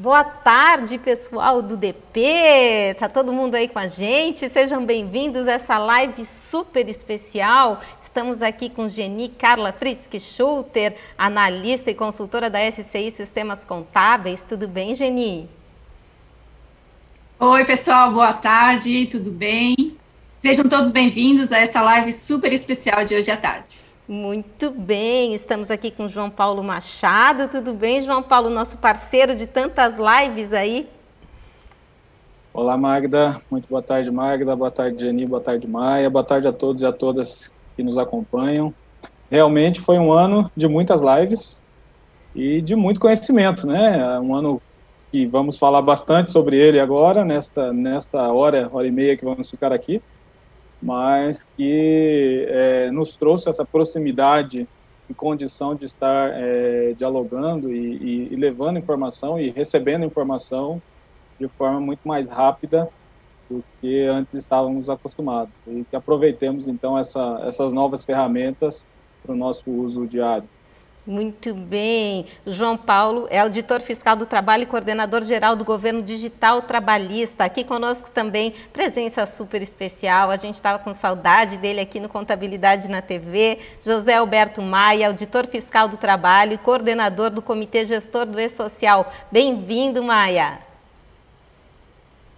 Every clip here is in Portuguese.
Boa tarde, pessoal do DP. Tá todo mundo aí com a gente? Sejam bem-vindos a essa live super especial. Estamos aqui com Geni Carla Fritzke Schulter, analista e consultora da SCI Sistemas Contábeis. Tudo bem, Geni? Oi, pessoal, boa tarde, tudo bem? Sejam todos bem-vindos a essa live super especial de hoje à tarde. Muito bem, estamos aqui com João Paulo Machado. Tudo bem, João Paulo, nosso parceiro de tantas lives aí? Olá, Magda. Muito boa tarde, Magda. Boa tarde, Geni. Boa tarde, Maia. Boa tarde a todos e a todas que nos acompanham. Realmente foi um ano de muitas lives e de muito conhecimento, né? Um ano que vamos falar bastante sobre ele agora, nesta, nesta hora, hora e meia que vamos ficar aqui mas que é, nos trouxe essa proximidade e condição de estar é, dialogando e, e, e, levando informação e recebendo informação de forma muito mais rápida do que antes estávamos acostumados e que aproveitemos então essa, essas novas ferramentas para o nosso uso diário. Muito bem. João Paulo é auditor fiscal do trabalho e coordenador geral do governo digital trabalhista. Aqui conosco também, presença super especial. A gente estava com saudade dele aqui no Contabilidade na TV. José Alberto Maia, auditor fiscal do trabalho e coordenador do Comitê Gestor do E-Social. Bem-vindo, Maia.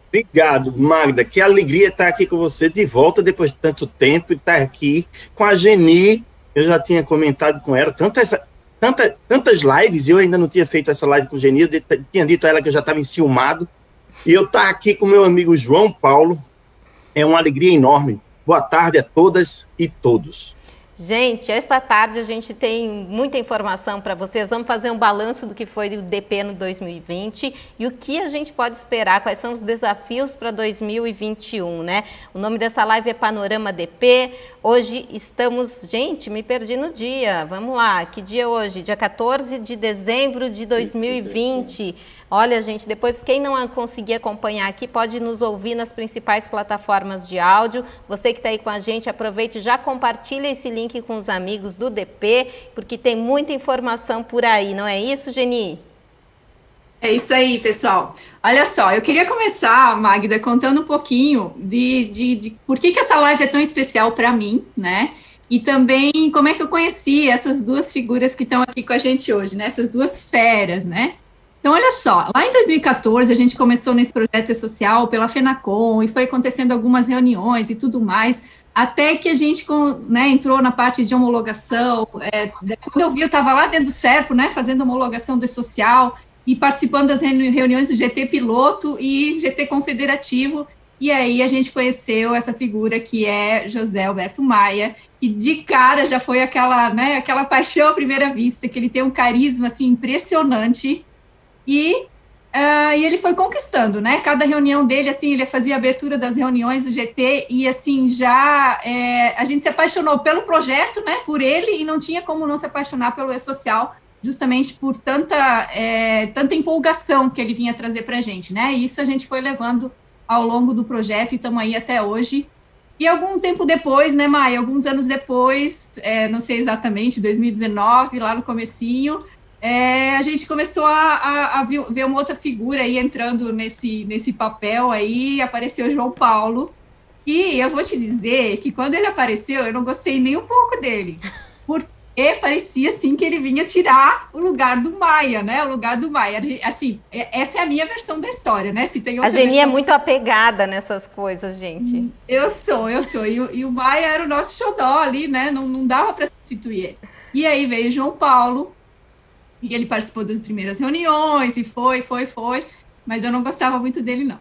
Obrigado, Magda. Que alegria estar aqui com você de volta depois de tanto tempo e estar aqui com a Geni. Eu já tinha comentado com ela tantas tanta, tantas lives, eu ainda não tinha feito essa live com o Genil, tinha dito a ela que eu já estava enciumado, e eu estar tá aqui com meu amigo João Paulo, é uma alegria enorme. Boa tarde a todas e todos. Gente, essa tarde a gente tem muita informação para vocês. Vamos fazer um balanço do que foi o DP no 2020 e o que a gente pode esperar, quais são os desafios para 2021, né? O nome dessa live é Panorama DP. Hoje estamos, gente, me perdi no dia. Vamos lá, que dia é hoje? Dia 14 de dezembro de 2020. Olha, gente, depois quem não conseguir acompanhar aqui pode nos ouvir nas principais plataformas de áudio. Você que está aí com a gente, aproveite já compartilha esse link com os amigos do DP, porque tem muita informação por aí, não é isso, Geni? É isso aí, pessoal. Olha só, eu queria começar, Magda, contando um pouquinho de, de, de por que, que essa live é tão especial para mim, né? E também como é que eu conheci essas duas figuras que estão aqui com a gente hoje, né? Essas duas feras, né? Então, olha só, lá em 2014 a gente começou nesse projeto social pela FENACOM e foi acontecendo algumas reuniões e tudo mais, até que a gente né, entrou na parte de homologação. É, quando eu vi, eu estava lá dentro do SERPO, né, fazendo homologação do social e participando das reuniões do GT Piloto e GT Confederativo. E aí a gente conheceu essa figura que é José Alberto Maia, e de cara já foi aquela, né, aquela paixão à primeira vista, que ele tem um carisma assim impressionante e, uh, e ele foi conquistando, né? Cada reunião dele, assim, ele fazia a abertura das reuniões do GT e, assim, já é, a gente se apaixonou pelo projeto, né? Por ele e não tinha como não se apaixonar pelo E-Social, justamente por tanta, é, tanta empolgação que ele vinha trazer para a gente, né? E isso a gente foi levando ao longo do projeto e estamos aí até hoje. E algum tempo depois, né, Maia, alguns anos depois, é, não sei exatamente, 2019, lá no comecinho, é, a gente começou a, a, a, ver uma outra figura aí entrando nesse, nesse papel aí, apareceu o João Paulo. E eu vou te dizer que quando ele apareceu, eu não gostei nem um pouco dele. Porque parecia assim que ele vinha tirar o lugar do Maia, né? O lugar do Maia. Assim, é, essa é a minha versão da história, né? Se tem outra a Geni é muito apegada nessas coisas, gente. Eu sou, eu sou. E, e o Maia era o nosso xodó ali, né? Não, não dava para substituir. E aí veio João Paulo, e ele participou das primeiras reuniões e foi, foi, foi, mas eu não gostava muito dele, não.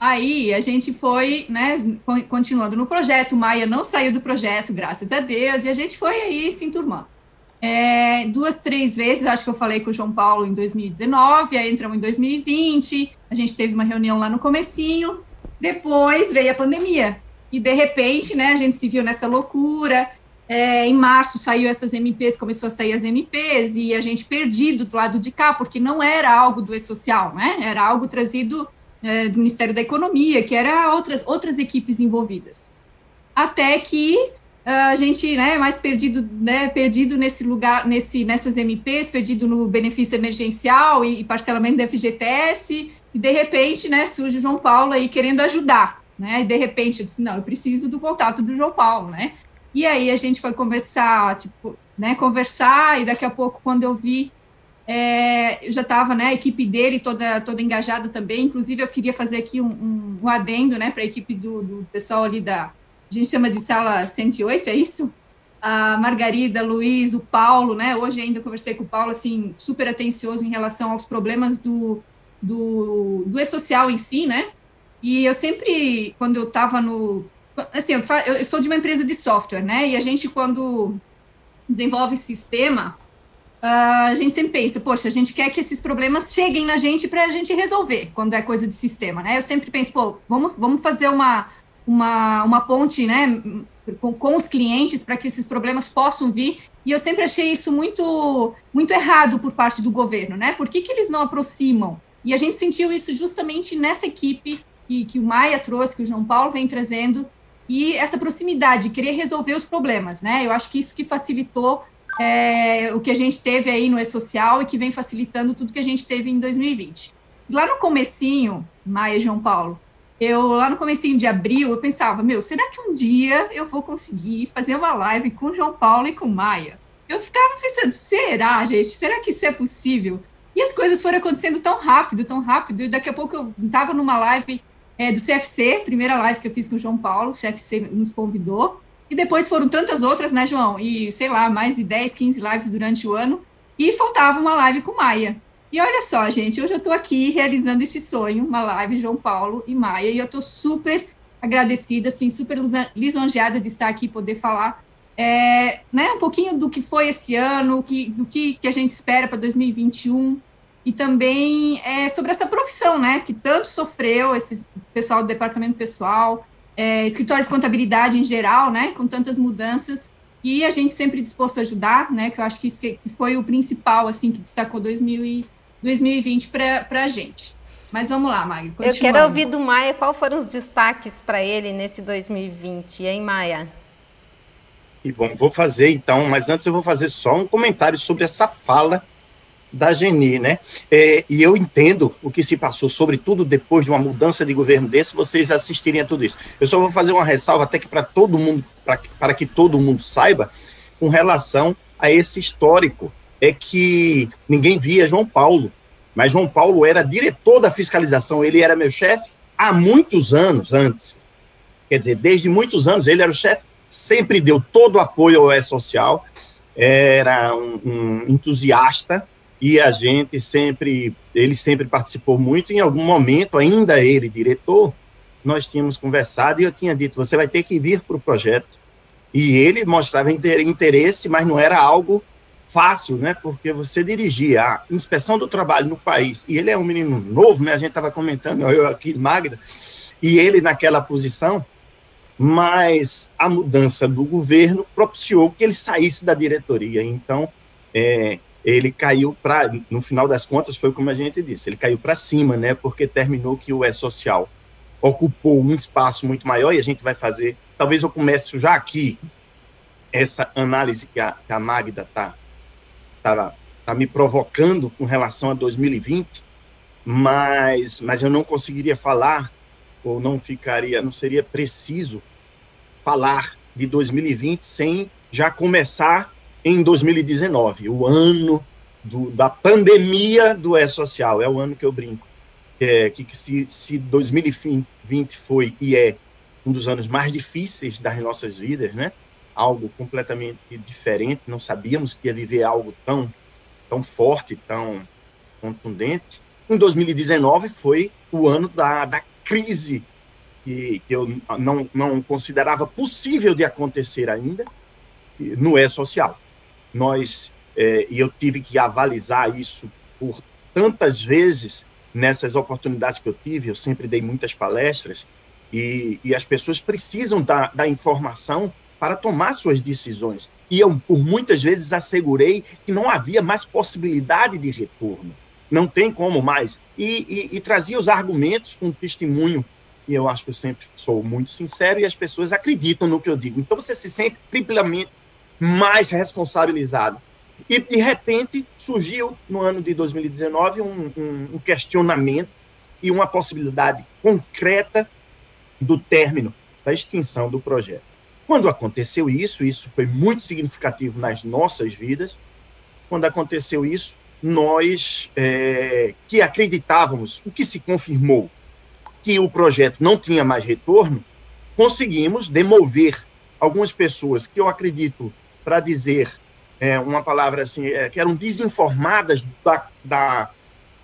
Aí a gente foi, né, continuando no projeto, Maia não saiu do projeto, graças a Deus, e a gente foi aí se enturmando. É, duas, três vezes, acho que eu falei com o João Paulo em 2019, aí entramos em 2020, a gente teve uma reunião lá no comecinho, depois veio a pandemia, e de repente, né, a gente se viu nessa loucura, é, em março saiu essas MPs, começou a sair as MPs, e a gente perdido do lado de cá, porque não era algo do E-Social, né? Era algo trazido é, do Ministério da Economia, que era outras, outras equipes envolvidas. Até que a gente, né, mais perdido, né, perdido nesse lugar, nesse, nessas MPs, perdido no benefício emergencial e, e parcelamento da FGTS, e de repente, né, surge o João Paulo aí querendo ajudar, né, e de repente eu disse, não, eu preciso do contato do João Paulo, né, e aí a gente foi conversar, tipo, né, conversar, e daqui a pouco, quando eu vi, é, eu já estava, né, a equipe dele toda, toda engajada também, inclusive eu queria fazer aqui um, um, um adendo, né, para a equipe do, do pessoal ali da a gente chama de sala 108, é isso? A Margarida, Luiz, o Paulo, né? Hoje ainda conversei com o Paulo, assim, super atencioso em relação aos problemas do, do, do e-social em si, né? E eu sempre, quando eu estava no... Assim, eu, eu sou de uma empresa de software, né? E a gente, quando desenvolve sistema, Uh, a gente sempre pensa, poxa, a gente quer que esses problemas cheguem na gente para a gente resolver quando é coisa de sistema, né? Eu sempre penso, pô, vamos, vamos fazer uma, uma, uma ponte né, com, com os clientes para que esses problemas possam vir. E eu sempre achei isso muito, muito errado por parte do governo, né? Por que, que eles não aproximam? E a gente sentiu isso justamente nessa equipe que, que o Maia trouxe, que o João Paulo vem trazendo, e essa proximidade, querer resolver os problemas, né? Eu acho que isso que facilitou é, o que a gente teve aí no E-Social e que vem facilitando tudo que a gente teve em 2020. Lá no comecinho, Maia e João Paulo, eu lá no começo de abril, eu pensava, meu, será que um dia eu vou conseguir fazer uma live com João Paulo e com Maia? Eu ficava pensando, será, gente? Será que isso é possível? E as coisas foram acontecendo tão rápido, tão rápido, e daqui a pouco eu estava numa live é, do CFC, primeira live que eu fiz com o João Paulo, o CFC nos convidou, e depois foram tantas outras, né, João? E, sei lá, mais de 10, 15 lives durante o ano, e faltava uma live com Maia. E olha só, gente, hoje eu estou aqui realizando esse sonho, uma live João Paulo e Maia, e eu estou super agradecida, assim, super lisonjeada de estar aqui e poder falar é, né, um pouquinho do que foi esse ano, que, do que, que a gente espera para 2021, e também é, sobre essa profissão, né, que tanto sofreu esse pessoal do departamento pessoal, é, escritórios de contabilidade em geral, né, com tantas mudanças, e a gente sempre disposto a ajudar, né, que eu acho que isso que foi o principal, assim, que destacou 2020 2020 para a gente. Mas vamos lá, Maia. Eu quero ouvir do Maia qual foram os destaques para ele nesse 2020, hein, Maia? E bom, vou fazer então, mas antes eu vou fazer só um comentário sobre essa fala da Geni, né? É, e eu entendo o que se passou, sobretudo depois de uma mudança de governo desse, vocês assistirem a tudo isso. Eu só vou fazer uma ressalva, até que para todo mundo, para que todo mundo saiba, com relação a esse histórico é que ninguém via João Paulo, mas João Paulo era diretor da fiscalização, ele era meu chefe há muitos anos antes. Quer dizer, desde muitos anos ele era o chefe, sempre deu todo o apoio ao E-Social, era um, um entusiasta e a gente sempre, ele sempre participou muito. Em algum momento, ainda ele diretor, nós tínhamos conversado e eu tinha dito: você vai ter que vir para o projeto. E ele mostrava interesse, mas não era algo fácil, né? Porque você dirigia a inspeção do trabalho no país, e ele é um menino novo, né? A gente estava comentando, eu aqui, Magda, e ele naquela posição, mas a mudança do governo propiciou que ele saísse da diretoria. Então, é, ele caiu para, no final das contas, foi como a gente disse, ele caiu para cima, né? Porque terminou que o E-Social ocupou um espaço muito maior e a gente vai fazer. Talvez eu comece já aqui essa análise que a, que a Magda está tá, tá me provocando com relação a 2020, mas, mas eu não conseguiria falar, ou não ficaria, não seria preciso falar de 2020 sem já começar em 2019, o ano do, da pandemia do E-Social, é o ano que eu brinco. É, que, que se, se 2020 foi e é um dos anos mais difíceis das nossas vidas, né? algo completamente diferente, não sabíamos que ia viver algo tão, tão forte, tão contundente. Em 2019 foi o ano da, da crise que, que eu não, não considerava possível de acontecer ainda no E-Social. Nós, é, e eu tive que avalizar isso por tantas vezes nessas oportunidades que eu tive, eu sempre dei muitas palestras, e, e as pessoas precisam da, da informação para tomar suas decisões. E eu, por muitas vezes, assegurei que não havia mais possibilidade de retorno. Não tem como mais. E, e, e trazia os argumentos com testemunho e eu acho que eu sempre sou muito sincero e as pessoas acreditam no que eu digo. Então você se sente triplamente mais responsabilizado. E de repente surgiu no ano de 2019 um, um, um questionamento e uma possibilidade concreta do término da extinção do projeto. Quando aconteceu isso, isso foi muito significativo nas nossas vidas. Quando aconteceu isso, nós é, que acreditávamos, o que se confirmou, que o projeto não tinha mais retorno, conseguimos demover algumas pessoas que eu acredito, para dizer é, uma palavra assim, é, que eram desinformadas da, da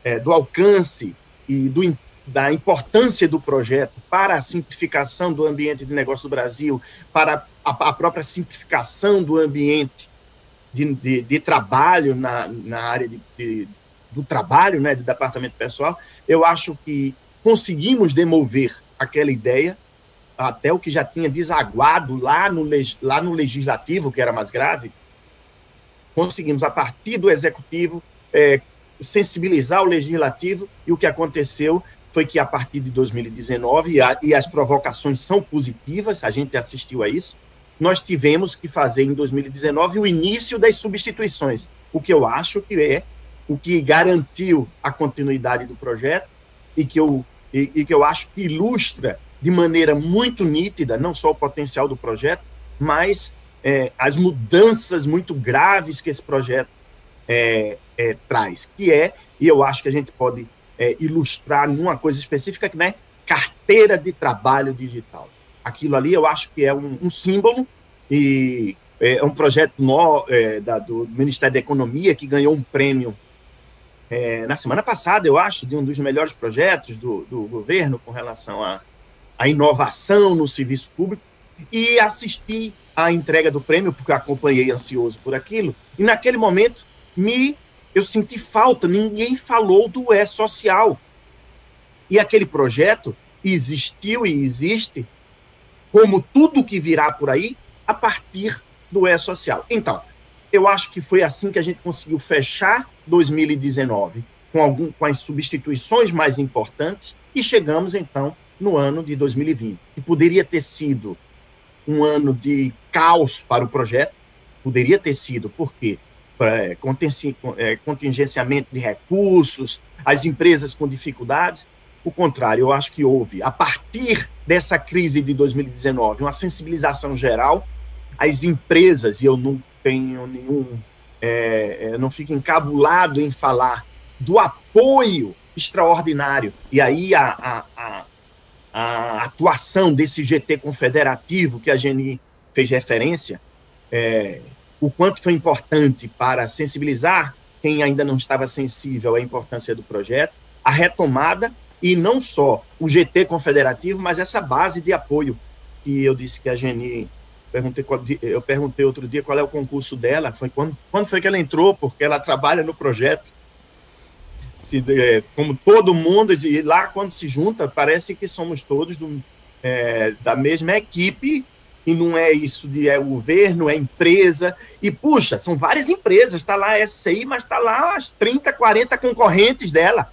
é, do alcance e do, da importância do projeto para a simplificação do ambiente de negócio do Brasil, para a, a própria simplificação do ambiente de, de, de trabalho na, na área de, de, do trabalho, né, do departamento pessoal, eu acho que conseguimos demover aquela ideia até o que já tinha desaguado lá no, lá no legislativo, que era mais grave, conseguimos, a partir do executivo, é, sensibilizar o legislativo, e o que aconteceu foi que, a partir de 2019, e, a, e as provocações são positivas, a gente assistiu a isso, nós tivemos que fazer em 2019 o início das substituições, o que eu acho que é o que garantiu a continuidade do projeto e que eu, e, e que eu acho que ilustra de maneira muito nítida não só o potencial do projeto, mas é, as mudanças muito graves que esse projeto é, é, traz, que é, e eu acho que a gente pode é, ilustrar numa coisa específica, que é carteira de trabalho digital. Aquilo ali eu acho que é um, um símbolo e é um projeto no, é, da, do Ministério da Economia que ganhou um prêmio é, na semana passada, eu acho, de um dos melhores projetos do, do governo com relação à, à inovação no serviço público, e assisti à entrega do prêmio, porque acompanhei ansioso por aquilo, e naquele momento me eu senti falta, ninguém falou do E-Social. E aquele projeto existiu e existe, como tudo que virá por aí, a partir do E-Social. Então, eu acho que foi assim que a gente conseguiu fechar 2019 com, algum, com as substituições mais importantes e chegamos então no ano de 2020, que poderia ter sido um ano de caos para o projeto, poderia ter sido, porque é, é, contingenciamento de recursos, as empresas com dificuldades. O contrário, eu acho que houve, a partir dessa crise de 2019, uma sensibilização geral. As empresas, e eu não tenho nenhum, é, é, não fico encabulado em falar do apoio extraordinário. E aí a, a, a, a atuação desse GT confederativo que a Geni fez referência, é, o quanto foi importante para sensibilizar quem ainda não estava sensível à importância do projeto, a retomada e não só o GT confederativo, mas essa base de apoio que eu disse que a Geni perguntei, eu perguntei outro dia qual é o concurso dela, foi quando, quando foi que ela entrou, porque ela trabalha no projeto. Se, é, como todo mundo, e lá quando se junta, parece que somos todos do, é, da mesma equipe, e não é isso de é governo, é empresa, e puxa, são várias empresas, está lá a SCI, mas está lá as 30, 40 concorrentes dela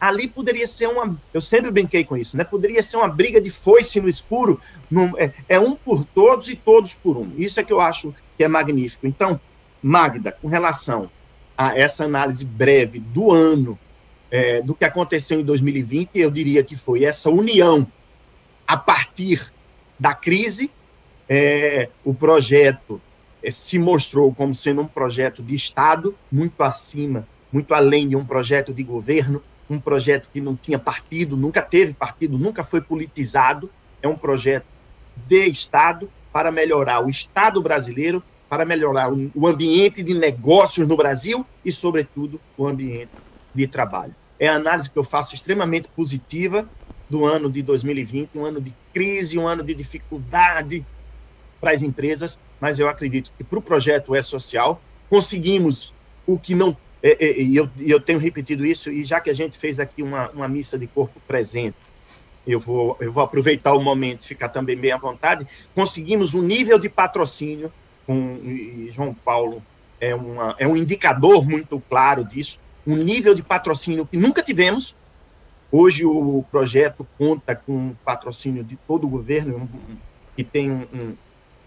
ali poderia ser uma. Eu sempre brinquei com isso, né? Poderia ser uma briga de foice no escuro. É, é, um por todos e todos por um. Isso é que eu acho que é magnífico. Então, Magda, com relação a essa análise breve do ano, é, do que aconteceu em 2020, eu diria que foi essa união a partir da crise. É, o projeto é, se mostrou como sendo um projeto de Estado, muito acima, muito além de um projeto de governo um projeto que não tinha partido, nunca teve partido, nunca foi politizado. É um projeto de Estado para melhorar o Estado brasileiro, para melhorar o ambiente de negócios no Brasil e, sobretudo, o ambiente de trabalho. É a análise que eu faço extremamente positiva do ano de 2020, um ano de crise, um ano de dificuldade para as empresas, mas eu acredito que para o projeto é social conseguimos o que não é, é, e eu, eu tenho repetido isso, e já que a gente fez aqui uma, uma missa de corpo presente, eu vou, eu vou aproveitar o momento ficar também bem à vontade. Conseguimos um nível de patrocínio, com, João Paulo é, uma, é um indicador muito claro disso, um nível de patrocínio que nunca tivemos, Hoje o projeto conta com patrocínio de todo o governo, que tem um,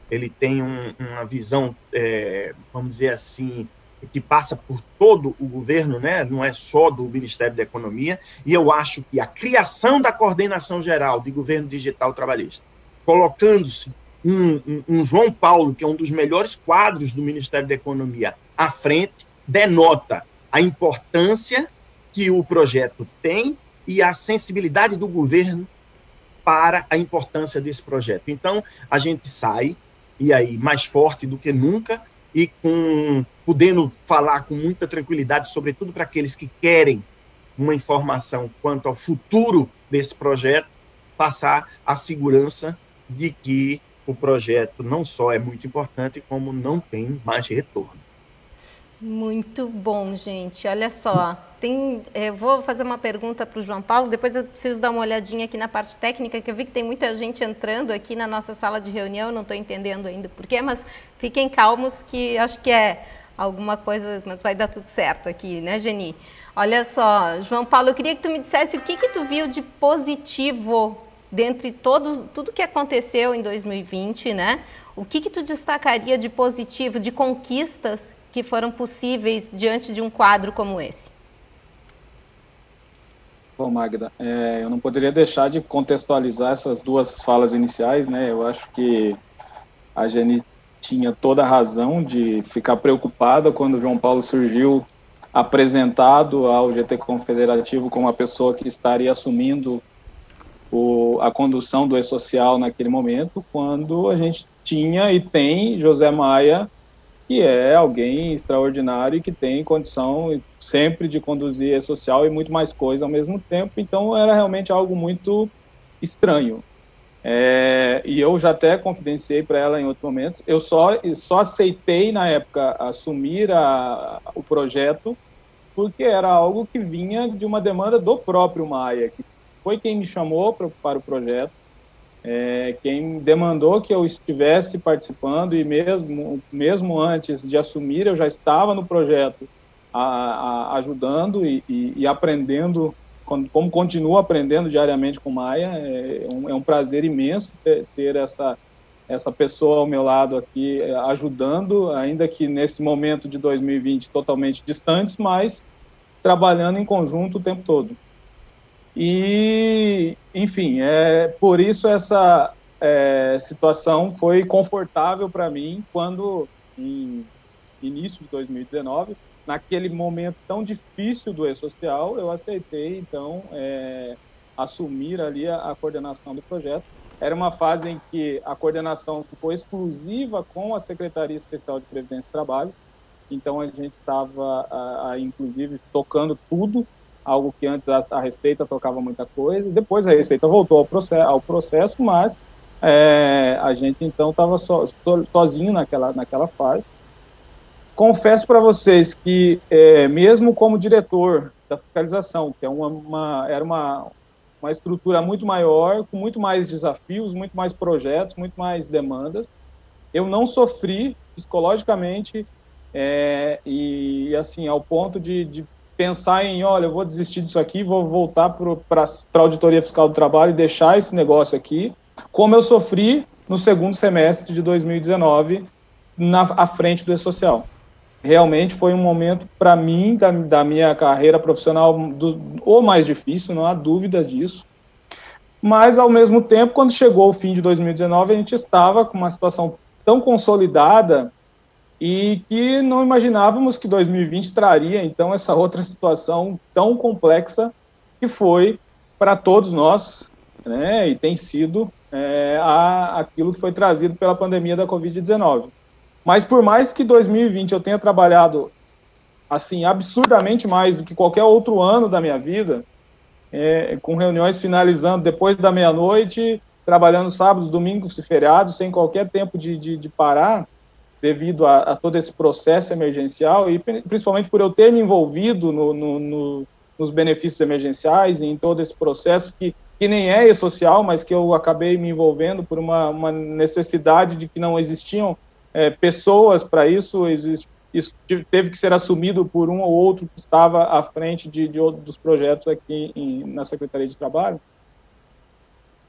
ele tem um, uma visão, é, vamos dizer assim, que passa por todo o governo, né? não é só do Ministério da Economia, e eu acho que a criação da coordenação geral de governo digital trabalhista, colocando-se um, um, um, João Paulo, que é um dos melhores quadros do Ministério da Economia, à frente, denota a importância que o projeto tem e a sensibilidade do governo para a importância desse projeto. Então, a gente sai, e aí, mais forte do que nunca, e com podendo falar com muita tranquilidade, sobretudo para aqueles que querem uma informação quanto ao futuro desse projeto, passar a segurança de que o projeto não só é muito importante, como não tem mais retorno. Muito bom, gente. Olha só, tem, é, vou fazer uma pergunta para o João Paulo, depois eu preciso dar uma olhadinha aqui na parte técnica, que eu vi que tem muita gente entrando aqui na nossa sala de reunião, não estou entendendo ainda porquê, mas fiquem calmos que acho que é alguma coisa, mas vai dar tudo certo aqui, né, Geni? Olha só, João Paulo, eu queria que tu me dissesse o que que tu viu de positivo dentre todos, tudo que aconteceu em 2020, né? O que que tu destacaria de positivo, de conquistas que foram possíveis diante de um quadro como esse? Bom, Magda, é, eu não poderia deixar de contextualizar essas duas falas iniciais, né? Eu acho que a Jenny tinha toda a razão de ficar preocupada quando o João Paulo surgiu apresentado ao GT Confederativo como a pessoa que estaria assumindo o, a condução do E-Social naquele momento, quando a gente tinha e tem José Maia que é alguém extraordinário e que tem condição sempre de conduzir a social e muito mais coisa ao mesmo tempo. Então era realmente algo muito estranho. É, e eu já até confidenciei para ela em outros momentos. Eu só, só aceitei na época assumir a, o projeto porque era algo que vinha de uma demanda do próprio Maia, que foi quem me chamou para o projeto é, quem demandou que eu estivesse participando e mesmo, mesmo antes de assumir, eu já estava no projeto a, a, ajudando e, e, e, aprendendo, como continuo aprendendo diariamente com Maia, é um, é um prazer imenso ter, ter, essa, essa pessoa ao meu lado aqui é, ajudando, ainda que nesse momento de 2020 totalmente distantes, mas trabalhando em conjunto o tempo todo. E, enfim, é, por isso essa é, situação foi confortável para mim quando, em início de 2019, naquele momento tão difícil do e-social, eu aceitei, então, é, assumir ali a, a, coordenação do projeto. Era uma fase em que a coordenação ficou exclusiva com a Secretaria Especial de Previdência e Trabalho, então a gente estava, inclusive, tocando tudo algo que antes a, Receita tocava muita coisa, depois a Receita voltou ao processo, ao processo mas é, a gente então estava so, so, sozinho naquela, naquela fase. Confesso para vocês que, é, mesmo como diretor da fiscalização, que é uma, uma, era uma, uma estrutura muito maior, com muito mais desafios, muito mais projetos, muito mais demandas, eu não sofri psicologicamente é, e, assim, ao ponto de, de pensar em, olha, eu vou desistir disso aqui, vou voltar para a auditoria fiscal do trabalho e deixar esse negócio aqui, como eu sofri no segundo semestre de 2019 na à frente do E-Social. Realmente foi um momento, para mim, da, da, minha carreira profissional, do, o mais difícil, não há dúvidas disso. Mas, ao mesmo tempo, quando chegou o fim de 2019, a gente estava com uma situação tão consolidada e que não imaginávamos que 2020 traria então essa outra situação tão complexa que foi para todos nós, né, e tem sido é, a, aquilo que foi trazido pela pandemia da Covid-19. Mas por mais que 2020 eu tenha trabalhado assim absurdamente mais do que qualquer outro ano da minha vida, é, com reuniões finalizando depois da meia-noite, trabalhando sábados, domingos e feriados, sem qualquer tempo de, de, de parar, devido a, a, todo esse processo emergencial e principalmente por eu ter me envolvido no, no, no, nos benefícios emergenciais e em todo esse processo que, que nem é social, mas que eu acabei me envolvendo por uma, uma necessidade de que não existiam é, pessoas para isso, exist, isso teve que ser assumido por um ou outro que estava à frente de, de dos projetos aqui em, na Secretaria de Trabalho.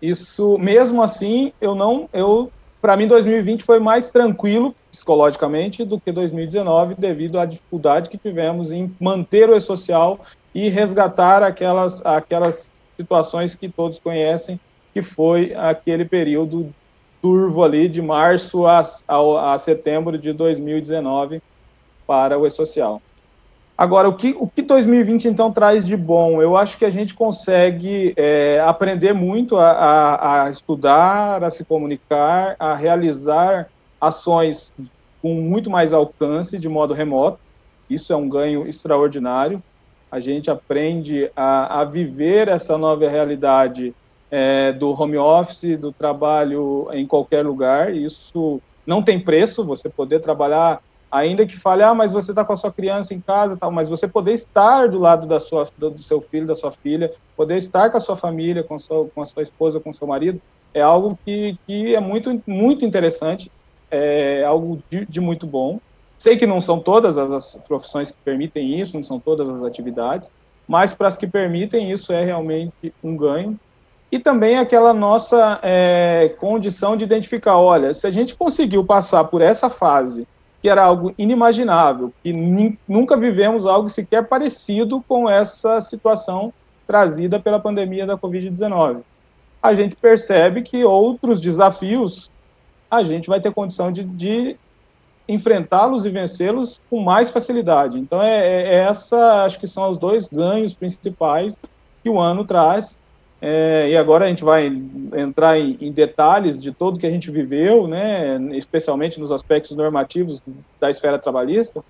Isso, mesmo assim, eu não, eu, para mim, 2020 foi mais tranquilo psicologicamente do que 2019, devido à dificuldade que tivemos em manter o e-social e resgatar aquelas, aquelas situações que todos conhecem, que foi aquele período turvo ali de março a, a, a setembro de 2019 para o e-social. Agora, o que, o que 2020 então traz de bom? Eu acho que a gente consegue é, aprender muito a, a, a, estudar, a se comunicar, a realizar ações com muito mais alcance de modo remoto. Isso é um ganho extraordinário. A gente aprende a, a viver essa nova realidade é, do home office, do trabalho em qualquer lugar. Isso não tem preço. Você poder trabalhar ainda que fale, ah, mas você está com a sua criança em casa, tal, mas você poder estar do lado da sua, do seu filho, da sua filha, poder estar com a sua família, com sua, com a sua esposa, com o seu marido, é algo que, que é muito, muito interessante, é algo de, de muito bom. Sei que não são todas as, as profissões que permitem isso, não são todas as atividades, mas para as que permitem, isso é realmente um ganho. E também aquela nossa é, condição de identificar, olha, se a gente conseguiu passar por essa fase que era algo inimaginável, que nunca vivemos algo sequer parecido com essa situação trazida pela pandemia da Covid-19. A gente percebe que outros desafios a gente vai ter condição de, de enfrentá-los e vencê-los com mais facilidade. Então, é, é, essa, acho que são os dois ganhos principais que o ano traz é, e agora a gente vai entrar em, em, detalhes de tudo que a gente viveu, né, especialmente nos aspectos normativos da esfera trabalhista,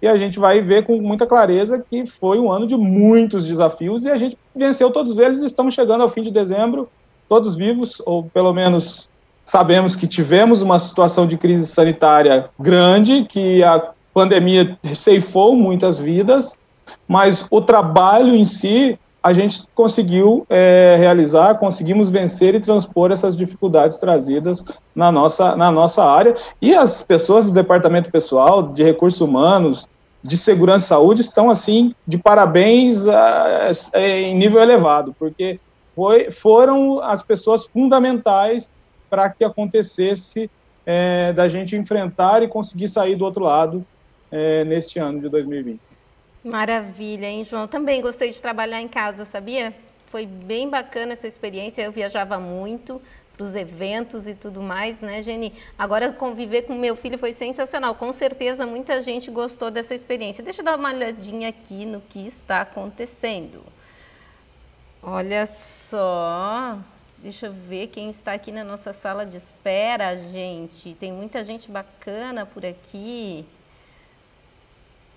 e a gente vai ver com muita clareza que foi um ano de muitos desafios e a gente venceu todos eles. Estamos chegando ao fim de dezembro, todos vivos, ou pelo menos sabemos que tivemos uma situação de crise sanitária grande, que a pandemia ceifou muitas vidas, mas o trabalho em si a gente conseguiu é, realizar, conseguimos vencer e transpor essas dificuldades trazidas na nossa, na nossa área. E as pessoas do departamento pessoal, de recursos humanos, de segurança e saúde estão, assim, de parabéns a, a, em nível elevado, porque foi, foram as pessoas fundamentais para que acontecesse é, da gente enfrentar e conseguir sair do outro lado é, neste ano de 2020. Maravilha, hein, João? Também gostei de trabalhar em casa, sabia? Foi bem bacana essa experiência. Eu viajava muito para os eventos e tudo mais, né, Geni? Agora, conviver com meu filho foi sensacional. Com certeza, muita gente gostou dessa experiência. Deixa eu dar uma olhadinha aqui no que está acontecendo. Olha só. Deixa eu ver quem está aqui na nossa sala de espera, gente. Tem muita gente bacana por aqui.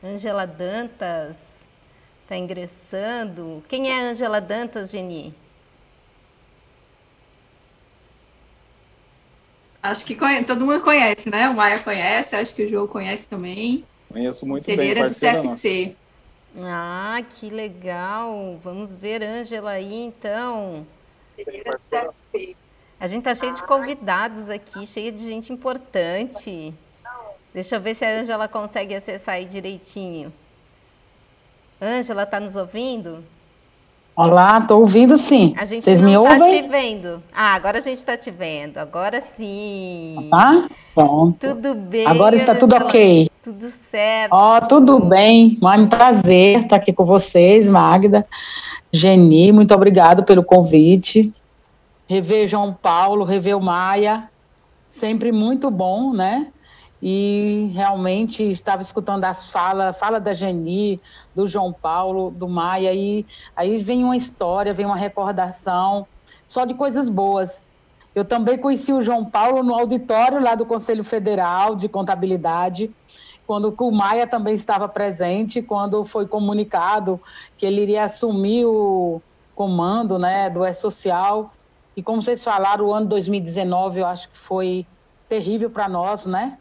Angela Dantas está ingressando. Quem é Angela Dantas, Geni? Acho que conhece, todo mundo conhece, né? O Maia conhece, acho que o João conhece também. Conheço muito Conselheira bem. do CFC. Nossa. Ah, que legal. Vamos ver Ângela aí, então. Conselheira do CFC. A gente tá cheio de convidados aqui, cheio de gente importante. Deixa eu ver se a Ângela consegue acessar aí direitinho. Ângela, está nos ouvindo? Olá, estou ouvindo sim. A gente Vocês me está ouvem? te vendo. Ah, agora a gente está te vendo. Agora sim. Tá? Pronto. Tudo bem. Agora está tudo ok. Tudo certo. Ó, tudo bem. É um prazer estar aqui com vocês, Magda. Geni, muito obrigado pelo convite. Rever João Paulo, rever o Maia, sempre muito bom, né? E realmente estava escutando as falas, fala da Geni, do João Paulo, do Maia, e aí vem uma história, vem uma recordação, só de coisas boas. Eu também conheci o João Paulo no auditório lá do Conselho Federal de Contabilidade, quando o Maia também estava presente, quando foi comunicado que ele iria assumir o comando né, do E-Social. E como vocês falaram, o ano 2019 eu acho que foi terrível para nós, né?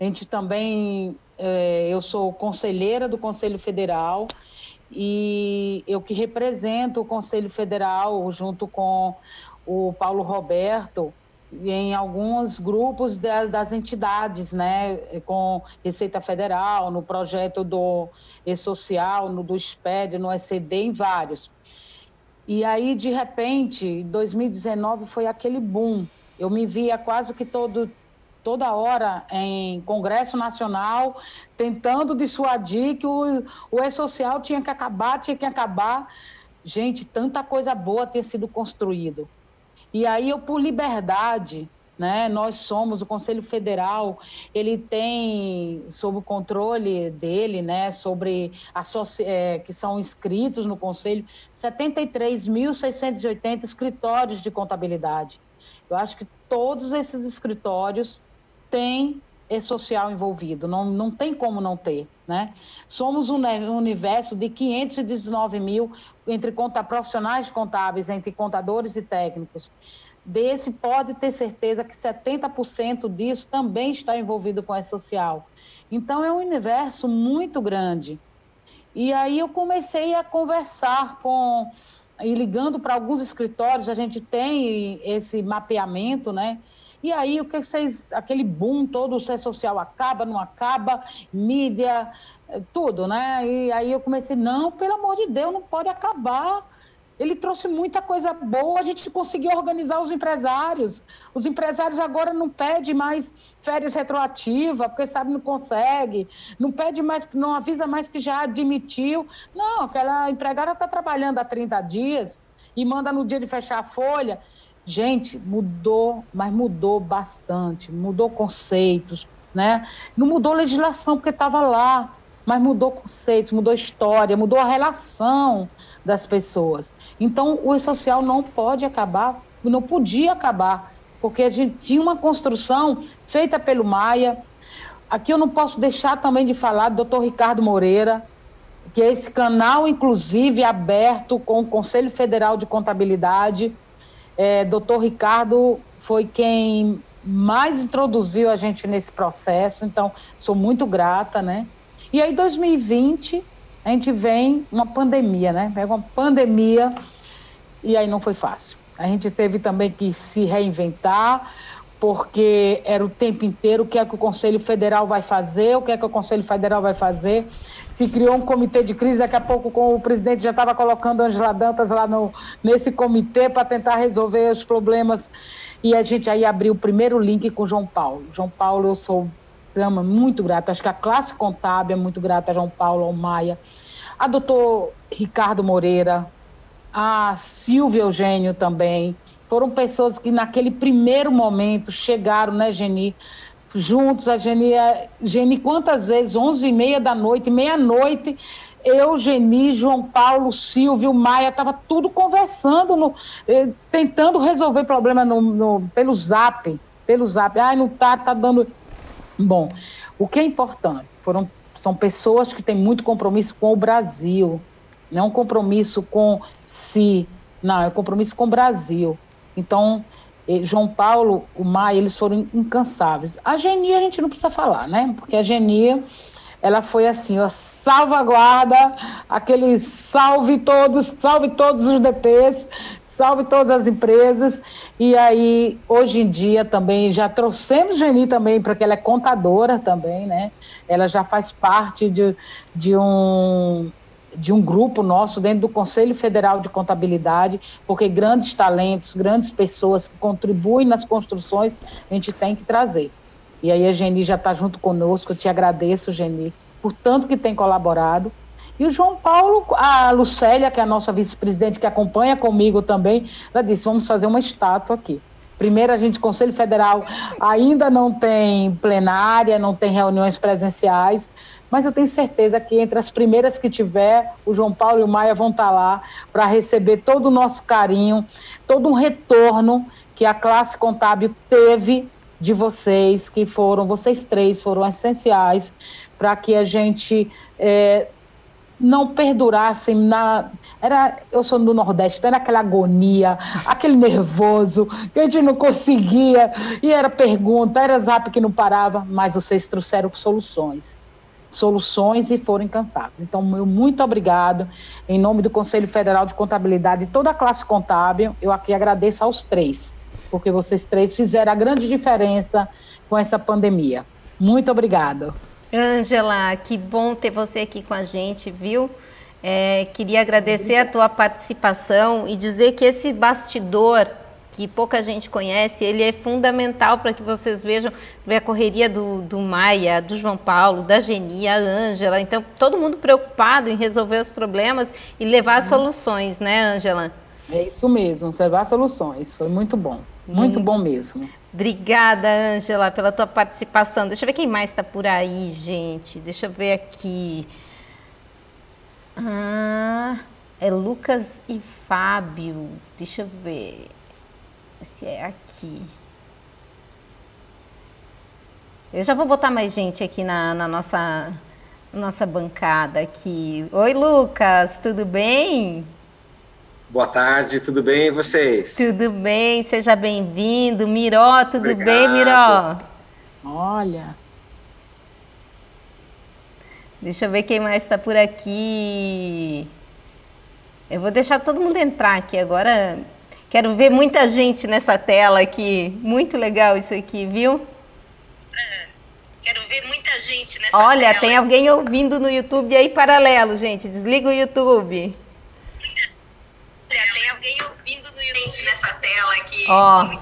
A gente também, é, eu sou conselheira do Conselho Federal e eu que represento o Conselho Federal junto com o Paulo Roberto em alguns grupos de, das entidades, né, com Receita Federal, no projeto do E-Social, no do SPED, no ECD, em vários. E aí, de repente, 2019 foi aquele boom. Eu me via quase que todo, toda hora em Congresso Nacional tentando dissuadir que o, o E-Social tinha que acabar, tinha que acabar. Gente, tanta coisa boa ter sido construído. E aí eu, por liberdade, né, nós somos o Conselho Federal, ele tem sob o controle dele, né, sobre é, que são inscritos no Conselho 73.680 escritórios de contabilidade. Eu acho que todos esses escritórios têm e-social envolvido, não, não tem como não ter. Né? Somos um universo de 519 mil entre conta, profissionais contábeis, entre contadores e técnicos. Desse, pode ter certeza que 70% disso também está envolvido com e-social. Então, é um universo muito grande. E aí eu comecei a conversar com e ligando para alguns escritórios, a gente tem esse mapeamento, né? E aí o que vocês, aquele boom todo, o ser social acaba, não acaba, mídia, eh, tudo, né? E aí eu comecei, não, pelo amor de Deus, não pode acabar. Ele trouxe muita coisa boa, a gente conseguiu organizar os empresários. Os empresários agora não pedem mais férias retroativas, porque sabe não consegue, não pede mais, não avisa mais que já admitiu. Não, aquela empregada está trabalhando há 30 dias e manda no dia de fechar a folha. Gente, mudou, mas mudou bastante, mudou conceitos, né? Não mudou legislação porque estava lá, mas mudou conceitos, mudou história, mudou a relação das pessoas. Então, o social não pode acabar, não podia acabar, porque a gente tinha uma construção feita pelo Maia. Aqui eu não posso deixar também de falar do doutor Ricardo Moreira, que é esse canal, inclusive, aberto com o Conselho Federal de Contabilidade. É, doutor Ricardo foi quem mais introduziu a gente nesse processo, então sou muito grata, né? E aí, 2020, a gente vem uma pandemia, né? Pega uma pandemia e aí não foi fácil. A gente teve também que se reinventar, porque era o tempo inteiro o que é que o Conselho Federal vai fazer, o que é que o Conselho Federal vai fazer. Se criou um comitê de crise, daqui a pouco com o presidente já estava colocando Angela Dantas lá no, nesse comitê para tentar resolver os problemas. E a gente aí abriu o primeiro link com o João Paulo. João Paulo, eu sou programa, muito grata. Acho que a classe contábil é muito grata a João Paulo, ao Maia, a doutor Ricardo Moreira, a Silvia Eugênio também. Foram pessoas que naquele primeiro momento chegaram, né, Geni? Juntos, a Geni, a Geni quantas vezes? Onze e meia da noite, meia-noite, eu, Geni, João Paulo, Silvio, Maia, estava tudo conversando, no, eh, tentando resolver problema no, no, pelo zap, pelo zap. Ai, não tá, tá dando Bom, o que é importante foram, são pessoas que têm muito compromisso com o Brasil, não é um compromisso com si, não, é um compromisso com o Brasil. Então, João Paulo, o Maia, eles foram incansáveis. A Genia a gente não precisa falar, né? Porque a Genia ela foi assim, ó, salvaguarda, aquele salve todos, salve todos os DPs, salve todas as empresas. E aí, hoje em dia também já trouxemos Geni também, porque ela é contadora também, né? Ela já faz parte de, de um de um grupo nosso dentro do Conselho Federal de Contabilidade, porque grandes talentos, grandes pessoas que contribuem nas construções, a gente tem que trazer. E aí a Geni já está junto conosco, eu te agradeço, Geni, por tanto que tem colaborado. E o João Paulo, a Lucélia, que é a nossa vice-presidente, que acompanha comigo também, ela disse: vamos fazer uma estátua aqui. Primeiro, a gente, Conselho Federal, ainda não tem plenária, não tem reuniões presenciais, mas eu tenho certeza que entre as primeiras que tiver, o João Paulo e o Maia vão estar lá para receber todo o nosso carinho, todo um retorno que a classe contábil teve de vocês, que foram, vocês três foram essenciais para que a gente é, não perdurasse na. Era, eu sou do Nordeste, então era aquela agonia, aquele nervoso, que a gente não conseguia, e era pergunta, era zap que não parava, mas vocês trouxeram soluções. Soluções e foram incansáveis. Então, meu muito obrigado. Em nome do Conselho Federal de Contabilidade e toda a classe contábil, eu aqui agradeço aos três porque vocês três fizeram a grande diferença com essa pandemia. Muito obrigada. Ângela, que bom ter você aqui com a gente, viu? É, queria agradecer a tua participação e dizer que esse bastidor que pouca gente conhece, ele é fundamental para que vocês vejam a correria do, do Maia, do João Paulo, da Geni, a Ângela. Então, todo mundo preocupado em resolver os problemas e levar uhum. soluções, né, Ângela? É isso mesmo, levar soluções. Foi muito bom. Muito hum. bom mesmo. Obrigada, Ângela, pela tua participação. Deixa eu ver quem mais está por aí, gente. Deixa eu ver aqui. Ah, é Lucas e Fábio. Deixa eu ver se é aqui. Eu já vou botar mais gente aqui na, na nossa, nossa bancada aqui. Oi, Lucas, tudo bem? Boa tarde, tudo bem e vocês? Tudo bem, seja bem-vindo. Miró, tudo Obrigado. bem, Miró? Olha. Deixa eu ver quem mais está por aqui. Eu vou deixar todo mundo entrar aqui agora. Quero ver muita gente nessa tela aqui. Muito legal isso aqui, viu? É, quero ver muita gente nessa Olha, tela. Olha, tem alguém ouvindo no YouTube aí paralelo, gente. Desliga o YouTube. Olha, tem alguém ouvindo no YouTube nessa tela aqui. Ó,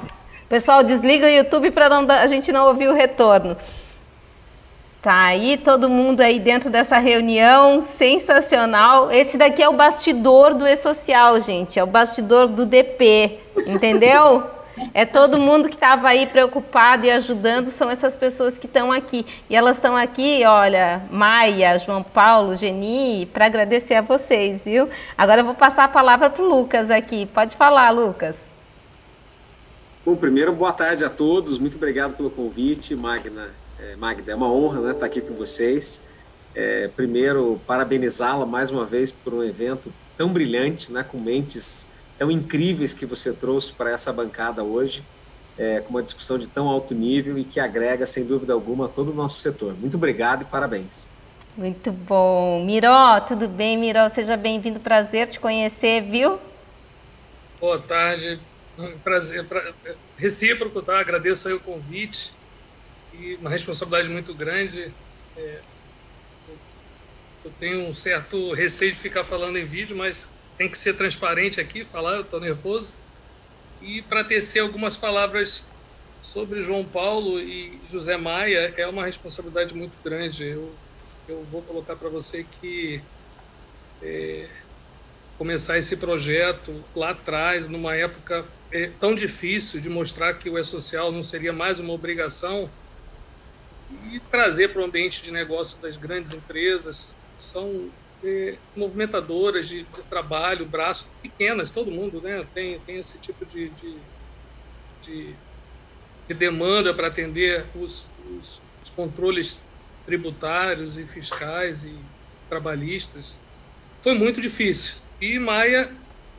pessoal, desliga o YouTube para a gente não ouvir o retorno. Tá aí todo mundo aí dentro dessa reunião sensacional. Esse daqui é o bastidor do E-Social, gente. É o bastidor do DP, entendeu? É todo mundo que estava aí preocupado e ajudando, são essas pessoas que estão aqui. E elas estão aqui, olha, Maia, João Paulo, Geni, para agradecer a vocês, viu? Agora eu vou passar a palavra para o Lucas aqui. Pode falar, Lucas. Bom, primeiro, boa tarde a todos. Muito obrigado pelo convite, Magna Magda, é uma honra né, estar aqui com vocês. É, primeiro, parabenizá-la mais uma vez por um evento tão brilhante, né, com mentes tão incríveis que você trouxe para essa bancada hoje, é, com uma discussão de tão alto nível e que agrega, sem dúvida alguma, todo o nosso setor. Muito obrigado e parabéns. Muito bom. Miró, tudo bem, Miró? Seja bem-vindo, prazer te conhecer, viu? Boa tarde, prazer, pra... recíproco, tá? Agradeço aí o convite e uma responsabilidade muito grande. É, eu tenho um certo receio de ficar falando em vídeo, mas tem que ser transparente aqui, falar, eu estou nervoso. E para tecer algumas palavras sobre João Paulo e José Maia é uma responsabilidade muito grande. Eu, eu vou colocar para você que é, começar esse projeto lá atrás, numa época é, tão difícil de mostrar que o E-Social não seria mais uma obrigação, e trazer para o ambiente de negócio das grandes empresas, são é, movimentadoras de, de, trabalho, braços pequenas, todo mundo né, tem, tem esse tipo de, de, de, de demanda para atender os, os, os, controles tributários e fiscais e trabalhistas. Foi muito difícil. E Maia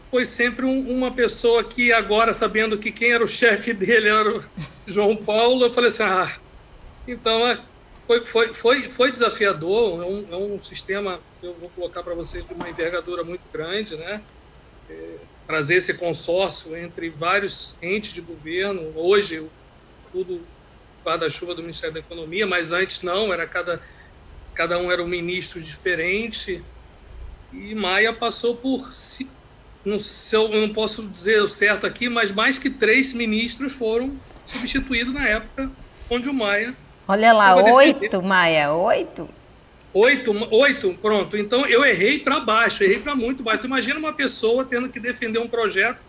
foi sempre um, uma pessoa que agora, sabendo que quem era o chefe dele era o João Paulo, eu falei assim, ah, então, é, foi, foi, foi, foi desafiador, é um, é um sistema, eu vou colocar para vocês, de uma envergadura muito grande, né? É, trazer esse consórcio entre vários entes de governo, hoje, tudo guarda-chuva do Ministério da Economia, mas antes não, era cada, cada um era um ministro diferente, e Maia passou por, não, sei, eu não posso dizer o certo aqui, mas mais que três ministros foram substituídos na época onde o Maia Olha lá, oito, Maia, oito? Oito, oito, pronto. Então eu errei para baixo, errei para muito baixo. Tu imagina uma pessoa tendo que defender um projeto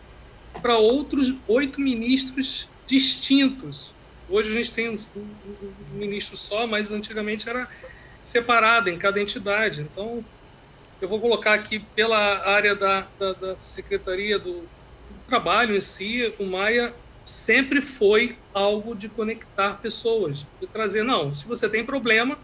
para outros oito ministros distintos. Hoje a gente tem um, um, ministro só, mas antigamente era separado em cada entidade. Então eu vou colocar aqui pela área da, da, da Secretaria do, do Trabalho em si, o Maia sempre foi algo de conectar pessoas, de trazer, não, se você tem problema,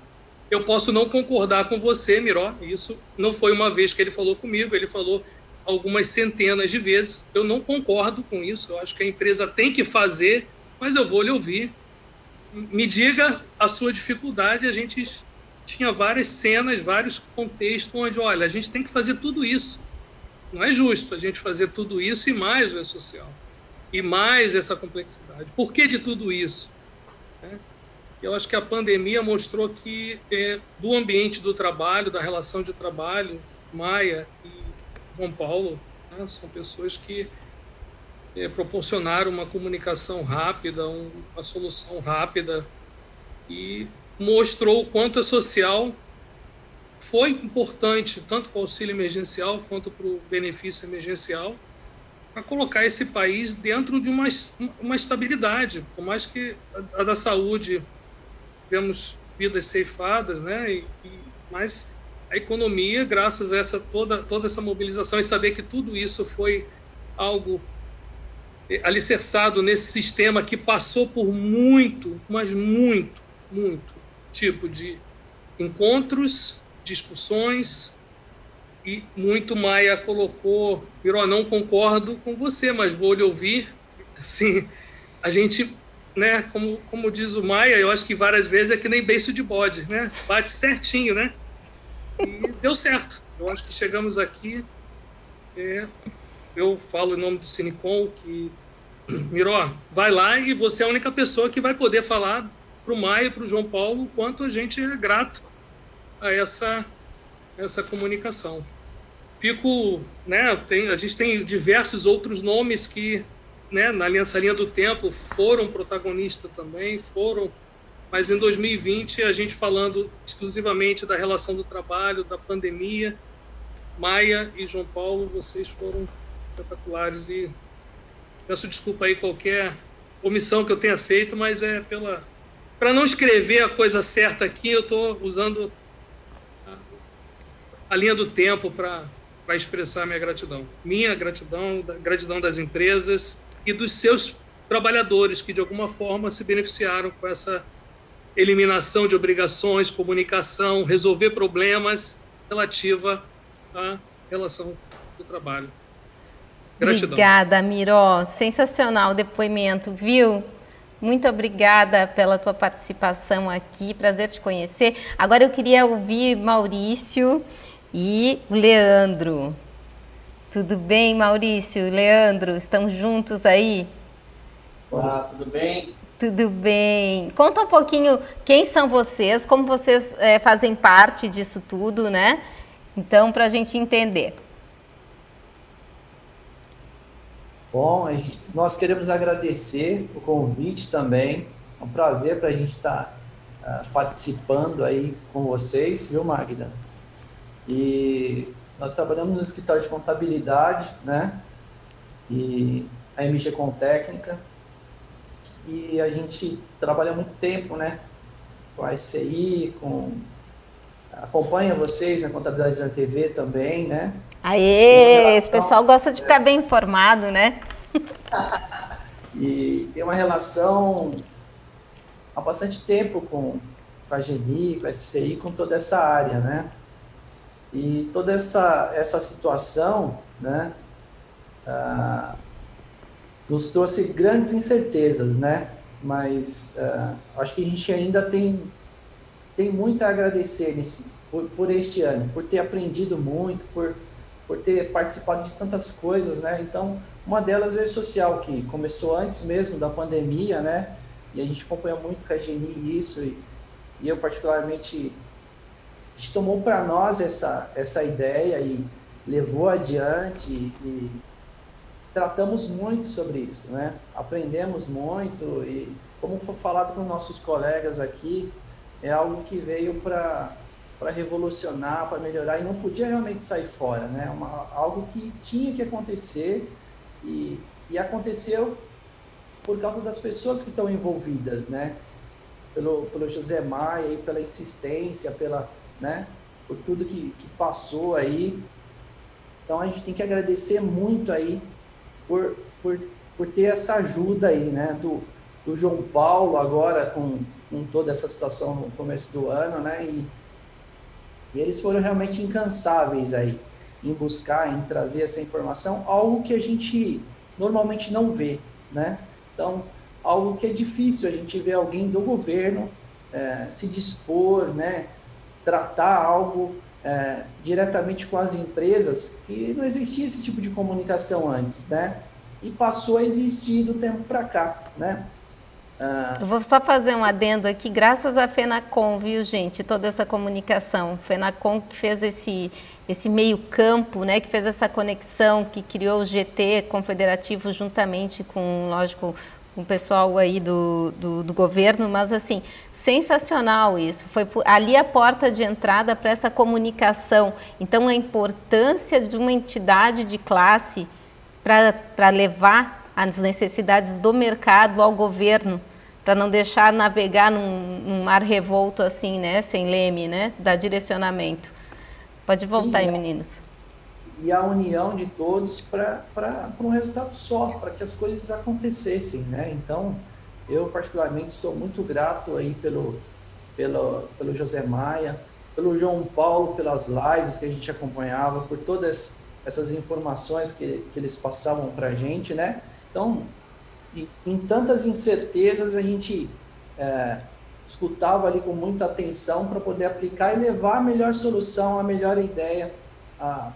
eu posso não concordar com você, Miró, isso não foi uma vez que ele falou comigo, ele falou algumas centenas de vezes, eu não concordo com isso, eu acho que a empresa tem que fazer, mas eu vou lhe ouvir. Me diga a sua dificuldade, a gente tinha várias cenas, vários contextos onde, olha, a gente tem que fazer tudo isso. Não é justo a gente fazer tudo isso e mais o é social. E mais essa complexidade. Por que de tudo isso? Né? Eu acho que a pandemia mostrou que é, do ambiente do trabalho, da relação de trabalho, Maia e João Paulo né, são pessoas que é, proporcionaram uma comunicação rápida, um, uma solução rápida e mostrou o quanto a social foi importante tanto para o auxílio emergencial quanto para o benefício emergencial para colocar esse país dentro de uma, uma estabilidade, por mais que a, a da saúde tivemos vidas ceifadas, né? E, e, mas a economia, graças a essa toda toda essa mobilização e saber que tudo isso foi algo eh, alicerçado nesse sistema que passou por muito, mas muito, muito tipo de encontros, discussões e muito Maia colocou, virou, não concordo com você, mas vou lhe ouvir. Assim, a gente, né, como, como diz o Maia, eu acho que várias vezes é que nem beiço de bode, né? Bate certinho, né? E deu certo. Eu acho que chegamos aqui. É, eu falo em nome do Cinecom que Miró, vai lá e você é a única pessoa que vai poder falar para o Maia e para o João Paulo o quanto a gente é grato a essa, essa comunicação. Fico, né, tem, a gente tem diversos outros nomes que, né, na Aliança Linha do Tempo, foram protagonistas também, foram, mas em 2020, a gente falando exclusivamente da relação do trabalho, da pandemia, Maia e João Paulo, vocês foram espetaculares e Peço desculpa aí qualquer omissão que eu tenha feito, mas é pela para não escrever a coisa certa aqui, eu estou usando a, a, linha do tempo para para expressar minha gratidão. Minha gratidão, gratidão das empresas e dos seus trabalhadores que de alguma forma se beneficiaram com essa eliminação de obrigações, comunicação, resolver problemas relativa à relação do trabalho. Gratidão. Obrigada, Miró. Sensacional o depoimento, viu? Muito obrigada pela tua participação aqui, prazer te conhecer. Agora eu queria ouvir Maurício e o Leandro. Tudo bem, Maurício? Leandro, estão juntos aí? Olá, tudo bem? Tudo bem. Conta um pouquinho quem são vocês, como vocês é, fazem parte disso tudo, né? Então, para a gente entender. Bom, gente, nós queremos agradecer o convite também. É um prazer para a gente estar tá, uh, participando aí com vocês, viu, Magda? E nós trabalhamos no escritório de contabilidade, né? E a MG com técnica. E a gente trabalha muito tempo, né? Com a SCI, com acompanha vocês na contabilidade da TV também, né? Aê, relação, esse pessoal gosta de ficar bem informado, né? e tem uma relação há bastante tempo com, com a GENI, com a SCI, com toda essa área, né? E toda essa, essa situação, né, ah, nos trouxe grandes incertezas, né? Mas ah, acho que a gente ainda tem, tem muito a agradecer nesse, por, por este ano, por ter aprendido muito, por por ter participado de tantas coisas, né? Então, uma delas é a social, que começou antes mesmo da pandemia, né? E a gente acompanha muito com a Geni isso, e, e eu particularmente, a gente tomou para nós essa, essa ideia e levou adiante e, e tratamos muito sobre isso, né? Aprendemos muito e, como foi falado com nossos colegas aqui, é algo que veio para para revolucionar, para melhorar, e não podia realmente sair fora, né? Uma, algo que tinha que acontecer e, e aconteceu por causa das pessoas que estão envolvidas, né? Pelo, pelo José Maia, e pela insistência, pela, né? Por tudo que, que passou aí. Então a gente tem que agradecer muito aí por, por, por ter essa ajuda aí, né? Do, do João Paulo agora com, com toda essa situação no começo do ano, né? E, e eles foram realmente incansáveis aí em buscar, em trazer essa informação, algo que a gente normalmente não vê, né? Então, algo que é difícil a gente ver alguém do governo é, se dispor, né? Tratar algo é, diretamente com as empresas, que não existia esse tipo de comunicação antes, né? e passou a existir do tempo para cá, né? Ah. Eu vou só fazer um adendo aqui, graças à FENACOM, viu, gente, toda essa comunicação. FENACOM que fez esse, esse meio campo, né, que fez essa conexão, que criou o GT confederativo juntamente com, lógico, com o pessoal aí do, do, do, governo, mas assim, sensacional isso. Foi ali a porta de entrada para essa comunicação. Então, a importância de uma entidade de classe para levar as necessidades do mercado ao governo, para não deixar navegar num, num, mar revolto assim, né, sem leme, né, dar direcionamento. Pode voltar Sim, aí, meninos. E a união de todos para um resultado só, para que as coisas acontecessem, né? Então, eu particularmente sou muito grato aí pelo, pelo, pelo José Maia, pelo João Paulo, pelas lives que a gente acompanhava, por todas essas informações que, que eles passavam para a gente, né? Então, em tantas incertezas, a gente é, escutava ali com muita atenção para poder aplicar e levar a melhor solução, a melhor ideia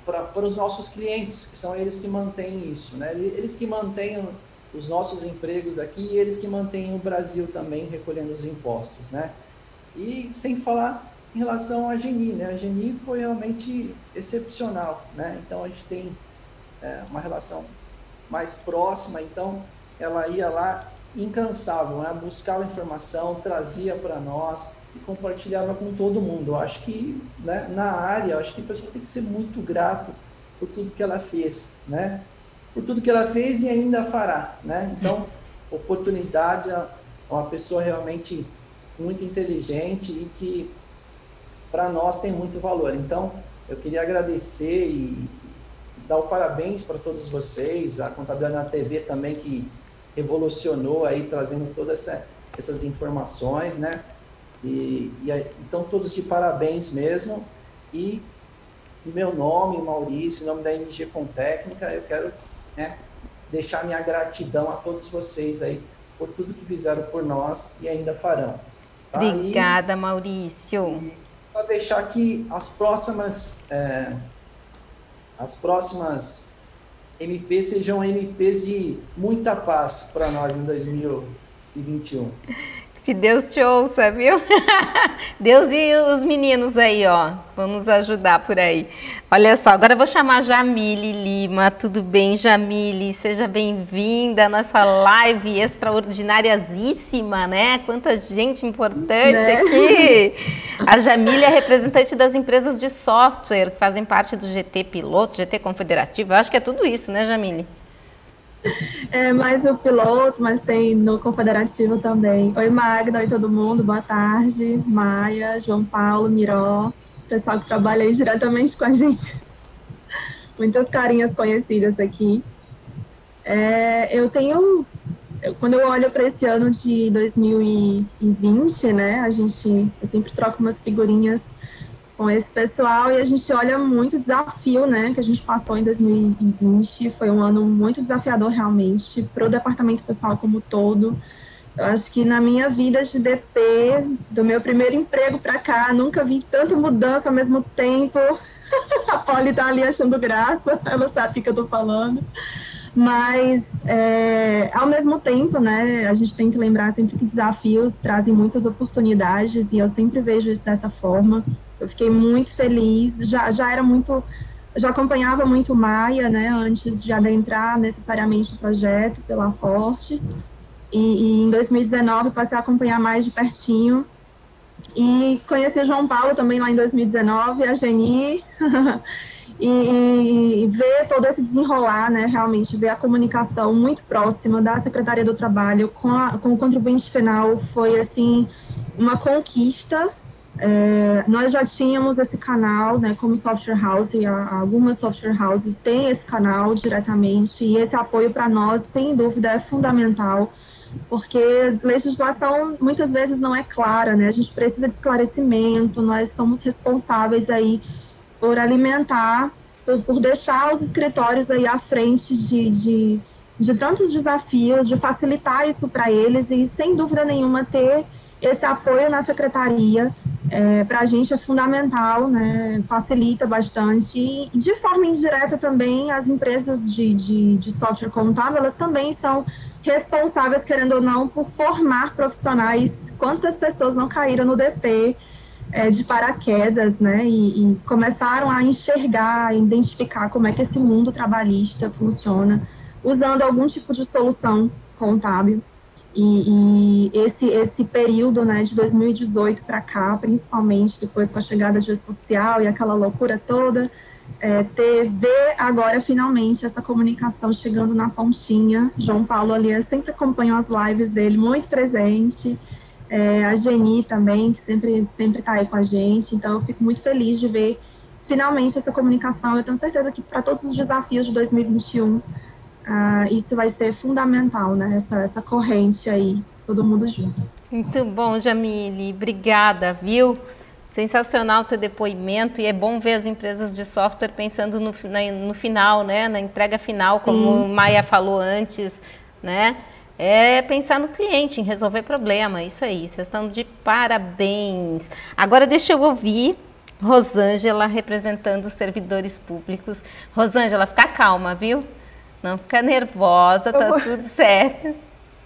para os nossos clientes, que são eles que mantêm isso, né? Eles que mantêm os nossos empregos aqui e eles que mantêm o Brasil também recolhendo os impostos, né? E sem falar em relação à Geni, né? A Geni foi realmente excepcional, né? Então a gente tem é, uma relação mais próxima, então ela ia lá incansável, né? buscava informação, trazia para nós e compartilhava com todo mundo. Eu acho que né, na área, eu acho que a pessoa tem que ser muito grato por tudo que ela fez, né? Por tudo que ela fez e ainda fará, né? Então, oportunidades é uma pessoa realmente muito inteligente e que para nós tem muito valor. Então, eu queria agradecer e dar o parabéns para todos vocês, a Contabilidade na TV também que revolucionou aí, trazendo todas essa, essas informações, né? E, e então todos de parabéns mesmo. E em meu nome, Maurício, em nome da MG Com Técnica, eu quero né, deixar minha gratidão a todos vocês aí por tudo que fizeram por nós e ainda farão. Tá? Obrigada, e, Maurício. E só deixar aqui as próximas é, as próximas MPs sejam MPs de muita paz para nós em 2021. Que Deus te ouça, viu? Deus e os meninos aí, ó, vão nos ajudar por aí. Olha só, agora eu vou chamar Jamile Lima. Tudo bem, Jamile? Seja bem-vinda à nossa live extraordinariasíssima, né? Quanta gente importante né? aqui. A Jamile é representante das empresas de software que fazem parte do GT Piloto, GT Confederativo. Eu acho que é tudo isso, né, Jamile? É mais o piloto, mas tem no Confederativo também. Oi, Magda, oi todo mundo, boa tarde. Maia, João Paulo, Miró, pessoal que trabalha aí diretamente com a gente. Muitas carinhas conhecidas aqui. É, eu tenho, quando eu olho para esse ano de 2020, né, a gente, eu sempre troco umas figurinhas com esse pessoal e a gente olha muito desafio, né, que a gente passou em 2020. Foi um ano muito desafiador realmente para o departamento pessoal como todo. Eu acho que na minha vida de DP, do meu primeiro emprego para cá, nunca vi tanta mudança ao mesmo tempo. a Polly tá ali achando graça, ela sabe o que eu tô falando. Mas, é, ao mesmo tempo, né, a gente tem que lembrar sempre que desafios trazem muitas oportunidades e eu sempre vejo isso dessa forma. Eu fiquei muito feliz, já, já era muito, já acompanhava muito Maia, né, antes de adentrar necessariamente o projeto pela Fortes, e, e em 2019 passei a acompanhar mais de pertinho, e conheci João Paulo também lá em 2019, a Geni, e, e, ver todo esse desenrolar, né, realmente ver a comunicação muito próxima da Secretaria do Trabalho com, a, com o contribuinte final foi, assim, uma conquista, é, nós já tínhamos esse canal, né, como software house, e algumas software houses têm esse canal diretamente, e esse apoio para nós, sem dúvida, é fundamental, porque legislação muitas vezes não é clara, né, a gente precisa de esclarecimento, nós somos responsáveis aí por alimentar, por, por deixar os escritórios aí à frente de, de, de tantos desafios, de facilitar isso para eles, e sem dúvida nenhuma ter esse apoio na secretaria é, para a gente é fundamental, né, facilita bastante. E, de forma indireta também, as empresas de, de, de software contábil, elas também são responsáveis, querendo ou não, por formar profissionais. Quantas pessoas não caíram no DP é, de paraquedas, né, e, e começaram a enxergar, a identificar como é que esse mundo trabalhista funciona, usando algum tipo de solução contábil. E, e, esse, esse período né, de 2018 para cá, principalmente depois com a chegada de social e aquela loucura toda, é, ter, ver agora finalmente essa comunicação chegando na pontinha. João Paulo ali sempre acompanhou as lives dele, muito presente. É, a Geni também, que sempre sempre está aí com a gente. Então, eu fico muito feliz de ver finalmente essa comunicação. Eu tenho certeza que para todos os desafios de 2021 ah, isso vai ser fundamental, né? Essa, essa corrente aí, todo mundo junto. Muito bom, Jamile. Obrigada, viu? Sensacional teu depoimento e é bom ver as empresas de software pensando no, na, no final, né? Na entrega final, como Sim. Maia falou antes, né? É pensar no cliente, em resolver problema. Isso aí, vocês estão de parabéns. Agora deixa eu ouvir Rosângela representando os servidores públicos. Rosângela, fica calma, viu? Não fica nervosa, tá vou... tudo certo.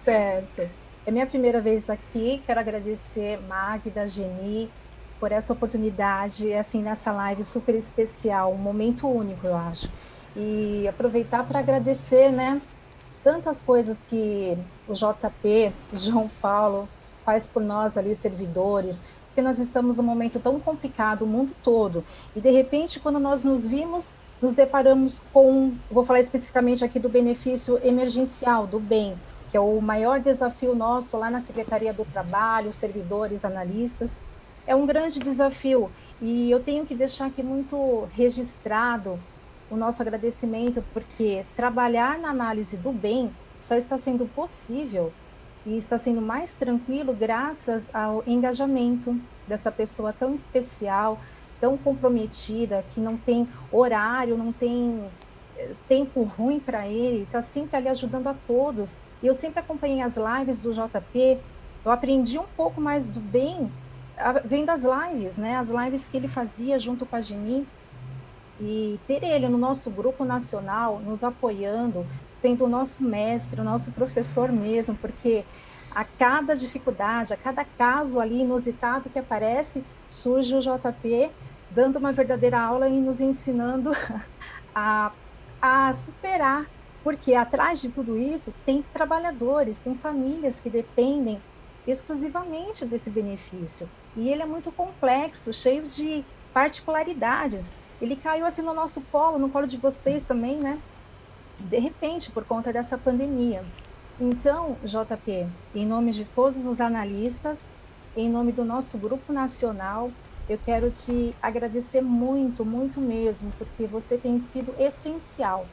Certo. É minha primeira vez aqui, quero agradecer Magda, Geni, por essa oportunidade, assim, nessa live super especial, um momento único, eu acho. E aproveitar para agradecer, né, tantas coisas que o JP, João Paulo, faz por nós ali, servidores, porque nós estamos num momento tão complicado, o mundo todo, e de repente, quando nós nos vimos nos deparamos com, vou falar especificamente aqui do benefício emergencial, do bem, que é o maior desafio nosso lá na Secretaria do Trabalho, servidores, analistas. É um grande desafio e eu tenho que deixar aqui muito registrado o nosso agradecimento, porque trabalhar na análise do bem só está sendo possível e está sendo mais tranquilo graças ao engajamento dessa pessoa tão especial, tão comprometida, que não tem horário, não tem eh, tempo ruim para ele, está sempre ali ajudando a todos. E eu sempre acompanhei as lives do JP, eu aprendi um pouco mais do bem vendo as lives, né? As lives que ele fazia junto com a Geni. E ter ele no nosso grupo nacional, nos apoiando, tendo o nosso mestre, o nosso professor mesmo, porque a cada dificuldade, a cada caso ali inusitado que aparece, surge o JP dando uma verdadeira aula e nos ensinando a, a superar, porque atrás de tudo isso tem trabalhadores, tem famílias que dependem exclusivamente desse benefício. E ele é muito complexo, cheio de particularidades. Ele caiu assim no nosso colo, no colo de vocês também, né? De repente, por conta dessa pandemia. Então, JP, em nome de todos os analistas, em nome do nosso grupo nacional, eu quero te agradecer muito, muito mesmo, porque você tem sido essencial.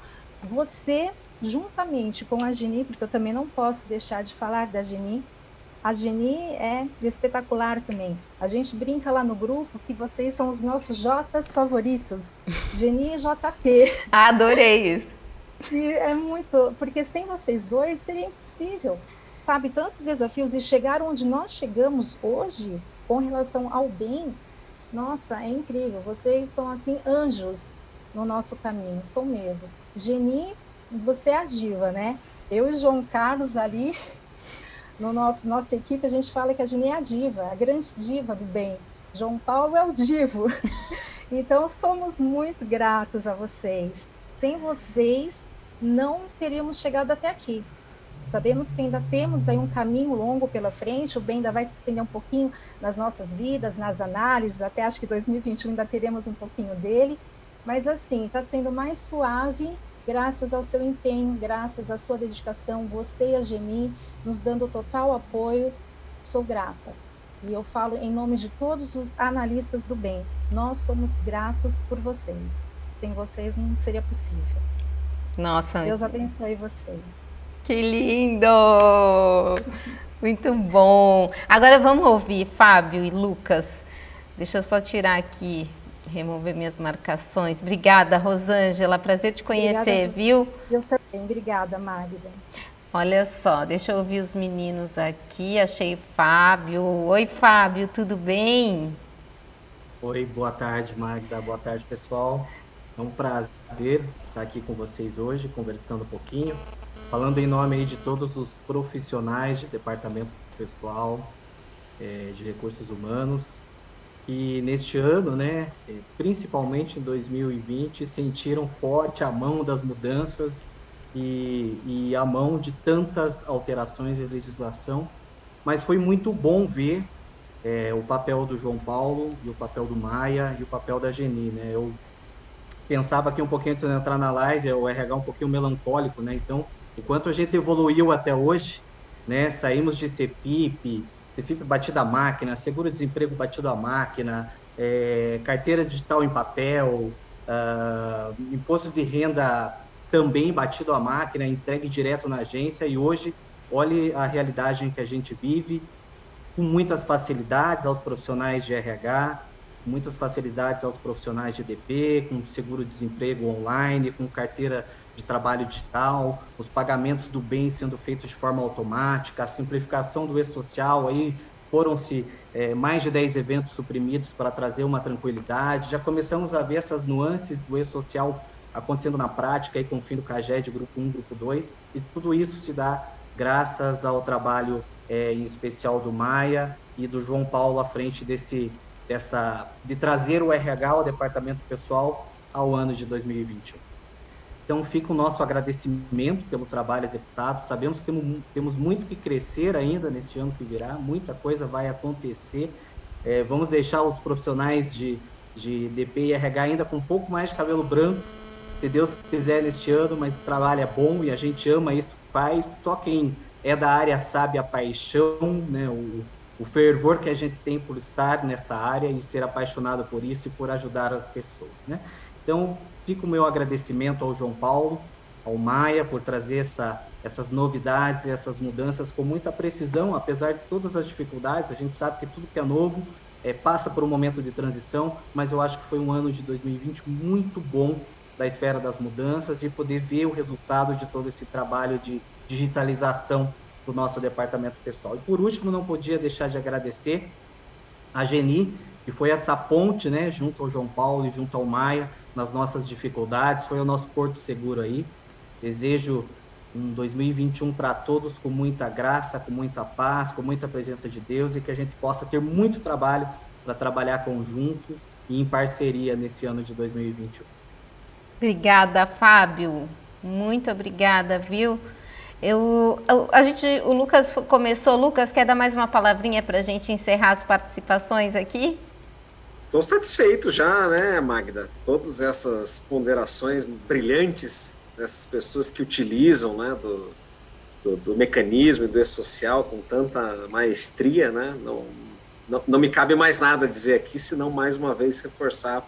Você, juntamente com a Geni, porque eu também não posso deixar de falar da Geni, a Geni é espetacular também. A gente brinca lá no grupo que vocês são os nossos Jotas favoritos. Geni e JP. Adorei isso. E é muito, porque sem vocês dois seria impossível. Sabe, tantos desafios e chegar onde nós chegamos hoje com relação ao bem, nossa, é incrível. Vocês são assim anjos no nosso caminho, são mesmo. Geni, você é a diva, né? Eu e João Carlos ali, no nosso nossa equipe, a gente fala que a Geni é a diva, a grande diva do bem. João Paulo é o divo. Então somos muito gratos a vocês. Sem vocês, não teríamos chegado até aqui. Sabemos que ainda temos aí um caminho longo pela frente, o bem ainda vai se estender um pouquinho nas nossas vidas, nas análises, até acho que 2021 ainda teremos um pouquinho dele, mas assim, está sendo mais suave graças ao seu empenho, graças à sua dedicação, você e a Geni nos dando total apoio, sou grata. E eu falo em nome de todos os analistas do bem, nós somos gratos por vocês. Sem vocês não seria possível. Nossa. Deus abençoe vocês. Que lindo! Muito bom. Agora vamos ouvir Fábio e Lucas. Deixa eu só tirar aqui, remover minhas marcações. Obrigada, Rosângela. Prazer te conhecer, obrigada, viu? Eu também. Obrigada, Magda. Olha só, deixa eu ouvir os meninos aqui. Achei Fábio. Oi, Fábio, tudo bem? Oi, boa tarde, Magda. Boa tarde, pessoal. É um prazer estar aqui com vocês hoje, conversando um pouquinho, falando em nome aí de todos os profissionais de departamento pessoal, é, de recursos humanos, que neste ano, né, é, principalmente em 2020, sentiram forte a mão das mudanças e, e a mão de tantas alterações de legislação, mas foi muito bom ver é, o papel do João Paulo e o papel do Maia e o papel da Geni, né? Eu pensava aqui um pouquinho antes de entrar na live, o RH um pouquinho melancólico, né? Então, o quanto a gente evoluiu até hoje, né? Saímos de CEPIP, CEPIP batido à máquina, seguro-desemprego batido à máquina, é, carteira digital em papel, uh, imposto de renda também batido à máquina, entregue direto na agência e hoje, olhe a realidade em que a gente vive, com muitas facilidades aos profissionais de RH, muitas facilidades aos profissionais de DP, com seguro-desemprego online, com carteira de trabalho digital, os pagamentos do bem sendo feitos de forma automática, a simplificação do e-social, aí foram-se é, mais de 10 eventos suprimidos para trazer uma tranquilidade, já começamos a ver essas nuances do e-social acontecendo na prática, aí com o fim do CAGED, grupo 1, grupo 2, e tudo isso se dá graças ao trabalho é, em especial do Maia e do João Paulo à frente desse, dessa, de trazer o RH, o departamento pessoal, ao ano de 2021. Então, fica o nosso agradecimento pelo trabalho executado. Sabemos que temos, temos muito que crescer ainda neste ano que virá, muita coisa vai acontecer. É, vamos deixar os profissionais de, de DP e RH ainda com um pouco mais de cabelo branco, se Deus quiser, neste ano, mas o trabalho é bom e a gente ama isso, faz. Só quem é da área sabe a paixão, né, o, o fervor que a gente tem por estar nessa área e ser apaixonado por isso e por ajudar as pessoas. Né? Então, fica o meu agradecimento ao João Paulo, ao Maia, por trazer essa, essas novidades e essas mudanças com muita precisão, apesar de todas as dificuldades. A gente sabe que tudo que é novo é, passa por um momento de transição, mas eu acho que foi um ano de 2020 muito bom da esfera das mudanças e poder ver o resultado de todo esse trabalho de digitalização do nosso departamento pessoal. E por último, não podia deixar de agradecer a Geni, que foi essa ponte, né, junto ao João Paulo e junto ao Maia, nas nossas dificuldades, foi o nosso porto seguro aí. Desejo um 2021 para todos com muita graça, com muita paz, com muita presença de Deus e que a gente possa ter muito trabalho para trabalhar conjunto e em parceria nesse ano de 2021. Obrigada, Fábio. Muito obrigada, viu? Eu, a gente, o Lucas começou. Lucas, quer dar mais uma palavrinha para a gente encerrar as participações aqui? Estou satisfeito já, né, Magda? Todas essas ponderações brilhantes dessas pessoas que utilizam né, do, do, do mecanismo e do e-social com tanta maestria, né? Não, não, não me cabe mais nada dizer aqui, senão mais uma vez reforçar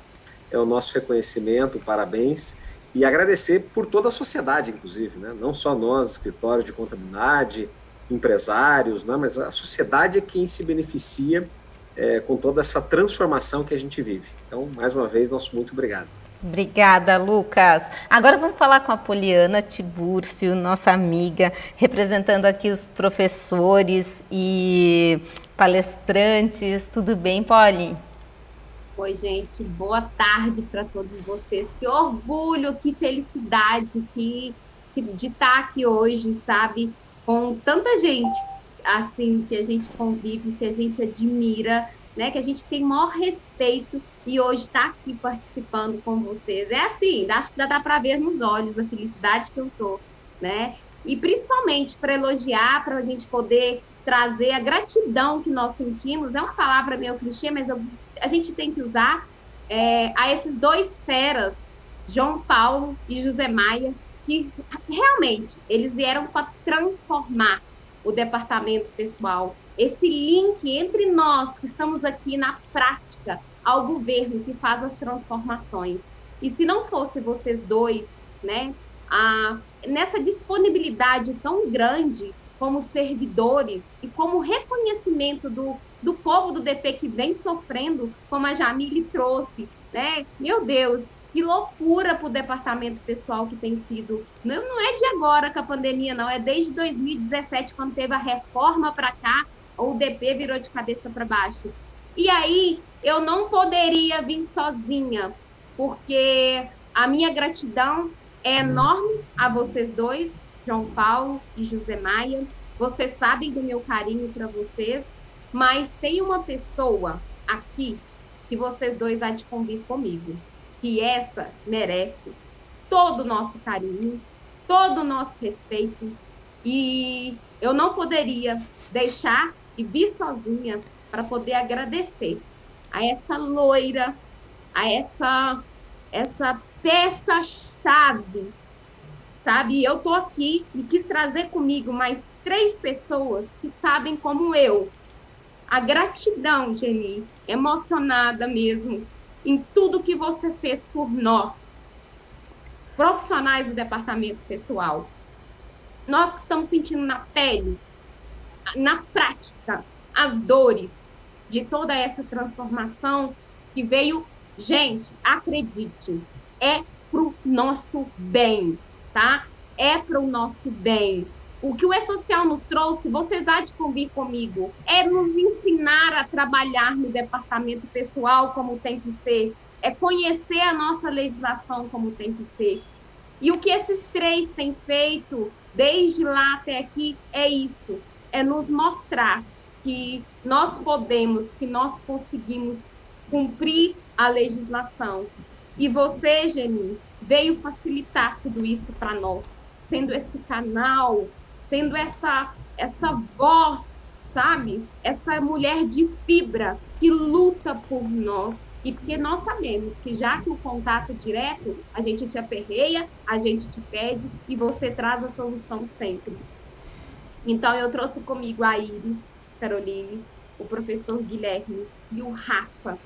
é o nosso reconhecimento, parabéns e agradecer por toda a sociedade, inclusive, né? não só nós, escritórios de contabilidade, empresários, né? mas a sociedade é quem se beneficia é, com toda essa transformação que a gente vive. Então, mais uma vez, nosso muito obrigado. Obrigada, Lucas. Agora vamos falar com a Poliana Tibúrcio, nossa amiga, representando aqui os professores e palestrantes. Tudo bem, Poli? Oi, gente, boa tarde para todos vocês. Que orgulho, que felicidade que, que de estar aqui hoje, sabe? Com tanta gente assim que a gente convive, que a gente admira, né? Que a gente tem maior respeito e hoje está aqui participando com vocês. É assim, acho que dá para ver nos olhos a felicidade que eu tô, né? E principalmente para elogiar, para a gente poder trazer a gratidão que nós sentimos. É uma palavra meio clichê, mas eu a gente tem que usar é, a esses dois feras, João Paulo e José Maia, que realmente eles vieram para transformar o departamento pessoal. Esse link entre nós que estamos aqui na prática ao governo que faz as transformações. E se não fosse vocês dois, né, a, nessa disponibilidade tão grande como servidores e como reconhecimento do do povo do DP que vem sofrendo, como a Jamile trouxe, né? Meu Deus, que loucura para o departamento pessoal que tem sido. Não, não é de agora com a pandemia, não, é desde 2017, quando teve a reforma para cá, o DP virou de cabeça para baixo. E aí eu não poderia vir sozinha, porque a minha gratidão é enorme a vocês dois, João Paulo e José Maia. Vocês sabem do meu carinho para vocês, mas tem uma pessoa aqui que vocês dois há de convir comigo, que essa merece todo o nosso carinho, todo o nosso respeito, e eu não poderia deixar e vir sozinha para poder agradecer a essa loira, a essa essa peça chave, sabe? Eu tô aqui e quis trazer comigo mais três pessoas que sabem como eu. A gratidão, Geni, emocionada mesmo em tudo que você fez por nós, profissionais do departamento pessoal. Nós que estamos sentindo na pele, na prática, as dores de toda essa transformação que veio, gente, acredite, é pro nosso bem, tá? É pro nosso bem. O que o E-Social nos trouxe, vocês há de convir comigo, é nos ensinar a trabalhar no departamento pessoal como tem que ser, é conhecer a nossa legislação como tem que ser. E o que esses três têm feito desde lá até aqui é isso, é nos mostrar que nós podemos, que nós conseguimos cumprir a legislação. E você, Geni, veio facilitar tudo isso para nós, sendo esse canal, sendo essa essa voz, sabe? Essa mulher de fibra que luta por nós. E porque nós sabemos que já que o contato direto, a gente te aperreia, a gente te pede e você traz a solução sempre. Então eu trouxe comigo a Iris, Caroline, o professor Guilherme e o Rafa,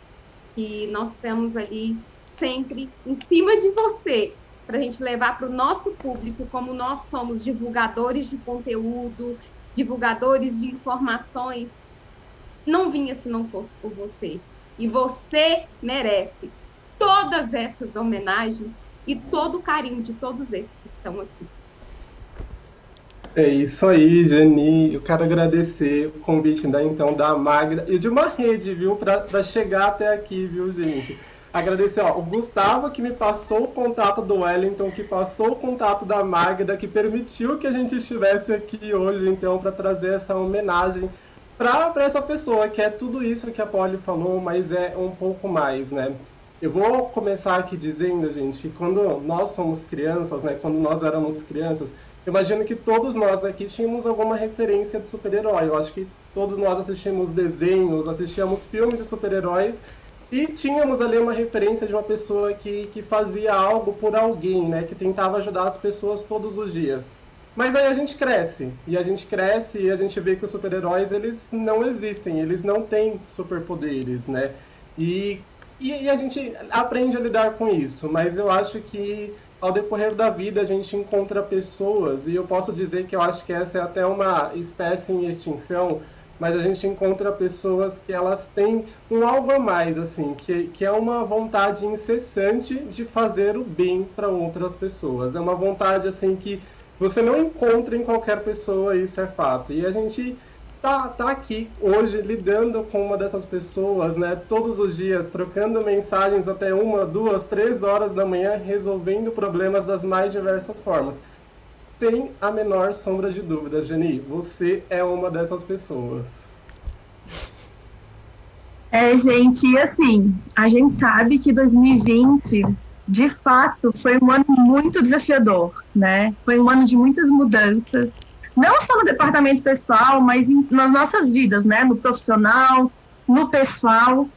que nós estamos ali sempre em cima de você, para a gente levar para o nosso público, como nós somos divulgadores de conteúdo, divulgadores de informações, não vinha se não fosse por você. E você merece todas essas homenagens e todo o carinho de todos esses que estão aqui. É isso aí, Jani. Eu quero agradecer o convite da então da Magda e de uma rede, viu, para chegar até aqui, viu, gente? Agradecer ó, o Gustavo que me passou o contato do Wellington, que passou o contato da Magda, que permitiu que a gente estivesse aqui hoje, então, para trazer essa homenagem para essa pessoa, que é tudo isso que a Polly falou, mas é um pouco mais, né? Eu vou começar aqui dizendo, gente, que quando nós somos crianças, né, quando nós éramos crianças, imagino que todos nós aqui tínhamos alguma referência de super-herói. Eu acho que todos nós assistimos desenhos, assistíamos filmes de super-heróis e tínhamos ali uma referência de uma pessoa que, que fazia algo por alguém, né? Que tentava ajudar as pessoas todos os dias. Mas aí a gente cresce, e a gente cresce e a gente vê que os super-heróis, eles não existem, eles não têm superpoderes, né? E, e, e a gente aprende a lidar com isso, mas eu acho que ao decorrer da vida a gente encontra pessoas, e eu posso dizer que eu acho que essa é até uma espécie em extinção, mas a gente encontra pessoas que elas têm um algo a mais, assim, que, que é uma vontade incessante de fazer o bem para outras pessoas. É uma vontade, assim, que você não encontra em qualquer pessoa, isso é fato. E a gente tá, tá aqui hoje lidando com uma dessas pessoas, né, todos os dias, trocando mensagens até uma, duas, três horas da manhã, resolvendo problemas das mais diversas formas. Sem a menor sombra de dúvida, Geni, você é uma dessas pessoas. É, gente, e assim, a gente sabe que 2020, de fato, foi um ano muito desafiador, né? Foi um ano de muitas mudanças, não só no departamento pessoal, mas em, nas nossas vidas, né? No profissional, no pessoal.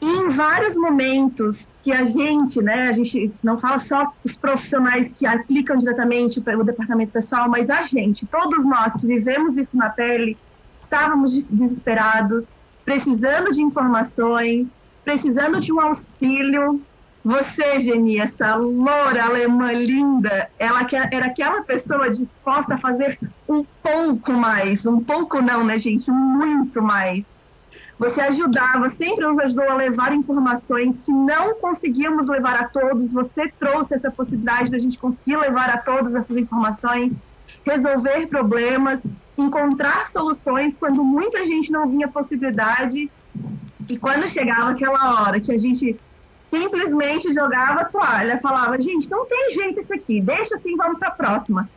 E em vários momentos que a gente, né, a gente não fala só os profissionais que aplicam diretamente o departamento pessoal, mas a gente, todos nós que vivemos isso na pele, estávamos desesperados, precisando de informações, precisando de um auxílio, você, Geni, essa loura alemã linda, ela era aquela pessoa disposta a fazer um pouco mais, um pouco não, né, gente? Muito mais. Você ajudava, sempre nos ajudou a levar informações que não conseguíamos levar a todos. Você trouxe essa possibilidade da gente conseguir levar a todos essas informações, resolver problemas, encontrar soluções quando muita gente não vinha possibilidade E quando chegava aquela hora que a gente simplesmente jogava a toalha, falava, gente, não tem jeito isso aqui, deixa assim, vamos para a próxima.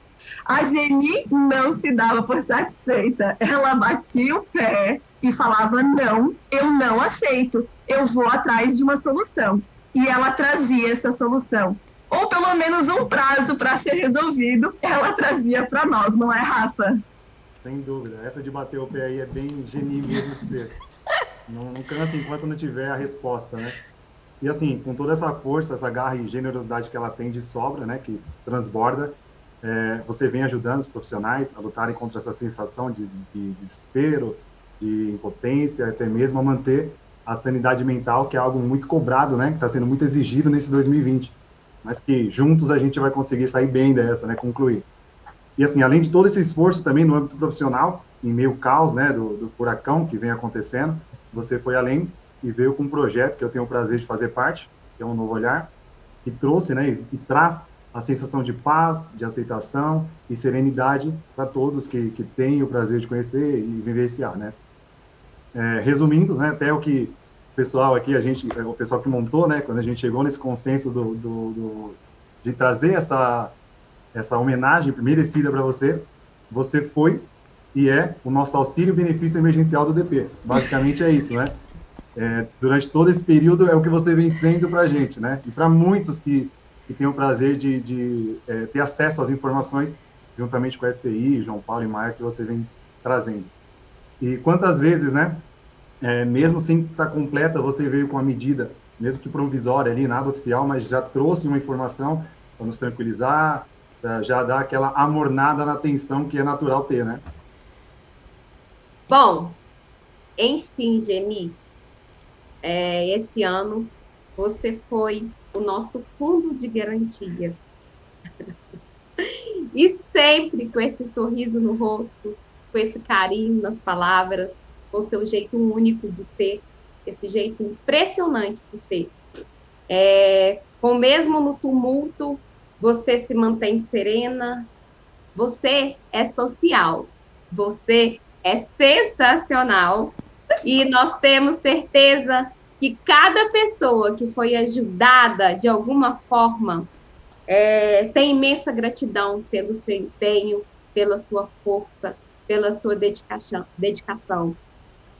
A Geni não se dava por satisfeita. Ela batia o pé e falava: não, eu não aceito, eu vou atrás de uma solução. E ela trazia essa solução. Ou pelo menos um prazo para ser resolvido, ela trazia para nós, não é, Rafa? Sem dúvida. Essa de bater o pé aí é bem geni mesmo de ser. Não, não cansa enquanto não tiver a resposta, né? E assim, com toda essa força, essa garra e generosidade que ela tem de sobra, né, que transborda, é, você vem ajudando os profissionais a lutarem contra essa sensação de, de desespero, de impotência, até mesmo a manter a sanidade mental, que é algo muito cobrado, né, que está sendo muito exigido nesse 2020, mas que juntos a gente vai conseguir sair bem dessa, né, concluir. E assim, além de todo esse esforço também no âmbito profissional, em meio ao caos, né, do, do furacão que vem acontecendo, você foi além e veio com um projeto que eu tenho o prazer de fazer parte, que é um novo olhar, que trouxe, né, e, e traz a sensação de paz, de aceitação e serenidade para todos que, que têm o prazer de conhecer e vivenciar, né. É, resumindo, né, até o que o pessoal aqui, a gente, o pessoal que montou, né, quando a gente chegou nesse consenso do, do, do de trazer essa essa homenagem merecida para você, você foi e é o nosso auxílio benefício emergencial do DP. Basicamente é isso, né? É, durante todo esse período é o que você vem sendo para a gente, né? E para muitos que, que têm o prazer de, de é, ter acesso às informações, juntamente com a SCI, João Paulo e Maia, que você vem trazendo. E quantas vezes, né? É, mesmo sem estar completa, você veio com a medida, mesmo que provisória ali, nada oficial, mas já trouxe uma informação para nos tranquilizar, já dar aquela amornada na tensão que é natural ter, né? Bom, enfim, Geni, é, esse ano você foi o nosso fundo de garantia. e sempre com esse sorriso no rosto, com esse carinho nas palavras, com o seu jeito único de ser, esse jeito impressionante de ser. É, com mesmo no tumulto, você se mantém serena, você é social, você é sensacional. E nós temos certeza que cada pessoa que foi ajudada de alguma forma é, tem imensa gratidão pelo seu empenho, pela sua força, pela sua dedicação. dedicação.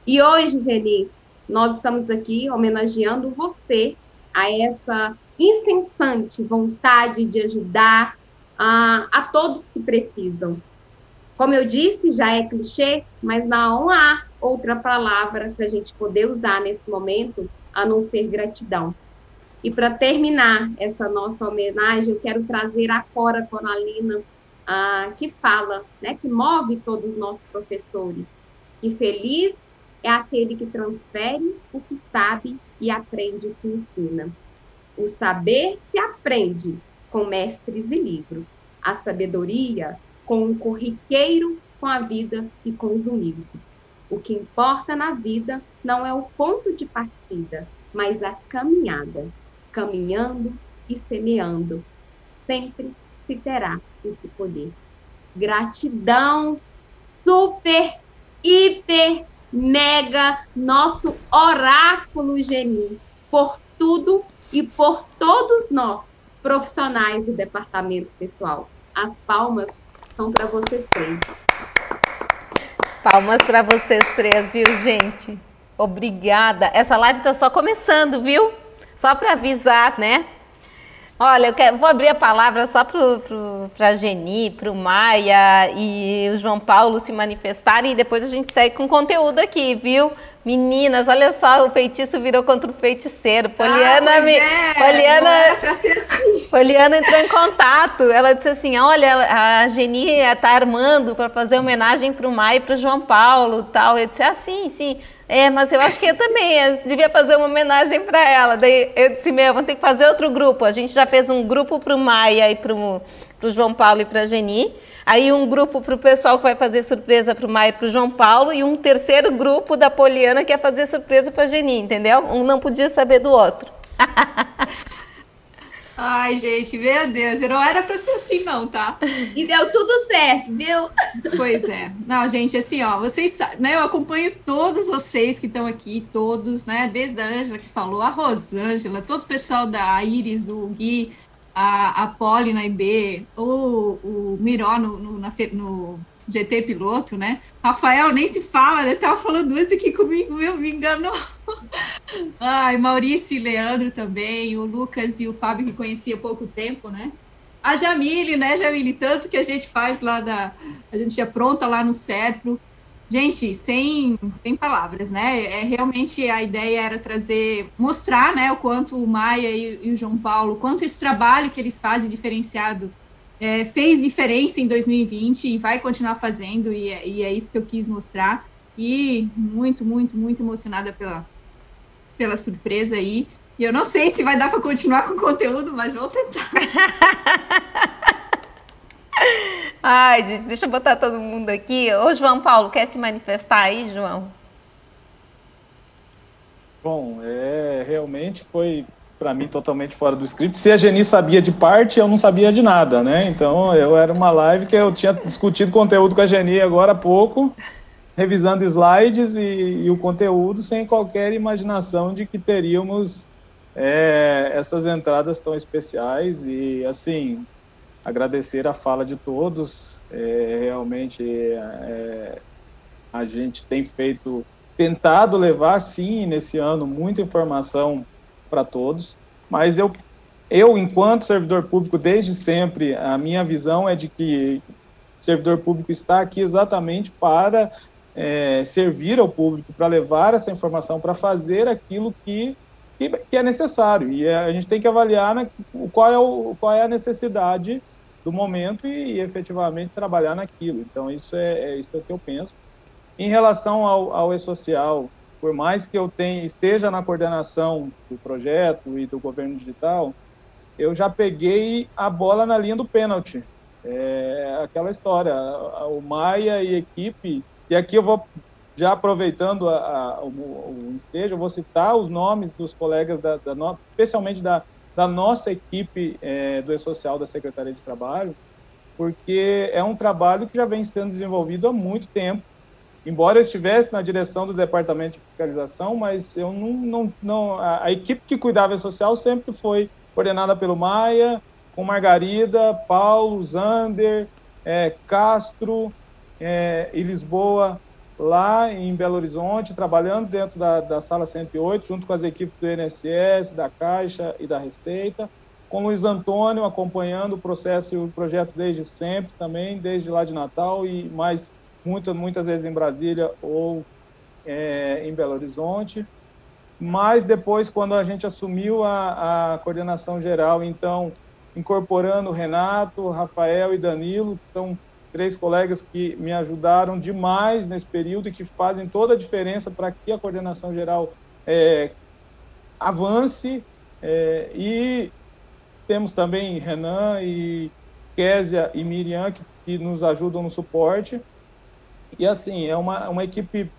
E hoje, Geni, nós estamos aqui homenageando você a essa incessante vontade de ajudar a, a todos que precisam. Como eu disse, já é clichê, mas não há outra palavra para a gente poder usar nesse momento a não ser gratidão. E para terminar essa nossa homenagem, eu quero trazer a Cora Coralina, ah, que fala, né, que move todos os nossos professores. E feliz é aquele que transfere o que sabe e aprende o que ensina. O saber se aprende com mestres e livros. A sabedoria com o corriqueiro, com a vida e com os humildes. O que importa na vida não é o ponto de partida, mas a caminhada. Caminhando e semeando, sempre se terá que colher. Gratidão, super, hiper, mega, nosso oráculo Geni, por tudo e por todos nós, profissionais do departamento pessoal. As palmas são para vocês três. Palmas para vocês três, viu, gente? Obrigada. Essa live está só começando, viu? Só para avisar, né? Olha, eu quero, vou abrir a palavra só para a Geni, para o Maia e o João Paulo se manifestarem e depois a gente segue com conteúdo aqui, viu? Meninas, olha só, o feitiço virou contra o feiticeiro. Ah, Poliana, ah, me, é, Poliana, assim. Poliana entrou em contato. Ela disse assim: Olha, a Geni está armando para fazer homenagem para o Maia e para o João Paulo, tal. Eu disse: Ah, sim, sim. É, mas eu acho que eu também eu devia fazer uma homenagem para ela. Daí eu disse, meu, vamos ter que fazer outro grupo. A gente já fez um grupo para o Maia e para o João Paulo e para a Geni. Aí um grupo para o pessoal que vai fazer surpresa para o Maia e para o João Paulo. E um terceiro grupo da Poliana que ia fazer surpresa para a Geni, entendeu? Um não podia saber do outro. Ai, gente, meu Deus, não era para ser assim, não, tá? E deu tudo certo, viu? Pois é. Não, gente, assim, ó, vocês né? Eu acompanho todos vocês que estão aqui, todos, né? Desde a Ângela que falou, a Rosângela, todo o pessoal da Iris, o Gui, a, a Poli na IB, o, o Miró no, no, na, no GT Piloto, né? Rafael nem se fala, né? Tava falando antes aqui comigo, meu, me enganou. Ai, Maurício e Leandro também, o Lucas e o Fábio que conhecia há pouco tempo, né? A Jamile, né, Jamile? Tanto que a gente faz lá da. A gente é pronta lá no CEPRO. Gente, sem, sem palavras, né? É, realmente a ideia era trazer, mostrar, né, o quanto o Maia e, e o João Paulo, quanto esse trabalho que eles fazem diferenciado é, fez diferença em 2020 e vai continuar fazendo, e é, e é, isso que eu quis mostrar. E muito, muito, muito emocionada pela, pela surpresa aí. E eu não sei se vai dar para continuar com o conteúdo, mas vou tentar. Ai, gente, deixa eu botar todo mundo aqui. Ô, João Paulo, quer se manifestar aí, João? Bom, é, realmente foi para mim totalmente fora do script. Se a Geni sabia de parte, eu não sabia de nada, né? Então eu era uma live que eu tinha discutido conteúdo com a Geni agora há pouco, revisando slides e, e o conteúdo sem qualquer imaginação de que teríamos é, essas entradas tão especiais e assim agradecer a fala de todos. É, realmente é, a gente tem feito, tentado levar sim nesse ano muita informação para todos, mas eu, eu, enquanto servidor público, desde sempre, a minha visão é de que servidor público está aqui exatamente para é, servir ao público, para levar essa informação, para fazer aquilo que, que, que, é necessário. E a gente tem que avaliar né, qual, é o, qual é a necessidade do momento e, e efetivamente trabalhar naquilo. Então, isso é, é, isso é o que eu penso. Em relação ao, ao e-social, por mais que eu tenha, esteja na coordenação do projeto e do governo digital, eu já peguei a bola na linha do pênalti. É aquela história, o Maia e equipe, e aqui eu vou, já aproveitando a, a, o, o estejo, eu vou citar os nomes dos colegas, da, da no, especialmente da, da nossa equipe é, do E-Social da Secretaria de Trabalho, porque é um trabalho que já vem sendo desenvolvido há muito tempo, embora eu estivesse na direção do departamento de fiscalização, mas eu não, não, não a, a, equipe que cuidava social sempre foi coordenada pelo Maia, com Margarida, Paulo, Zander, é, Castro é, e Lisboa, lá em Belo Horizonte, trabalhando dentro da, da sala 108, junto com as equipes do INSS, da Caixa e da Receita, com Luiz Antônio acompanhando o processo e o projeto desde sempre também, desde lá de Natal e mais muitas, muitas vezes em Brasília ou é, em Belo Horizonte. Mas depois, quando a gente assumiu a, a coordenação geral, então, incorporando Renato, Rafael e Danilo, são três colegas que me ajudaram demais nesse período e que fazem toda a diferença para que a coordenação geral é, avance. É, e temos também Renan e Késia e Miriam, que, que nos ajudam no suporte. E assim, é uma, uma equipe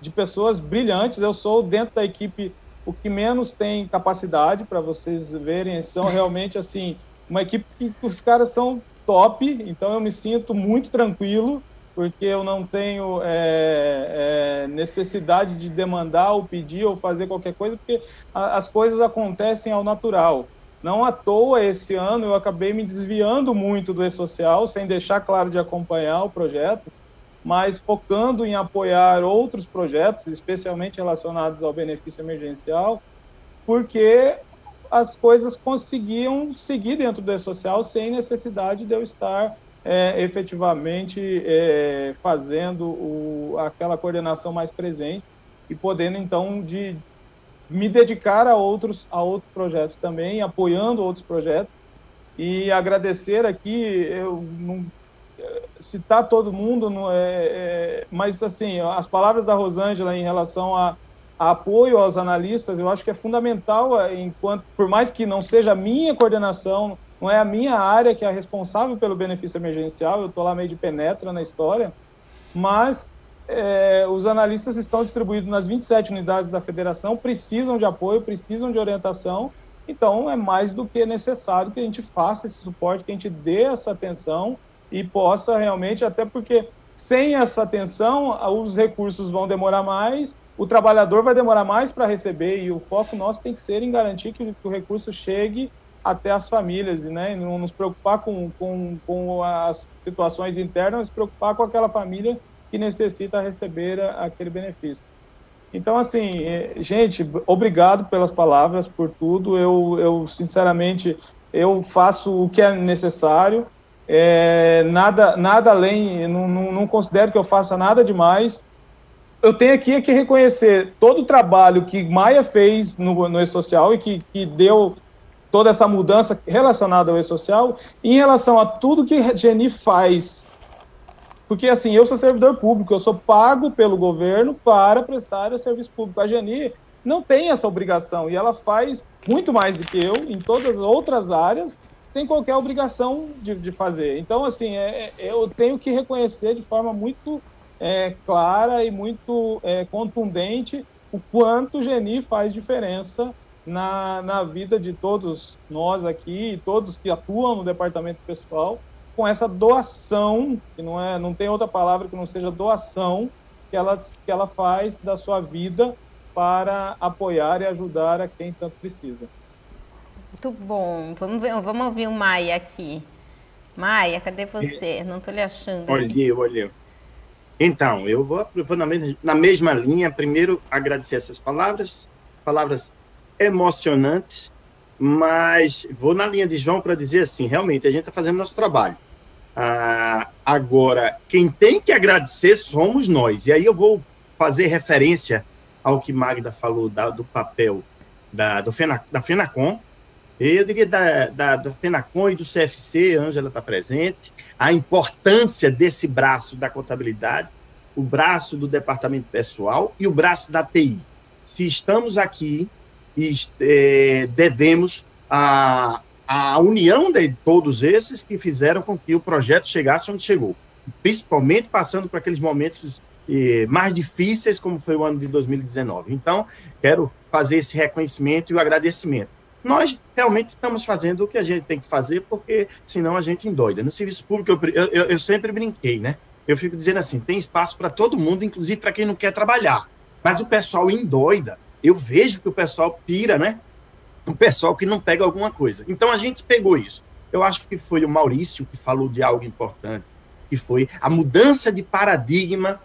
de pessoas brilhantes. Eu sou dentro da equipe o que menos tem capacidade para vocês verem. São realmente assim uma equipe que os caras são top. Então eu me sinto muito tranquilo porque eu não tenho é, é, necessidade de demandar ou pedir ou fazer qualquer coisa, porque a, as coisas acontecem ao natural. Não à toa, esse ano eu acabei me desviando muito do e-social, sem deixar claro de acompanhar o projeto, mas focando em apoiar outros projetos, especialmente relacionados ao benefício emergencial, porque as coisas conseguiam seguir dentro do E-Social sem necessidade de eu estar é, efetivamente é, fazendo o, aquela coordenação mais presente e podendo, então, de me dedicar a outros, a outros projetos também, apoiando outros projetos, e agradecer aqui, eu não citar todo mundo, não é, é, mas assim, as palavras da Rosângela em relação a, a, apoio aos analistas, eu acho que é fundamental, é, enquanto, por mais que não seja a minha coordenação, não é a minha área que é responsável pelo benefício emergencial, eu estou lá meio de penetra na história, mas é, os analistas estão distribuídos nas 27 unidades da federação, precisam de apoio, precisam de orientação, Então, é mais do que necessário que a gente faça esse suporte, que a gente dê essa atenção e possa realmente, até porque sem essa atenção, os recursos vão demorar mais, o trabalhador vai demorar mais para receber e o foco nosso tem que ser em garantir que, o recurso chegue até as famílias e né, não nos preocupar com, com, com as situações internas, nos preocupar com aquela família que necessita receber aquele benefício. Então, assim, é, gente, obrigado pelas palavras, por tudo. Eu, eu sinceramente, eu faço o que é necessário. É, nada, nada além, não, não, não, considero que eu faça nada demais. Eu tenho aqui que reconhecer todo o trabalho que Maia fez no, no E-Social e que, que deu toda essa mudança relacionada ao E-Social em relação a tudo que Geni faz porque, assim, eu sou servidor público, eu sou pago pelo governo para prestar o serviço público. A Geni não tem essa obrigação e ela faz muito mais do que eu em todas as outras áreas, sem qualquer obrigação de, de fazer. Então, assim, é, é, eu tenho que reconhecer de forma muito é, clara e muito é, contundente o quanto o Geni faz diferença na, na vida de todos nós aqui, todos que atuam no departamento pessoal, com essa doação, que não é, não tem outra palavra que não seja doação, que ela, que ela faz da sua vida para apoiar e ajudar a quem tanto precisa. Muito bom. Vamos, ver, vamos ouvir o Maia aqui. Maia, cadê você? Não estou lhe achando. Olha eu. Então, eu vou, eu vou na, mesma, na mesma linha. Primeiro, agradecer essas palavras, palavras emocionantes, mas vou na linha de João para dizer assim: realmente, a gente está fazendo nosso trabalho. Ah, agora, quem tem que agradecer somos nós. E aí eu vou fazer referência ao que Magda falou da, do papel da, do Fena, da FENACOM. Eu diria da, da, da FENACOM e do CFC, a Ângela está presente, a importância desse braço da contabilidade, o braço do departamento pessoal e o braço da TI. Se estamos aqui é, devemos a, a união de todos esses que fizeram com que o projeto chegasse onde chegou, principalmente passando por aqueles momentos eh, mais difíceis, como foi o ano de 2019. Então, quero fazer esse reconhecimento e o agradecimento. Nós realmente estamos fazendo o que a gente tem que fazer, porque senão a gente endoida. No serviço público, eu, eu, eu sempre brinquei, né? Eu fico dizendo assim: tem espaço para todo mundo, inclusive para quem não quer trabalhar. Mas o pessoal endoida. Eu vejo que o pessoal pira, né? o pessoal que não pega alguma coisa. Então a gente pegou isso. Eu acho que foi o Maurício que falou de algo importante, que foi a mudança de paradigma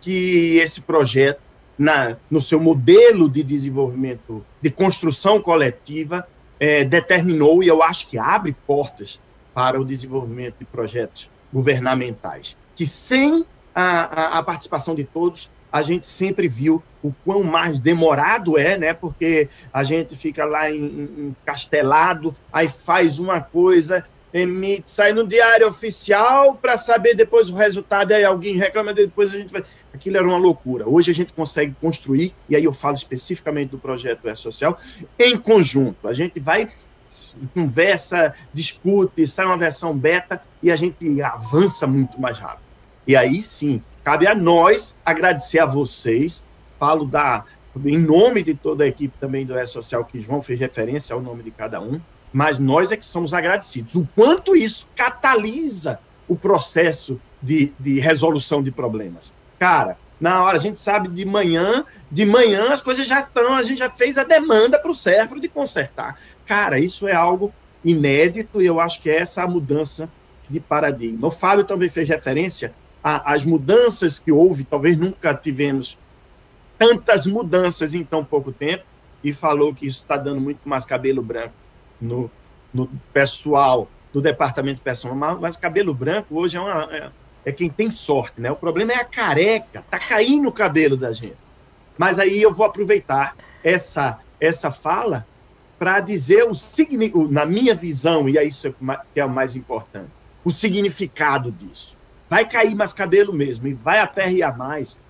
que esse projeto, na, no seu modelo de desenvolvimento, de construção coletiva, é, determinou, e eu acho que abre portas para o desenvolvimento de projetos governamentais, que sem a, a, a participação de todos, a gente sempre viu o quão mais demorado é, né? Porque a gente fica lá encastelado, aí faz uma coisa, emite, sai no diário oficial para saber depois o resultado, aí alguém reclama, depois a gente vai. Aquilo era uma loucura. Hoje a gente consegue construir, e aí eu falo especificamente do projeto É Social, em conjunto. A gente vai conversa, discute, sai uma versão beta e a gente avança muito mais rápido. E aí sim, cabe a nós agradecer a vocês falo da, em nome de toda a equipe também do E-Social, que João fez referência ao nome de cada um, mas nós é que somos agradecidos. O quanto isso catalisa o processo de, de resolução de problemas. Cara, na hora, a gente sabe de manhã, de manhã as coisas já estão, a gente já fez a demanda para o Cérebro de consertar. Cara, isso é algo inédito e eu acho que é essa a mudança de paradigma. O Fábio também fez referência às mudanças que houve, talvez nunca tivemos tantas mudanças em tão pouco tempo e falou que isso está dando muito mais cabelo branco no, no pessoal do departamento pessoal. Mas, mas cabelo branco hoje é, uma, é, é, quem tem sorte, né? O problema é a careca, tá caindo o cabelo da gente. Mas aí eu vou aproveitar essa essa fala para dizer o significado, na minha visão, e é isso que é o mais importante, o significado disso. Vai cair mais cabelo mesmo e vai aperrear mais,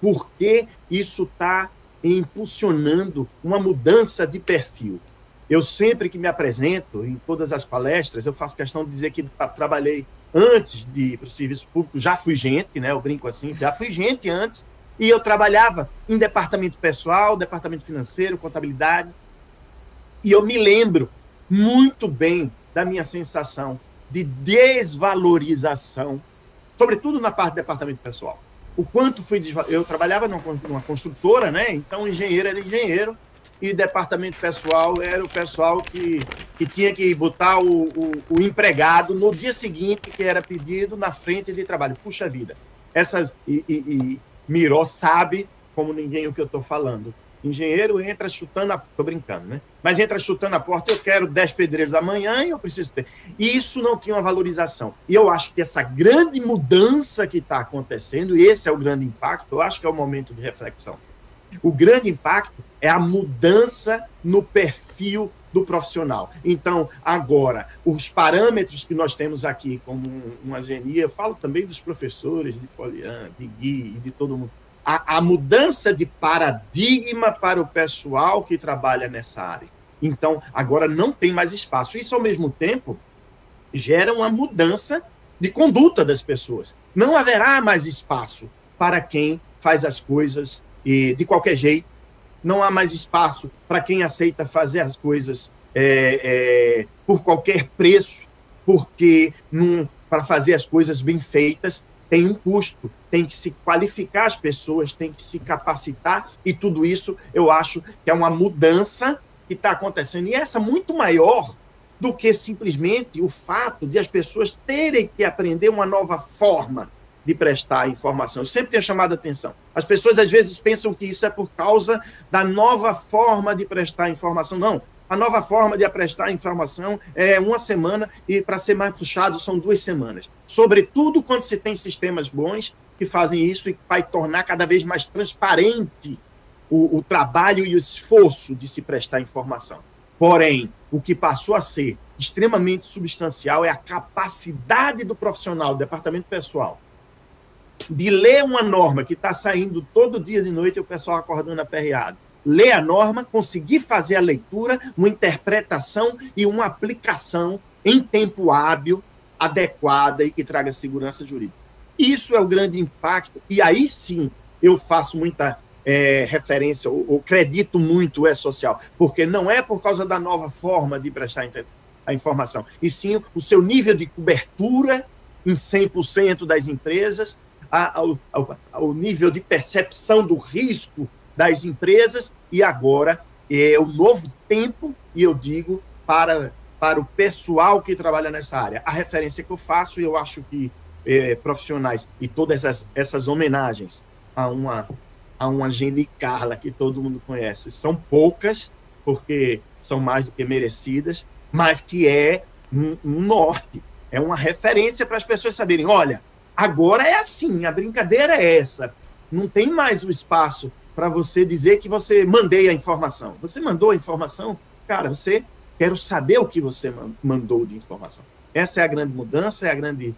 porque isso está impulsionando uma mudança de perfil. Eu sempre que me apresento em todas as palestras, eu faço questão de dizer que trabalhei antes de ir para o serviço público, já fui gente, né? Eu brinco assim, já fui gente antes, e eu trabalhava em departamento pessoal, departamento financeiro, contabilidade. E eu me lembro muito bem da minha sensação de desvalorização, sobretudo na parte do departamento pessoal. O quanto fui eu trabalhava numa construtora, né? Então engenheiro era engenheiro e departamento pessoal era o pessoal que, que tinha que botar o, o, o empregado no dia seguinte que era pedido na frente de trabalho. Puxa vida, essa e, e, e Miró sabe como ninguém o que eu estou falando. Engenheiro entra chutando a. Tô brincando, né? Mas entra chutando a porta, eu quero 10 pedreiros da manhã e eu preciso ter. E isso não tinha uma valorização. E eu acho que essa grande mudança que está acontecendo, e esse é o grande impacto, eu acho que é o momento de reflexão. O grande impacto é a mudança no perfil do profissional. Então, agora, os parâmetros que nós temos aqui, como uma genia, eu falo também dos professores, de Poliana, de Gui e de todo mundo a, a mudança de paradigma para o pessoal que trabalha nessa área. Então, agora não tem mais espaço. Isso, ao mesmo tempo, gera uma mudança de conduta das pessoas. Não haverá mais espaço para quem faz as coisas de qualquer jeito. Não há mais espaço para quem aceita fazer as coisas é, é, por qualquer preço, porque para fazer as coisas bem feitas tem um custo, tem que se qualificar as pessoas, tem que se capacitar, e tudo isso eu acho que é uma mudança que está acontecendo. E essa muito maior do que simplesmente o fato de as pessoas terem que aprender uma nova forma de prestar informação. Eu sempre tenho chamado a atenção. As pessoas às vezes pensam que isso é por causa da nova forma de prestar informação. Não, a nova forma de prestar informação é uma semana e, para ser mais puxado, são duas semanas. Sobretudo quando se tem sistemas bons que fazem isso e vai tornar cada vez mais transparente o, o trabalho e o esforço de se prestar informação. Porém, o que passou a ser extremamente substancial é a capacidade do profissional, do departamento pessoal, de ler uma norma que está saindo todo dia de noite e o pessoal acordando aperreado ler a norma, conseguir fazer a leitura, uma interpretação e uma aplicação em tempo hábil, adequada e que traga segurança jurídica. Isso é o grande impacto, e aí sim eu faço muita é, referência, ou, ou acredito muito é social, porque não é por causa da nova forma de prestar a informação, e sim o seu nível de cobertura em 100% das empresas, ao, ao, ao nível de percepção do risco das empresas e agora é o novo tempo, e eu digo, para, para o pessoal que trabalha nessa área. A referência que eu faço, e eu acho que é, profissionais e todas essas, essas homenagens a uma, a uma Geni Carla que todo mundo conhece, são poucas, porque são mais do que merecidas, mas que é um, um norte, é uma referência para as pessoas saberem, olha, agora é assim, a brincadeira é essa, não tem mais o espaço para você dizer que você mandei a informação. Você mandou a informação, cara, você quero saber o que você mandou de informação. Essa é a grande mudança, é a grande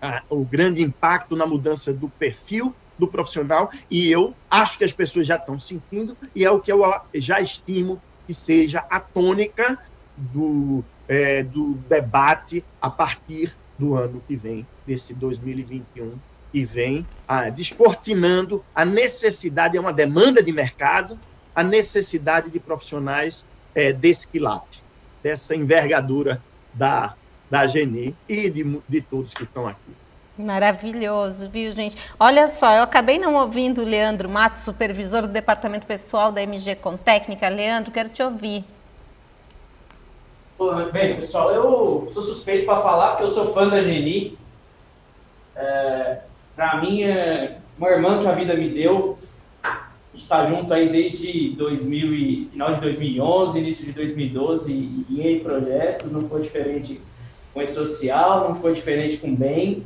a, o grande impacto na mudança do perfil do profissional e eu acho que as pessoas já estão sentindo e é o que eu já estimo que seja a tônica do, é, do debate a partir do ano que vem, desse 2021 e vem ah, descortinando a necessidade, é uma demanda de mercado, a necessidade de profissionais é, desse quilate, dessa envergadura da, da Geni e de, de todos que estão aqui. Maravilhoso, viu, gente? Olha só, eu acabei não ouvindo o Leandro Matos, supervisor do Departamento Pessoal da MG Com Técnica. Leandro, quero te ouvir. Bem, pessoal, eu sou suspeito para falar porque eu sou fã da Geni. É, para mim, é uma irmã que a vida me deu. Está junto aí desde 2000 e, final de 2011, início de 2012 e em projetos. Não foi diferente com esse social, não foi diferente com bem.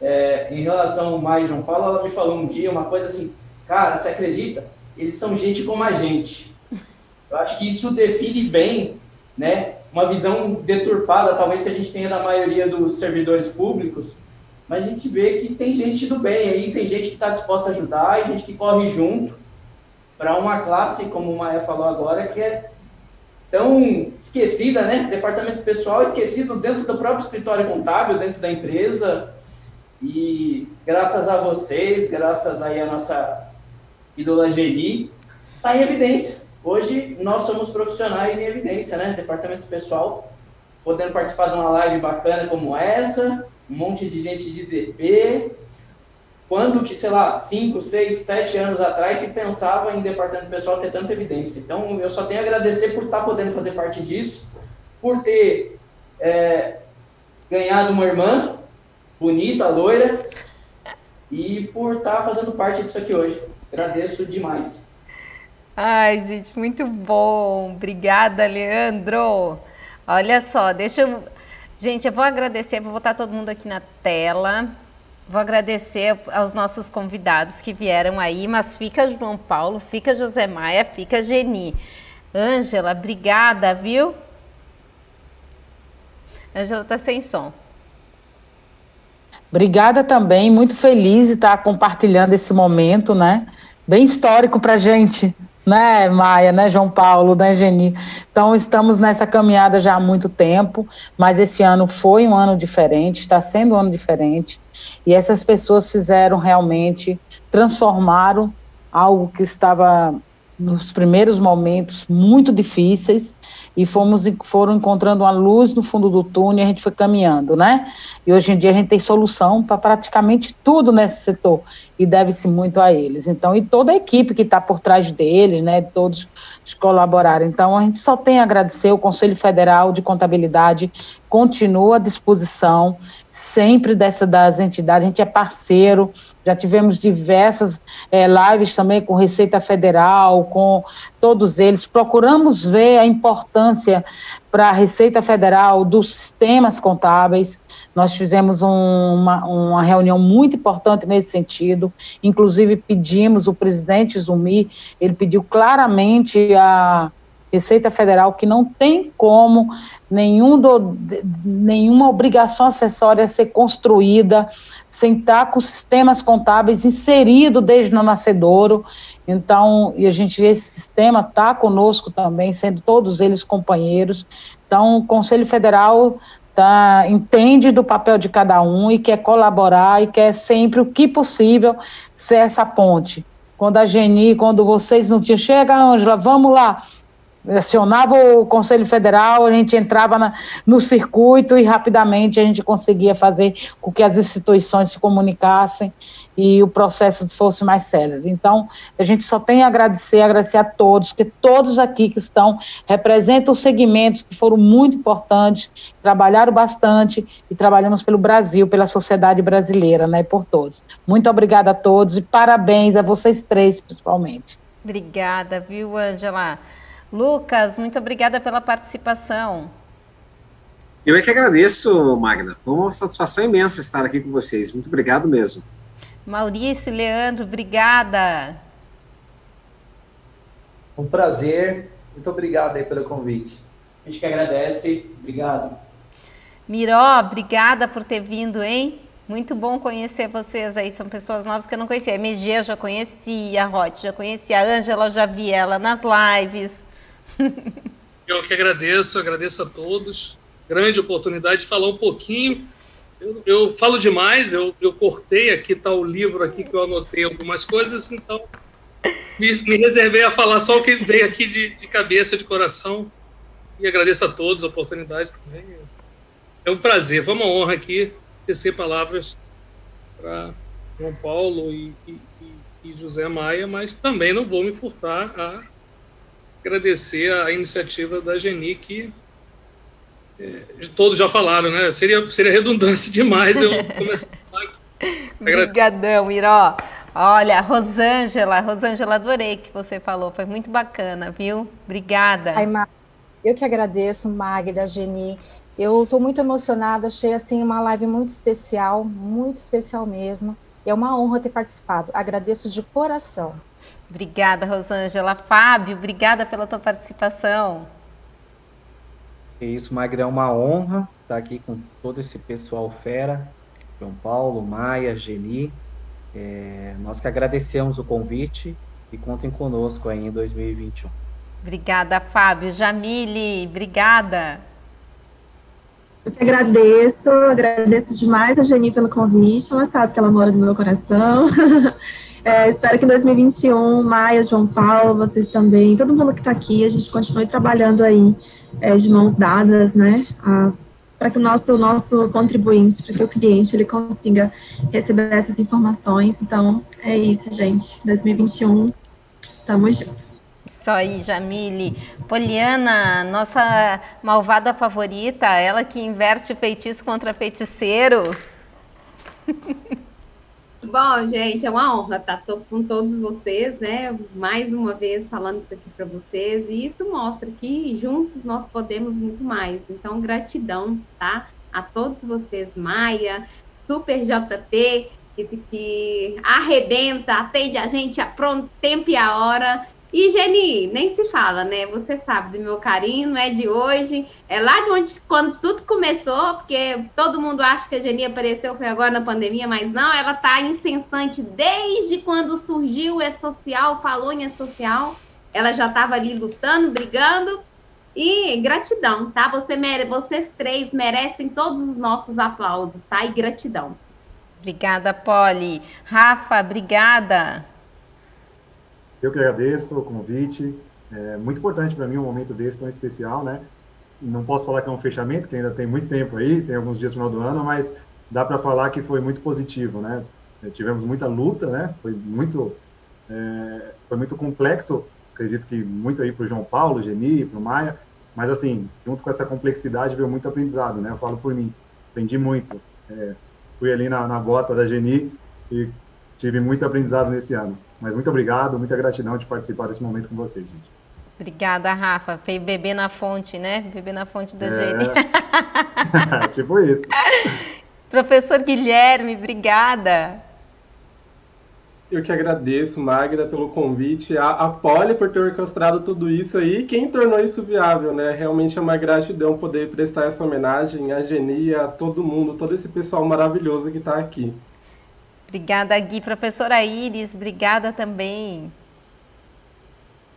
É, em relação ao Maio e João Paulo, ela me falou um dia uma coisa assim, cara, você acredita? Eles são gente como a gente. Eu acho que isso define bem, né, uma visão deturpada, talvez que a gente tenha da maioria dos servidores públicos, mas a gente vê que tem gente do bem aí, tem gente que está disposta a ajudar e gente que corre junto para uma classe, como o Maia falou agora, que é tão esquecida, né? Departamento pessoal esquecido dentro do próprio escritório contábil, dentro da empresa. E graças a vocês, graças aí a nossa ídola Geni, está em evidência. Hoje nós somos profissionais em evidência, né? Departamento pessoal, podendo participar de uma live bacana como essa, um monte de gente de DP, quando que, sei lá, 5, 6, 7 anos atrás se pensava em departamento pessoal ter tanta evidência. Então, eu só tenho a agradecer por estar podendo fazer parte disso, por ter é, ganhado uma irmã bonita, loira, e por estar fazendo parte disso aqui hoje. Agradeço demais. Ai, gente, muito bom. Obrigada, Leandro. Olha só, deixa eu. Gente, eu vou agradecer, vou botar todo mundo aqui na tela. Vou agradecer aos nossos convidados que vieram aí, mas fica João Paulo, fica José Maia, fica Geni. Ângela, obrigada, viu? Ângela está sem som. Obrigada também, muito feliz de estar compartilhando esse momento, né? Bem histórico para a gente né, Maia, né, João Paulo, né, Geni? Então, estamos nessa caminhada já há muito tempo, mas esse ano foi um ano diferente, está sendo um ano diferente, e essas pessoas fizeram realmente, transformaram algo que estava nos primeiros momentos muito difíceis e fomos foram encontrando uma luz no fundo do túnel e a gente foi caminhando, né? E hoje em dia a gente tem solução para praticamente tudo nesse setor e deve-se muito a eles. Então, e toda a equipe que está por trás deles, né? Todos colaboraram. Então, a gente só tem a agradecer o Conselho Federal de Contabilidade continua à disposição sempre dessa das entidades. A gente é parceiro, já tivemos diversas é, lives também com Receita Federal, com todos eles. Procuramos ver a importância para a Receita Federal dos sistemas contábeis. Nós fizemos um, uma, uma reunião muito importante nesse sentido. Inclusive, pedimos, o presidente Zumi, ele pediu claramente a Receita Federal que não tem como nenhum do, nenhuma obrigação acessória ser construída sem estar com sistemas contábeis inserido desde o nascedouro. Então, e a gente esse sistema está conosco também, sendo todos eles companheiros. Então, o Conselho Federal tá, entende do papel de cada um e quer colaborar e quer sempre o que possível ser essa ponte. Quando a Geni, quando vocês não tinham, chega, Ângela, vamos lá, acionava o Conselho Federal, a gente entrava na, no circuito e rapidamente a gente conseguia fazer com que as instituições se comunicassem e o processo fosse mais célere. Então, a gente só tem a agradecer, agradecer a todos, que todos aqui que estão representam os segmentos que foram muito importantes, trabalharam bastante e trabalhamos pelo Brasil, pela sociedade brasileira, né, por todos. Muito obrigada a todos e parabéns a vocês três, principalmente. Obrigada, viu, Angela? Lucas, muito obrigada pela participação. Eu é que agradeço, Magna. Foi uma satisfação imensa estar aqui com vocês. Muito obrigado mesmo. Maurício, Leandro, obrigada. Um prazer. Muito obrigado aí pelo convite. A gente que agradece. Obrigado. Miró, obrigada por ter vindo, hein? Muito bom conhecer vocês aí, são pessoas novas que eu não conhecia. A MG eu já conhecia, a Roth já conhecia, a Ângela já vi ela nas lives. Eu que agradeço, agradeço a todos. Grande oportunidade de falar um pouquinho. Eu, eu falo demais, eu, eu cortei aqui, está o livro aqui que eu anotei algumas coisas, então me, me reservei a falar só o que veio aqui de, de cabeça, de coração. E agradeço a todos a oportunidade também. É um prazer, foi uma honra aqui tecer palavras para João Paulo e, e, e José Maia, mas também não vou me furtar a agradecer a iniciativa da Geni, que é, todos já falaram, né? Seria, seria redundância demais eu começar a Obrigadão, Iró. Olha, Rosângela, Rosângela, adorei que você falou, foi muito bacana, viu? Obrigada. Ai, eu que agradeço, Magda, Geni. Eu estou muito emocionada, achei assim uma live muito especial, muito especial mesmo. É uma honra ter participado. Agradeço de coração. Obrigada, Rosângela. Fábio, obrigada pela tua participação. É isso, Magda, é uma honra estar aqui com todo esse pessoal fera, João Paulo, Maia, Geni. É, nós que agradecemos o convite e contem conosco aí em 2021. Obrigada, Fábio. Jamile, obrigada. Eu que agradeço, agradeço demais a Geni pelo convite. Ela sabe que ela mora no meu coração. É, espero que em 2021, Maia, João Paulo, vocês também, todo mundo que está aqui, a gente continue trabalhando aí é, de mãos dadas, né? Para que o nosso, nosso contribuinte, para que o cliente ele consiga receber essas informações. Então, é isso, gente. 2021, tamo junto. Isso aí, Jamile. Poliana, nossa malvada favorita, ela que inverte feitiço contra feiticeiro. Bom, gente, é uma honra estar com todos vocês, né? Mais uma vez falando isso aqui para vocês, e isso mostra que juntos nós podemos muito mais. Então, gratidão, tá? A todos vocês, Maia, Super JP, que, que arrebenta, atende a gente a pronto tempo e a hora. E Geni, nem se fala, né? Você sabe do meu carinho, não é de hoje. É lá de onde, quando tudo começou, porque todo mundo acha que a Geni apareceu foi agora na pandemia, mas não, ela tá incessante desde quando surgiu o E-Social, falou em E-Social. Ela já estava ali lutando, brigando. E gratidão, tá? Você mere... Vocês três merecem todos os nossos aplausos, tá? E gratidão. Obrigada, Polly. Rafa, obrigada. Eu que agradeço o convite. É muito importante para mim um momento desse tão especial, né? Não posso falar que é um fechamento, que ainda tem muito tempo aí, tem alguns dias no final do ano, mas dá para falar que foi muito positivo, né? É, tivemos muita luta, né? Foi muito, é, foi muito complexo. Acredito que muito aí para o João Paulo, Geni, para o Maia, mas assim, junto com essa complexidade veio muito aprendizado, né? Eu falo por mim, aprendi muito. É, fui ali na, na bota da Geni e tive muito aprendizado nesse ano. Mas muito obrigado, muita gratidão de participar desse momento com vocês, gente. Obrigada, Rafa. Veio beber na fonte, né? Beber na fonte da é... tipo isso. Professor Guilherme, obrigada. Eu que agradeço, Magda, pelo convite, a, a Poli por ter orquestrado tudo isso aí, quem tornou isso viável, né? Realmente é uma gratidão poder prestar essa homenagem à Geni, a todo mundo, todo esse pessoal maravilhoso que está aqui. Obrigada, Gui. Professora Iris, obrigada também.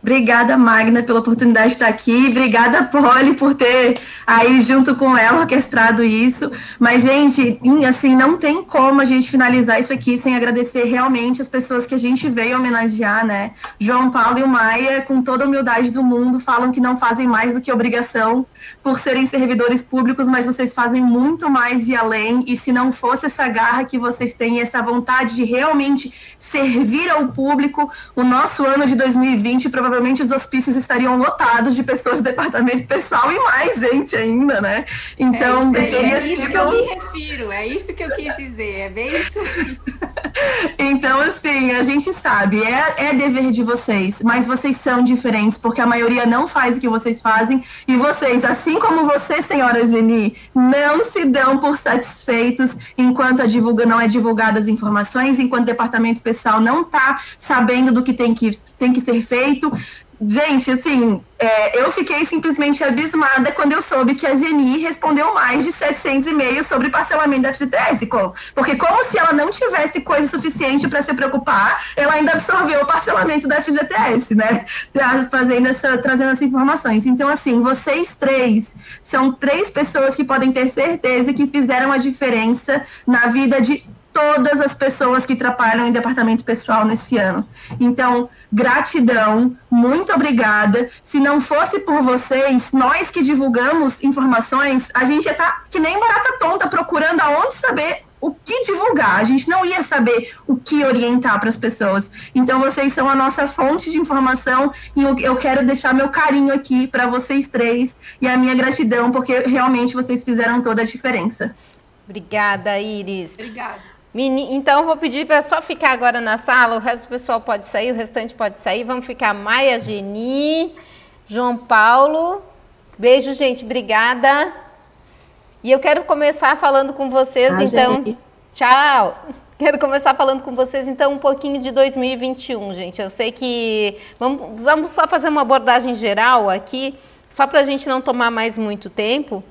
Obrigada, Magna, pela oportunidade de estar aqui. Obrigada, Polly, por ter aí junto com ela orquestrado isso. Mas, gente, assim, não tem como a gente finalizar isso aqui sem agradecer realmente as pessoas que a gente veio homenagear, né? João Paulo e o Maia, com toda a humildade do mundo, falam que não fazem mais do que obrigação por serem servidores públicos, mas vocês fazem muito mais e além. E se não fosse essa garra que vocês têm, essa vontade de realmente servir ao público, o nosso ano de 2020 provavelmente provavelmente os hospícios estariam lotados de pessoas do departamento pessoal e mais gente ainda, né? Então, é isso, aí, é isso que eu me refiro, é isso que eu quis dizer, é bem isso. então, assim, a gente sabe, é, é dever de vocês, mas vocês são diferentes, porque a maioria não faz o que vocês fazem, e vocês, assim como você, senhora Zeni, não se dão por satisfeitos enquanto a divulga, não é divulgada as informações, enquanto o departamento pessoal não está sabendo do que tem que, tem que ser feito, Gente, assim, é, eu fiquei simplesmente abismada quando eu soube que a Geni respondeu mais de 700 e-mails sobre parcelamento da FGTS. Porque como se ela não tivesse coisa suficiente para se preocupar, ela ainda absorveu o parcelamento da FGTS, né? Tá fazendo essa, trazendo essas informações. Então, assim, vocês três são três pessoas que podem ter certeza que fizeram a diferença na vida de todas as pessoas que trabalham em departamento pessoal nesse ano. Então, gratidão, muito obrigada. Se não fosse por vocês, nós que divulgamos informações, a gente ia estar tá que nem barata tonta procurando aonde saber o que divulgar. A gente não ia saber o que orientar para as pessoas. Então, vocês são a nossa fonte de informação e eu quero deixar meu carinho aqui para vocês três e a minha gratidão, porque realmente vocês fizeram toda a diferença. Obrigada, Iris. Obrigada. Então, vou pedir para só ficar agora na sala, o resto do pessoal pode sair, o restante pode sair. Vamos ficar Maia, Geni, João Paulo. Beijo, gente, obrigada. E eu quero começar falando com vocês, ah, então. Gente. Tchau! Quero começar falando com vocês, então, um pouquinho de 2021, gente. Eu sei que. Vamos, vamos só fazer uma abordagem geral aqui, só para a gente não tomar mais muito tempo.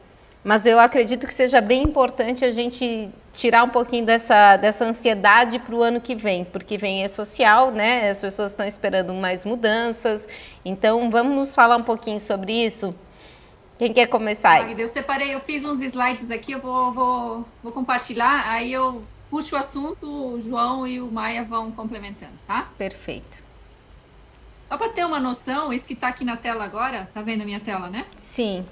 Mas eu acredito que seja bem importante a gente tirar um pouquinho dessa, dessa ansiedade para o ano que vem, porque vem é social, né? As pessoas estão esperando mais mudanças. Então, vamos falar um pouquinho sobre isso. Quem quer começar? Magda, eu separei, eu fiz uns slides aqui, eu vou, vou, vou compartilhar, aí eu puxo o assunto, o João e o Maia vão complementando, tá? Perfeito. Só para ter uma noção, isso que está aqui na tela agora, tá vendo a minha tela, né? Sim.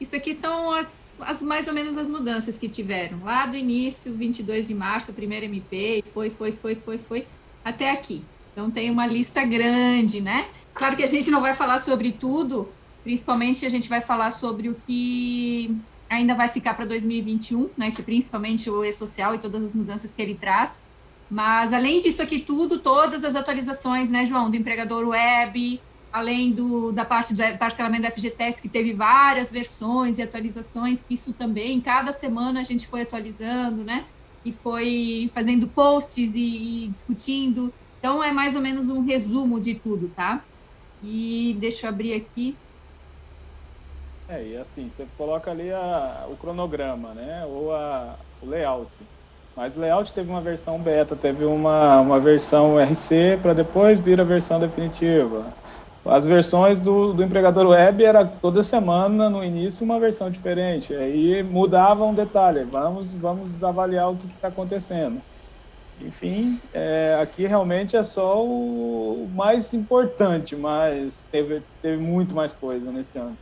Isso aqui são as, as mais ou menos as mudanças que tiveram. Lá do início, 22 de março, primeiro MP, foi, foi, foi, foi, foi, até aqui. Então tem uma lista grande, né? Claro que a gente não vai falar sobre tudo, principalmente a gente vai falar sobre o que ainda vai ficar para 2021, né? Que principalmente o e-social e todas as mudanças que ele traz. Mas além disso aqui tudo, todas as atualizações, né, João, do empregador web, além do, da parte do parcelamento da FGTS, que teve várias versões e atualizações, isso também, cada semana a gente foi atualizando, né? E foi fazendo posts e, e discutindo. Então, é mais ou menos um resumo de tudo, tá? E deixa eu abrir aqui. É, e assim, você coloca ali a, o cronograma, né? Ou a, o layout. Mas o layout teve uma versão beta, teve uma, uma versão RC para depois vir a versão definitiva. As versões do, do empregador web era toda semana, no início, uma versão diferente. Aí mudava um detalhe. Vamos, vamos avaliar o que está acontecendo. Enfim, é, aqui realmente é só o mais importante, mas teve, teve muito mais coisa nesse ano.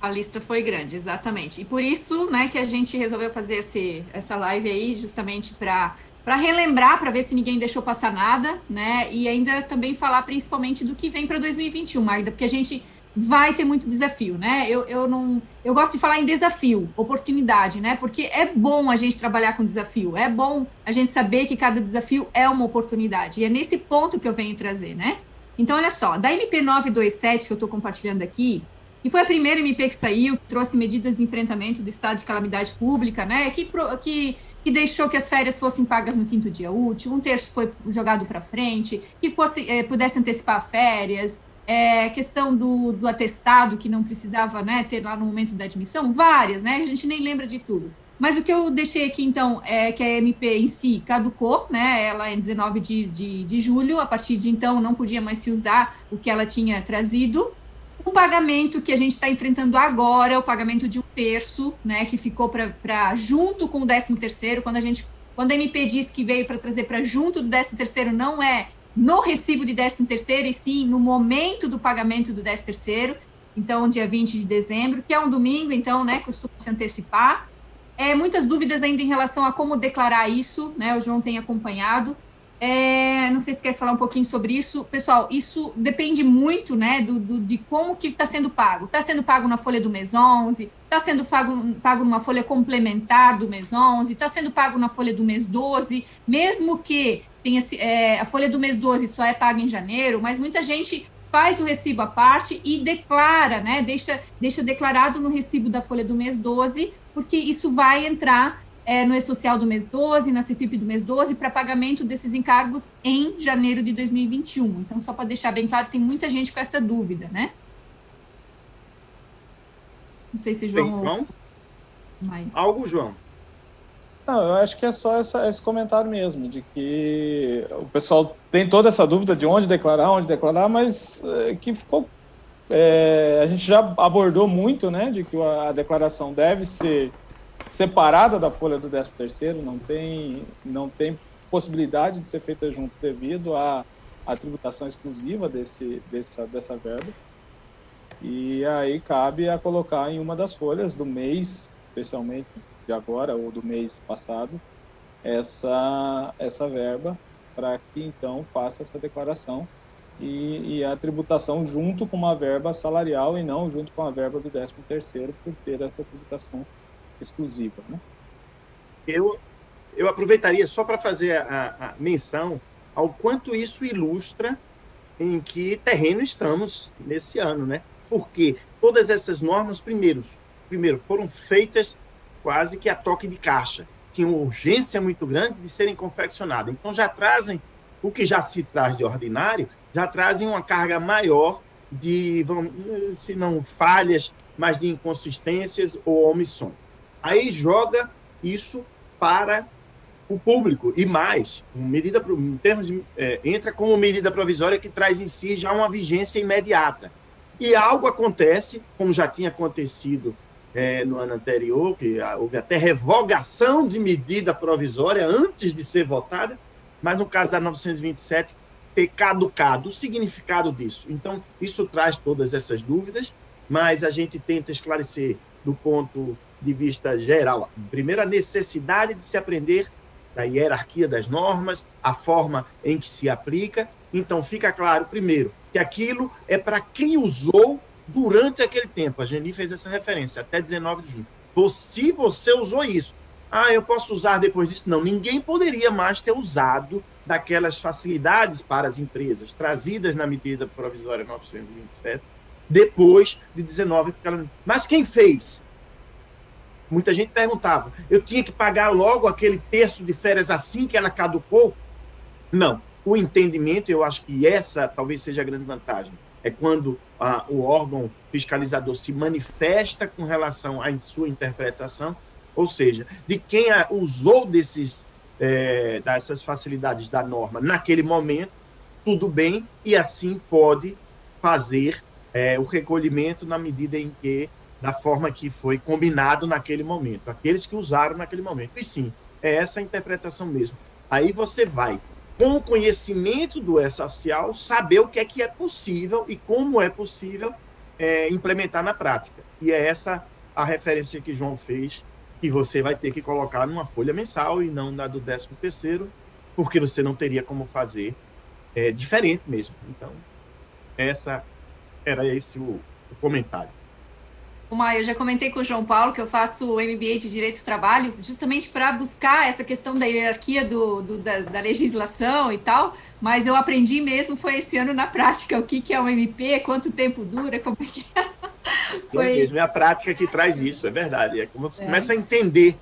A lista foi grande, exatamente. E por isso, né, que a gente resolveu fazer esse, essa live aí, justamente para para relembrar, para ver se ninguém deixou passar nada, né? E ainda também falar principalmente do que vem para 2021, Magda, porque a gente vai ter muito desafio, né? Eu, eu não, eu gosto de falar em desafio, oportunidade, né? Porque é bom a gente trabalhar com desafio, é bom a gente saber que cada desafio é uma oportunidade. E é nesse ponto que eu venho trazer, né? Então, olha só, da MP 927 que eu estou compartilhando aqui, e foi a primeira MP que saiu, que trouxe medidas de enfrentamento do estado de calamidade pública, né? Que, que, que deixou que as férias fossem pagas no quinto dia útil, um terço foi jogado para frente, que fosse, é, pudesse antecipar férias, é, questão do, do atestado, que não precisava né, ter lá no momento da admissão, várias, né? A gente nem lembra de tudo. Mas o que eu deixei aqui, então, é que a MP em si caducou, né? Ela em 19 de, de, de julho, a partir de então não podia mais se usar o que ela tinha trazido, o pagamento que a gente está enfrentando agora, é o pagamento de um terço, né, que ficou para junto com o 13 terceiro, quando a gente, quando a MP diz que veio para trazer para junto do 13 terceiro, não é no recibo de 13 terceiro, e sim no momento do pagamento do 13 terceiro, então dia 20 de dezembro, que é um domingo, então, né, costuma se antecipar. É, muitas dúvidas ainda em relação a como declarar isso, né, o João tem acompanhado, é, não sei se quer falar um pouquinho sobre isso. Pessoal, isso depende muito né, do, do de como que está sendo pago. Está sendo pago na folha do mês 11, está sendo pago, pago numa folha complementar do mês 11, está sendo pago na folha do mês 12, mesmo que tenha, é, a folha do mês 12 só é paga em janeiro, mas muita gente faz o recibo à parte e declara, né, deixa, deixa declarado no recibo da folha do mês 12, porque isso vai entrar é, no E-Social do mês 12, na Cefip do mês 12, para pagamento desses encargos em janeiro de 2021. Então, só para deixar bem claro, tem muita gente com essa dúvida, né? Não sei se João. João? Algo, João? Não, eu acho que é só essa, esse comentário mesmo, de que o pessoal tem toda essa dúvida de onde declarar, onde declarar, mas é, que ficou. É, a gente já abordou muito, né, de que a, a declaração deve ser separada da folha do 13 terceiro, não tem, não tem possibilidade de ser feita junto devido à, à tributação exclusiva desse, dessa, dessa verba. E aí cabe a colocar em uma das folhas do mês, especialmente de agora ou do mês passado, essa, essa verba para que então faça essa declaração e, e, a tributação junto com uma verba salarial e não junto com a verba do 13 terceiro por ter essa tributação exclusiva. Né? Eu, eu aproveitaria só para fazer a, a, menção ao quanto isso ilustra em que terreno estamos nesse ano, né? Porque todas essas normas, primeiro, primeiro foram feitas quase que a toque de caixa. Tinham urgência muito grande de serem confeccionadas. Então já trazem o que já se traz de ordinário, já trazem uma carga maior de, se não falhas, mas de inconsistências ou omissões aí joga isso para o público e mais, medida em termos de, é, entra como medida provisória que traz em si já uma vigência imediata. e algo acontece, como já tinha acontecido é, no ano anterior, que houve até revogação de medida provisória antes de ser votada, mas no caso da 927, ter caducado. O significado disso? Então, isso traz todas essas dúvidas, mas a gente tenta esclarecer do ponto de vista geral. Primeiro, a necessidade de se aprender da hierarquia das normas, a forma em que se aplica. Então, fica claro, primeiro, que aquilo é para quem usou durante aquele tempo. A Geni fez essa referência, até 19 de junho. Se você usou isso, ah, eu posso usar depois disso? Não, ninguém poderia mais ter usado daquelas facilidades para as empresas trazidas na medida provisória 927 depois de 19. Mas quem fez? Muita gente perguntava, eu tinha que pagar logo aquele terço de férias assim que ela caducou? Não. O entendimento, eu acho que essa talvez seja a grande vantagem. É quando ah, o órgão fiscalizador se manifesta com relação à sua interpretação, ou seja, de quem a, usou desses, é, dessas facilidades da norma naquele momento, tudo bem, e assim pode fazer é, o recolhimento na medida em que da forma que foi combinado naquele momento, aqueles que usaram naquele momento. E sim, é essa a interpretação mesmo. Aí você vai, com o conhecimento do E-Social, saber o que é que é possível e como é possível é, implementar na prática. E é essa a referência que João fez, que você vai ter que colocar numa folha mensal e não na do 13 terceiro, porque você não teria como fazer é, diferente mesmo. Então, essa era esse o, o comentário. Maia, eu já comentei com o João Paulo que eu faço o MBA de Direito do Trabalho justamente para buscar essa questão da hierarquia do, do da, da, legislação e tal, mas eu aprendi mesmo foi esse ano na prática o que, que é o MP, quanto tempo dura, como é que é. Foi... É mesmo, é a prática que traz isso, é verdade. É como você é. começa a entender.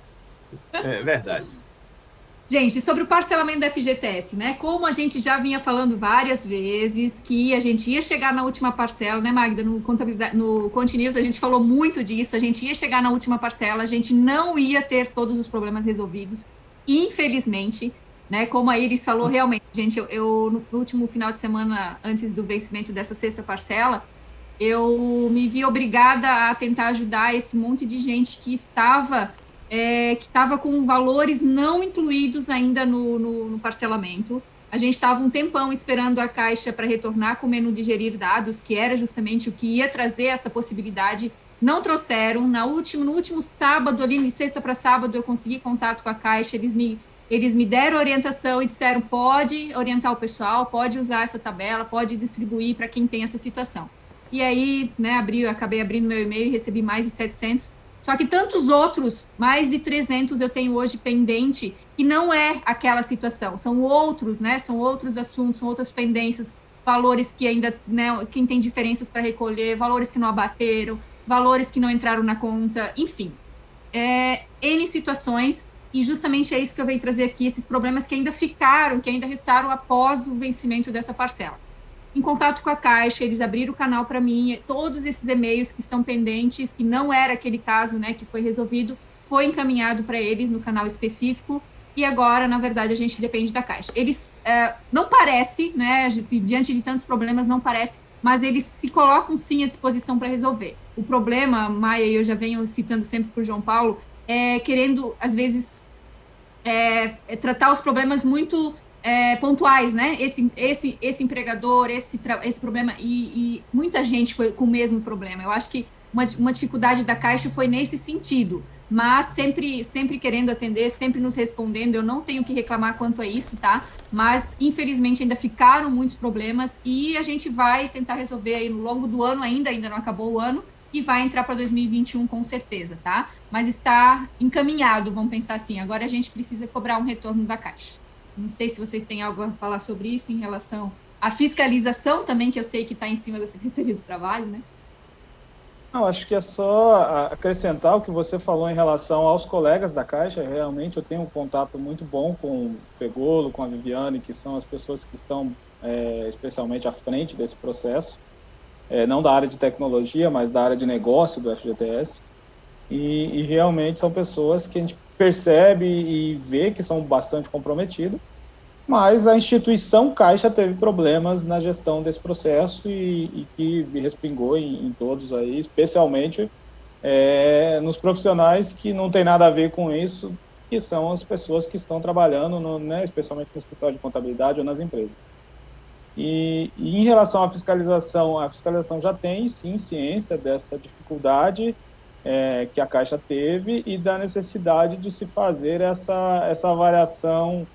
É verdade. Gente, sobre o parcelamento da FGTS, né? Como a gente já vinha falando várias vezes que a gente ia chegar na última parcela, né, Magda? No, contabilidade, no Continuous a gente falou muito disso, a gente ia chegar na última parcela, a gente não ia ter todos os problemas resolvidos, infelizmente, né? Como a Iris falou, realmente, gente, eu, eu no último final de semana, antes do vencimento dessa sexta parcela, eu me vi obrigada a tentar ajudar esse monte de gente que estava é, que estava com valores não incluídos ainda no, no, no parcelamento. A gente estava um tempão esperando a Caixa para retornar com o menu de gerir dados, que era justamente o que ia trazer essa possibilidade. Não trouxeram. Na último, no último sábado, ali, de sexta para sábado, eu consegui contato com a Caixa. Eles me, eles me deram orientação e disseram: pode orientar o pessoal, pode usar essa tabela, pode distribuir para quem tem essa situação. E aí, né, abri, acabei abrindo meu e-mail e recebi mais de 700 só que tantos outros, mais de 300 eu tenho hoje pendente, e não é aquela situação, são outros, né? São outros assuntos, são outras pendências, valores que ainda, né, quem tem diferenças para recolher, valores que não abateram, valores que não entraram na conta, enfim. É, N situações, e justamente é isso que eu venho trazer aqui, esses problemas que ainda ficaram, que ainda restaram após o vencimento dessa parcela em contato com a Caixa, eles abriram o canal para mim, todos esses e-mails que estão pendentes, que não era aquele caso, né, que foi resolvido, foi encaminhado para eles no canal específico, e agora, na verdade, a gente depende da Caixa. Eles, é, não parece, né, diante de tantos problemas, não parece, mas eles se colocam sim à disposição para resolver. O problema, Maia, e eu já venho citando sempre por João Paulo, é querendo, às vezes, é, é tratar os problemas muito é, pontuais, né? Esse, esse, esse empregador, esse, esse problema, e, e, muita gente foi com o mesmo problema. Eu acho que uma, uma dificuldade da Caixa foi nesse sentido, mas sempre, sempre querendo atender, sempre nos respondendo. Eu não tenho que reclamar quanto a isso, tá? Mas, infelizmente, ainda ficaram muitos problemas e a gente vai tentar resolver aí no longo do ano ainda, ainda não acabou o ano, e vai entrar para 2021 com certeza, tá? Mas está encaminhado, vamos pensar assim. Agora a gente precisa cobrar um retorno da Caixa. Não sei se vocês têm algo a falar sobre isso em relação à fiscalização também, que eu sei que está em cima da Secretaria do Trabalho, né? Não, acho que é só acrescentar o que você falou em relação aos colegas da Caixa. Realmente eu tenho um contato muito bom com o Pegolo, com a Viviane, que são as pessoas que estão é, especialmente à frente desse processo. É, não da área de tecnologia, mas da área de negócio do FGTS. E, e realmente são pessoas que a gente percebe e vê que são bastante comprometidos. mas a instituição Caixa teve problemas na gestão desse processo e, e que respingou em, em, todos aí, especialmente é, nos profissionais que não tem nada a ver com isso, que são as pessoas que estão trabalhando, no, né, especialmente no escritório de contabilidade ou nas empresas. E, e, em relação à fiscalização, a fiscalização já tem, sim, ciência dessa dificuldade é, que a Caixa teve e da necessidade de se fazer essa, essa avaliação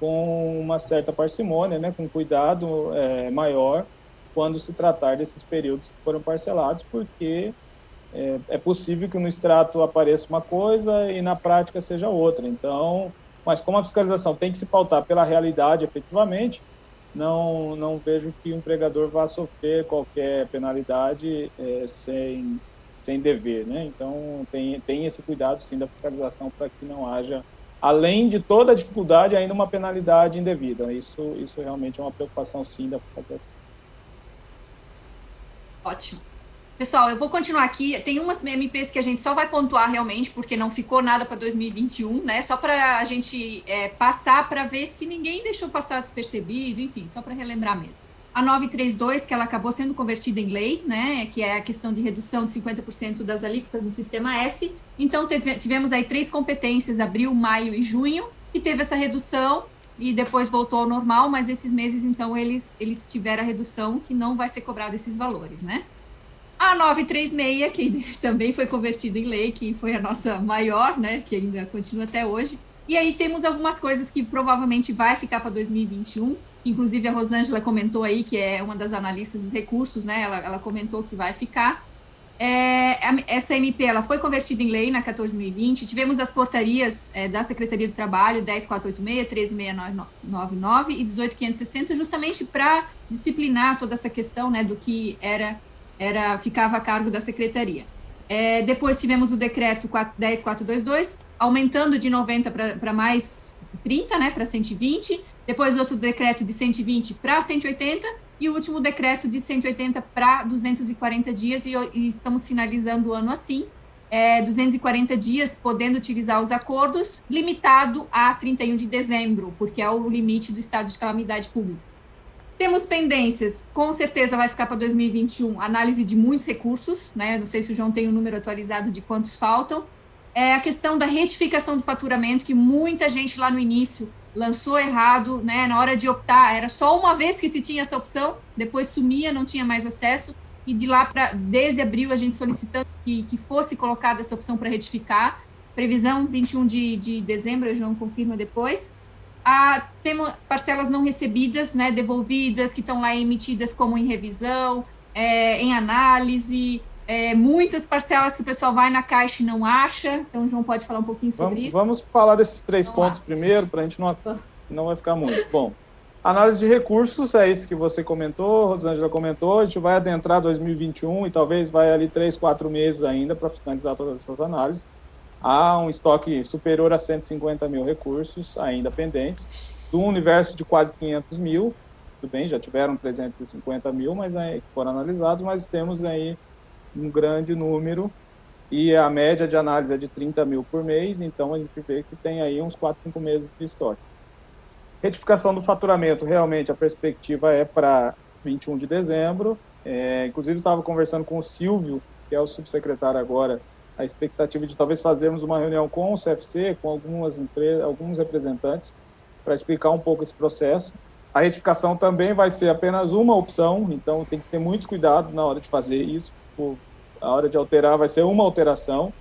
com uma certa parcimônia, né, com cuidado é, maior, quando se tratar desses períodos que foram parcelados, porque é, é, possível que no extrato apareça uma coisa e na prática seja outra. Então, mas como a fiscalização tem que se pautar pela realidade efetivamente, não, não vejo que o empregador vá sofrer qualquer penalidade é, sem, sem dever, né? Então, tem, tem esse cuidado, sim, da fiscalização para que não haja, além de toda a dificuldade, ainda uma penalidade indevida. Isso, isso realmente é uma preocupação, sim, da fiscalização. Ótimo. Pessoal, eu vou continuar aqui. Tem umas MPs que a gente só vai pontuar realmente, porque não ficou nada para 2021, né? Só para a gente é, passar para ver se ninguém deixou passar despercebido, enfim, só para relembrar mesmo. A 932, que ela acabou sendo convertida em lei, né? Que é a questão de redução de 50% das alíquotas no sistema S. Então, teve, tivemos aí três competências, abril, maio e junho, e teve essa redução e depois voltou ao normal, mas esses meses, então, eles, eles tiveram a redução que não vai ser cobrado esses valores, né? A 936, que também foi convertida em lei, que foi a nossa maior, né, que ainda continua até hoje. E aí temos algumas coisas que provavelmente vai ficar para 2021. Inclusive a Rosângela comentou aí, que é uma das analistas dos recursos, né? Ela, ela comentou que vai ficar. É, essa MP ela foi convertida em lei na 14.020. Tivemos as portarias é, da Secretaria do Trabalho 10.486, 13.699 e 18.560, justamente para disciplinar toda essa questão né, do que era era ficava a cargo da secretaria. É, depois tivemos o decreto 10422, aumentando de 90 para mais 30, né, para 120. Depois outro decreto de 120 para 180 e o último decreto de 180 para 240 dias e, e, estamos finalizando o ano assim. É, 240 dias podendo utilizar os acordos, limitado a 31 de dezembro, porque é o limite do estado de calamidade pública. Temos pendências, com certeza vai ficar para 2021, análise de muitos recursos, né? Não sei se o João tem o um número atualizado de quantos faltam. É a questão da retificação do faturamento, que muita gente lá no início lançou errado, né? Na hora de optar, era só uma vez que se tinha essa opção, depois sumia, não tinha mais acesso. E de lá para, desde abril, a gente solicitando que, que fosse colocada essa opção para retificar. Previsão 21 de, de dezembro, o João confirma depois a, temos parcelas não recebidas, né, devolvidas, que estão lá emitidas como em revisão, é, em análise, é, muitas parcelas que o pessoal vai na caixa e não acha. Então, o João pode falar um pouquinho sobre vamos, isso. Vamos falar desses três vamos pontos lá. primeiro, para a gente não, não vai ficar muito. Bom, análise de recursos, é isso que você comentou, Rosângela comentou, a gente vai adentrar 2021 e talvez vai ali três, quatro meses ainda para finalizar todas essas análises há um estoque superior a 150 mil recursos ainda pendentes, do universo de quase 500 mil, tudo bem, já tiveram 350 mil, mas aí foram analisados, mas temos aí um grande número e a média de análise é de 30 mil por mês, então a gente vê que tem aí uns 4, 5 meses de estoque. Retificação do faturamento, realmente a perspectiva é para 21 de dezembro, é, inclusive estava conversando com o Silvio, que é o subsecretário agora a expectativa de talvez fazermos uma reunião com o CFC, com algumas empresas, alguns representantes, para explicar um pouco esse processo. A retificação também vai ser apenas uma opção, então tem que ter muito cuidado na hora de fazer isso. A hora de alterar vai ser uma alteração,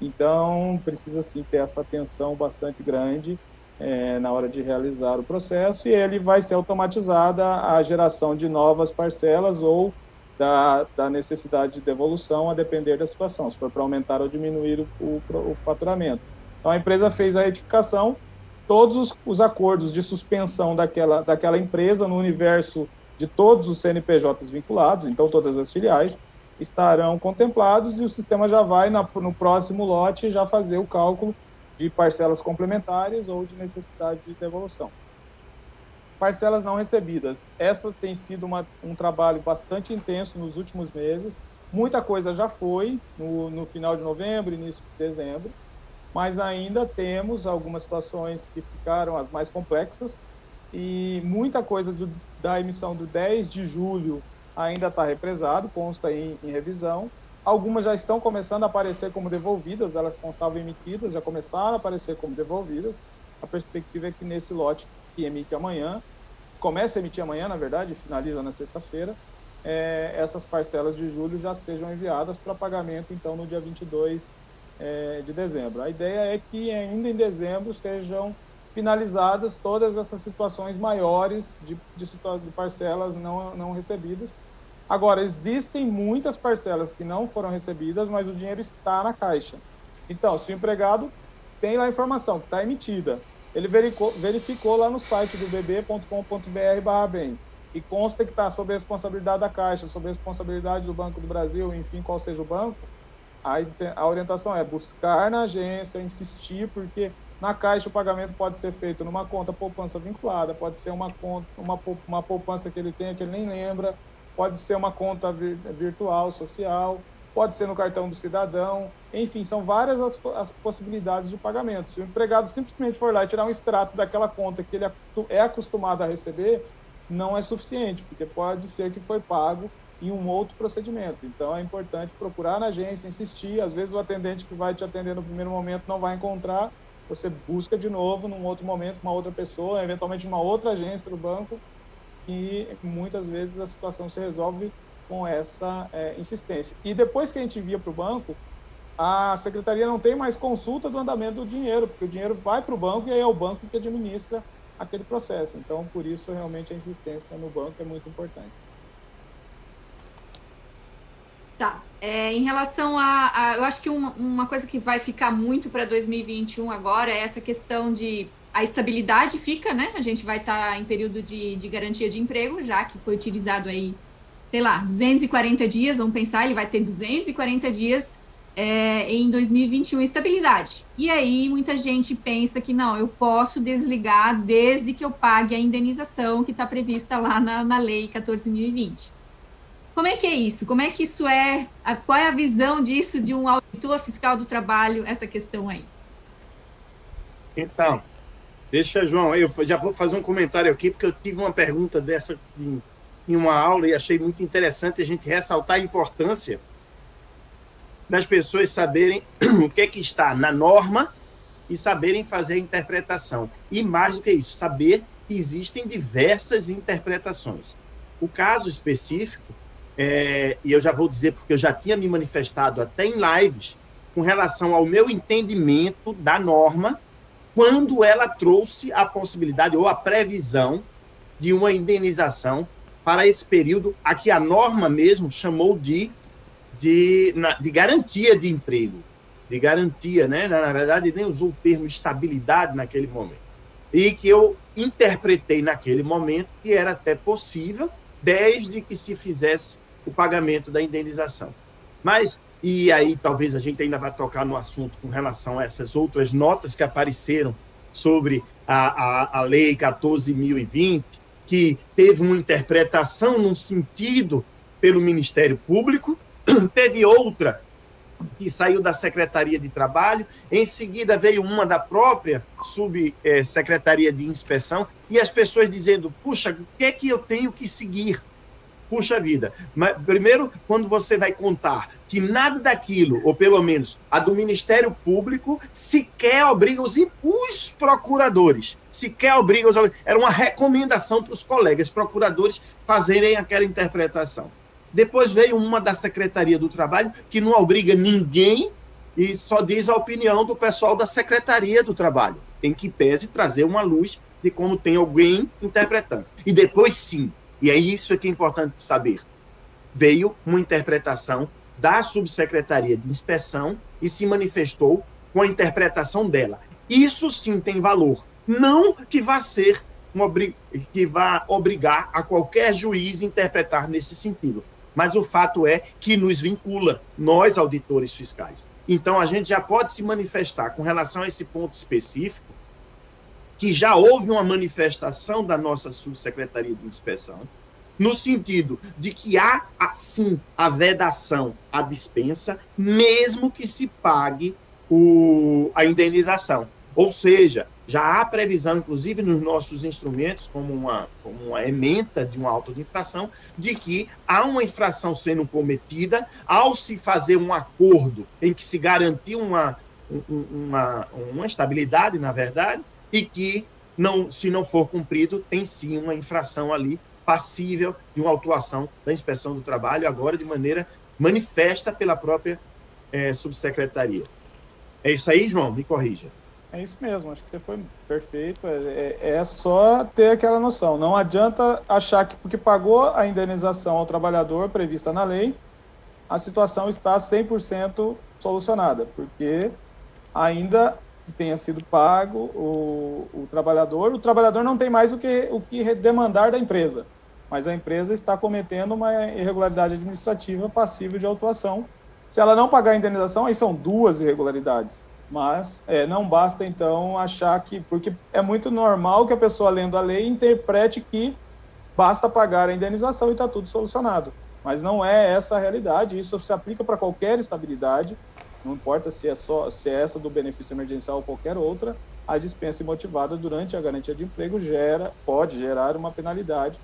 então precisa sim ter essa atenção bastante grande é, na hora de realizar o processo e ele vai ser automatizada a geração de novas parcelas ou da, da, necessidade de devolução a depender da situação, se for para aumentar ou diminuir o, o, o, faturamento. Então a empresa fez a retificação, todos os, os, acordos de suspensão daquela, daquela empresa no universo de todos os CNPJs vinculados, então todas as filiais, estarão contemplados e o sistema já vai na, no próximo lote já fazer o cálculo de parcelas complementares ou de necessidade de devolução parcelas não recebidas. Essa tem sido uma, um trabalho bastante intenso nos últimos meses. Muita coisa já foi no, no final de novembro, início de dezembro, mas ainda temos algumas situações que ficaram as mais complexas e muita coisa do, da emissão do 10 de julho ainda está represado, consta em, em, revisão. Algumas já estão começando a aparecer como devolvidas, elas constavam emitidas, já começaram a aparecer como devolvidas. A perspectiva é que nesse lote que emite amanhã, começa a emitir amanhã, na verdade, finaliza na sexta-feira, é, essas parcelas de julho já sejam enviadas para pagamento, então, no dia 22 é, de dezembro. A ideia é que ainda em dezembro sejam finalizadas todas essas situações maiores de, de, de parcelas não, não recebidas. Agora, existem muitas parcelas que não foram recebidas, mas o dinheiro está na caixa. Então, se o empregado tem lá a informação que está emitida, ele verificou, verificou lá no site do bb.com.br bem e consta que está sob a responsabilidade da Caixa, sob a responsabilidade do Banco do Brasil, enfim, qual seja o banco, a, a orientação é buscar na agência, insistir, porque na Caixa o pagamento pode ser feito numa conta poupança vinculada, pode ser uma conta, uma, uma poupança que ele tem que ele nem lembra, pode ser uma conta virtual, social, pode ser no cartão do cidadão, enfim, são várias as, as, possibilidades de pagamento. Se o empregado simplesmente for lá e tirar um extrato daquela conta que ele é acostumado a receber, não é suficiente, porque pode ser que foi pago em um outro procedimento. Então é importante procurar na agência, insistir. Às vezes o atendente que vai te atender no primeiro momento não vai encontrar, você busca de novo num outro momento uma outra pessoa, eventualmente uma outra agência do banco, e muitas vezes a situação se resolve com essa é, insistência. E depois que a gente envia para o banco, a secretaria não tem mais consulta do andamento do dinheiro, porque o dinheiro vai para o banco e aí é o banco que administra aquele processo. Então, por isso, realmente, a insistência no banco é muito importante. Tá. É, em relação a, a, Eu acho que uma coisa que vai ficar muito para 2021 agora é essa questão de. A estabilidade fica, né? A gente vai estar tá em período de, de garantia de emprego, já que foi utilizado aí, sei lá, 240 dias, vamos pensar, ele vai ter 240 dias é, em 2021 estabilidade. E aí muita gente pensa que não, eu posso desligar desde que eu pague a indenização que está prevista lá na, na lei 14.020. Como é que é isso? Como é que isso é? A, qual é a visão disso de um auditor fiscal do trabalho, essa questão aí? Então, deixa, João, eu já vou fazer um comentário aqui, porque eu tive uma pergunta dessa em, em uma aula e achei muito interessante a gente ressaltar a importância das pessoas saberem o que é que está na norma e saberem fazer a interpretação. E mais do que isso, saber que existem diversas interpretações. O caso específico, é, e eu já vou dizer porque eu já tinha me manifestado até em lives com relação ao meu entendimento da norma, quando ela trouxe a possibilidade ou a previsão de uma indenização para esse período a que a norma mesmo chamou de de, de garantia de emprego, de garantia, né? Na, na verdade, nem usou o termo estabilidade naquele momento. E que eu interpretei naquele momento que era até possível, desde que se fizesse o pagamento da indenização. Mas, e aí talvez a gente ainda vá tocar no assunto com relação a essas outras notas que apareceram sobre a, a, a Lei 14.020, que teve uma interpretação num sentido pelo Ministério Público, teve outra que saiu da Secretaria de Trabalho, em seguida veio uma da própria Subsecretaria de Inspeção, e as pessoas dizendo, puxa, o que é que eu tenho que seguir? Puxa vida. Mas, primeiro, quando você vai contar que nada daquilo, ou pelo menos a do Ministério Público, sequer obriga os, os procuradores, sequer obriga os. Era uma recomendação para os colegas procuradores fazerem aquela interpretação. Depois veio uma da Secretaria do Trabalho, que não obriga ninguém e só diz a opinião do pessoal da Secretaria do Trabalho, em que pese trazer uma luz de como tem alguém interpretando. E depois, sim, e é isso que é importante saber, veio uma interpretação da Subsecretaria de Inspeção e se manifestou com a interpretação dela. Isso sim tem valor. Não que vá ser que vá obrigar a qualquer juiz interpretar nesse sentido mas o fato é que nos vincula, nós auditores fiscais. Então, a gente já pode se manifestar com relação a esse ponto específico, que já houve uma manifestação da nossa subsecretaria de inspeção, no sentido de que há, sim, a vedação, a dispensa, mesmo que se pague o, a indenização. Ou seja, já há previsão, inclusive nos nossos instrumentos, como uma, como uma ementa de uma auto de infração, de que há uma infração sendo cometida ao se fazer um acordo em que se garantir uma, uma, uma estabilidade, na verdade, e que, não, se não for cumprido, tem sim uma infração ali passível de uma autuação da inspeção do trabalho, agora de maneira manifesta pela própria é, subsecretaria. É isso aí, João? Me corrija. É isso mesmo, acho que você foi perfeito. É, é, é, só ter aquela noção. Não adianta achar que porque pagou a indenização ao trabalhador prevista na lei, a situação está 100% solucionada, porque ainda que tenha sido pago o, o trabalhador, o trabalhador não tem mais o que, o que demandar da empresa, mas a empresa está cometendo uma irregularidade administrativa passível de autuação. Se ela não pagar a indenização, aí são duas irregularidades mas é, não basta então achar que, porque é muito normal que a pessoa lendo a lei interprete que basta pagar a indenização e está tudo solucionado. Mas não é essa a realidade. Isso se aplica para qualquer estabilidade, não importa se é só se é essa do benefício emergencial ou qualquer outra. A dispensa imotivada durante a garantia de emprego gera, pode gerar uma penalidade.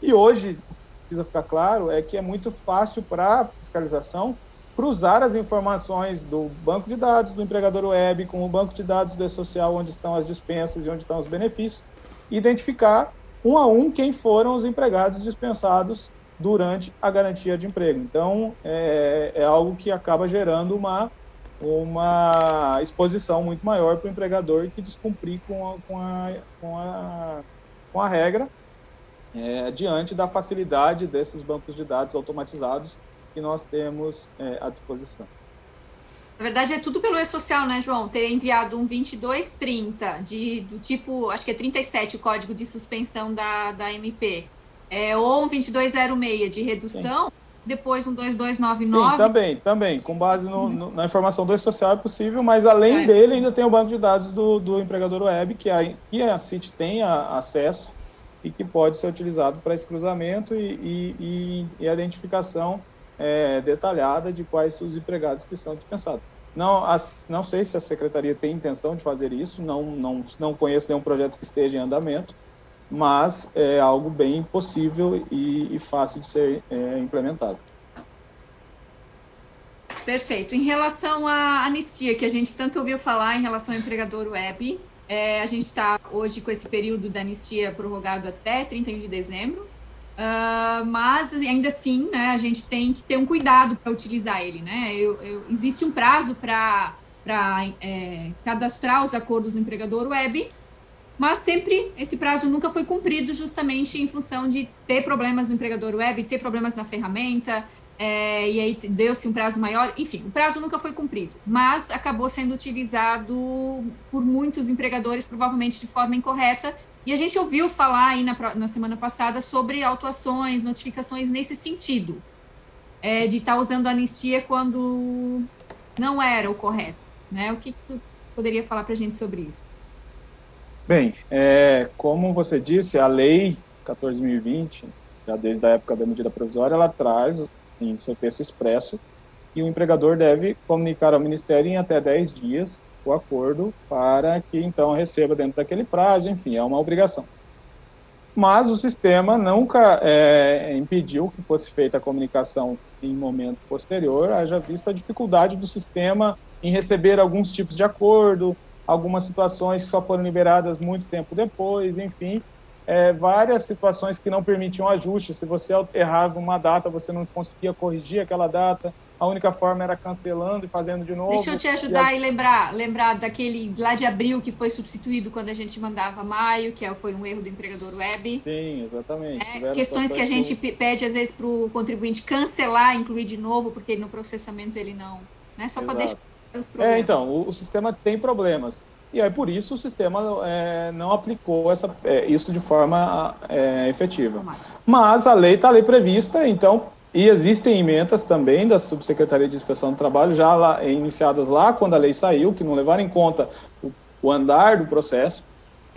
E hoje, precisa ficar claro, é que é muito fácil para a fiscalização cruzar as informações do banco de dados do empregador web com o banco de dados do e-social, onde estão as dispensas e onde estão os benefícios, e identificar um a um quem foram os empregados dispensados durante a garantia de emprego. Então, é, é algo que acaba gerando uma, uma exposição muito maior para o empregador que descumprir com a, com a, com a, com a regra, é, diante da facilidade desses bancos de dados automatizados que nós temos é, à disposição. Na verdade, é tudo pelo e-social, né, João? Ter enviado um 2230, de, do tipo, acho que é 37 o código de suspensão da, da MP, é, ou um 2206 de redução, Sim. Depois um 2299. Sim, também, também. Com base no, no, na informação do e-social é possível, mas além é, dele, sim. ainda tem o banco de dados do, do empregador web, que a, que a CIT tem a, acesso e que pode ser utilizado para esse cruzamento e, e, e, e identificação é, detalhada de quais os empregados que são dispensados. Não, as, não sei se a secretaria tem intenção de fazer isso, não, não, não conheço nenhum projeto que esteja em andamento, mas é algo bem possível e, e fácil de ser é, implementado. Perfeito. Em relação à anistia, que a gente tanto ouviu falar em relação ao empregador web, é, a gente está hoje com esse período da anistia prorrogado até 31 de dezembro. Uh, mas ainda assim, né, a gente tem que ter um cuidado para utilizar ele, né? Eu, eu, existe um prazo para é, cadastrar os acordos no empregador web, mas sempre esse prazo nunca foi cumprido, justamente em função de ter problemas no empregador web, ter problemas na ferramenta, é, e aí deu-se um prazo maior. Enfim, o prazo nunca foi cumprido, mas acabou sendo utilizado por muitos empregadores, provavelmente de forma incorreta, e a gente ouviu falar aí na, na semana passada sobre autuações, notificações nesse sentido, é, de estar tá usando anistia quando não era o correto. Né? O que, tu poderia falar para a gente sobre isso? Bem, é, como você disse, a lei 14.020, já desde a época da medida provisória, ela traz em seu texto expresso que o empregador deve comunicar ao Ministério em até 10 dias o acordo para que então receba dentro daquele prazo, enfim, é uma obrigação. Mas o sistema nunca é, impediu que fosse feita a comunicação em momento posterior, haja vista a dificuldade do sistema em receber alguns tipos de acordo, algumas situações que só foram liberadas muito tempo depois, enfim, é, várias situações que não permitiam ajuste. Se você errava uma data, você não conseguia corrigir aquela data a única forma era cancelando e fazendo de novo. Deixa eu te ajudar e, a... e lembrar, lembrar daquele lá de abril que foi substituído quando a gente mandava maio, que é, foi um erro do empregador web. Sim, exatamente. É, questões que a gente pede às vezes para o contribuinte cancelar, incluir de novo, porque no processamento ele não, né? Só para deixar. É, então, o, o, sistema tem problemas. E aí, por isso, o sistema é, não aplicou essa, é, isso de forma é, efetiva. Mas a lei está ali prevista, então e existem emendas também da Subsecretaria de Inspeção do Trabalho, já lá, iniciadas lá quando a lei saiu, que não levaram em conta o, o andar do processo,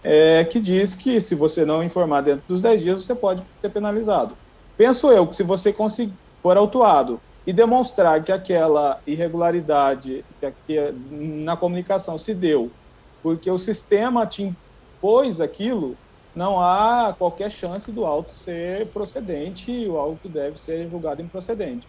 é, que diz que se você não informar dentro dos 10 dias, você pode ser penalizado. Penso eu que se você conseguir, for autuado e demonstrar que aquela irregularidade que, na comunicação se deu porque o sistema te impôs aquilo, não há qualquer chance do auto ser procedente o auto deve ser julgado improcedente.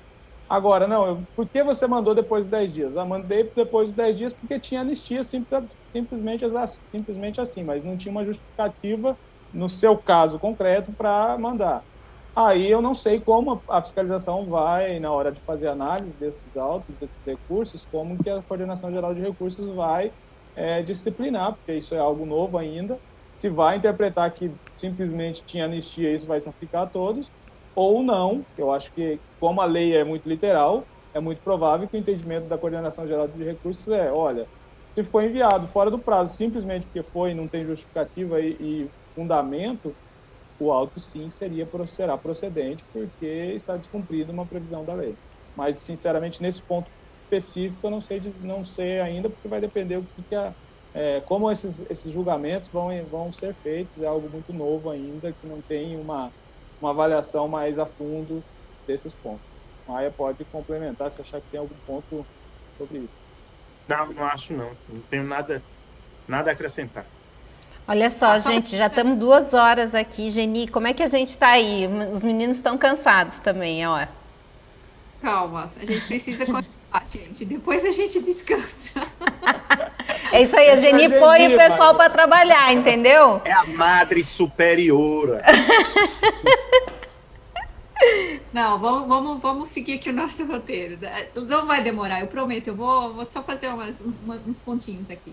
Agora, não, eu, por que você mandou depois de 10 dias? Ah, mandei depois de 10 dias porque tinha anistia simples, simplesmente, simplesmente assim, mas não tinha uma justificativa, no seu caso concreto, para mandar. Aí eu não sei como a fiscalização vai, na hora de fazer análise desses autos, desses recursos, como que a Coordenação Geral de Recursos vai é, disciplinar, porque isso é algo novo ainda. Se vai interpretar que simplesmente tinha anistia, isso vai se aplicar a todos, ou não. Eu acho que, como a lei é muito literal, é muito provável que o entendimento da Coordenação Geral de Recursos é, olha, se foi enviado fora do prazo, simplesmente porque foi, não tem justificativa e, e fundamento, o auto sim seria, será procedente, porque está descumprido uma previsão da lei. Mas, sinceramente, nesse ponto específico, eu não sei, não sei ainda, porque vai depender o que, que a, é, como esses, esses julgamentos vão, vão ser feitos, é algo muito novo ainda, que não tem uma uma avaliação mais a fundo desses pontos. Maia pode complementar se achar que tem algum ponto sobre isso. Não, não acho não. Não tenho nada, nada a acrescentar. Olha só, gente, já estamos duas horas aqui. Geni, como é que a gente está aí? Os meninos estão cansados também, ó. Calma, a gente precisa continuar, gente. Depois a gente descansa. É isso aí, a Geni põe o pessoal para trabalhar, entendeu? É a madre superiora. Não, vamos, vamos, vamos seguir aqui o nosso roteiro. Não vai demorar, eu prometo. Eu vou, vou só fazer umas, uns, uns pontinhos aqui.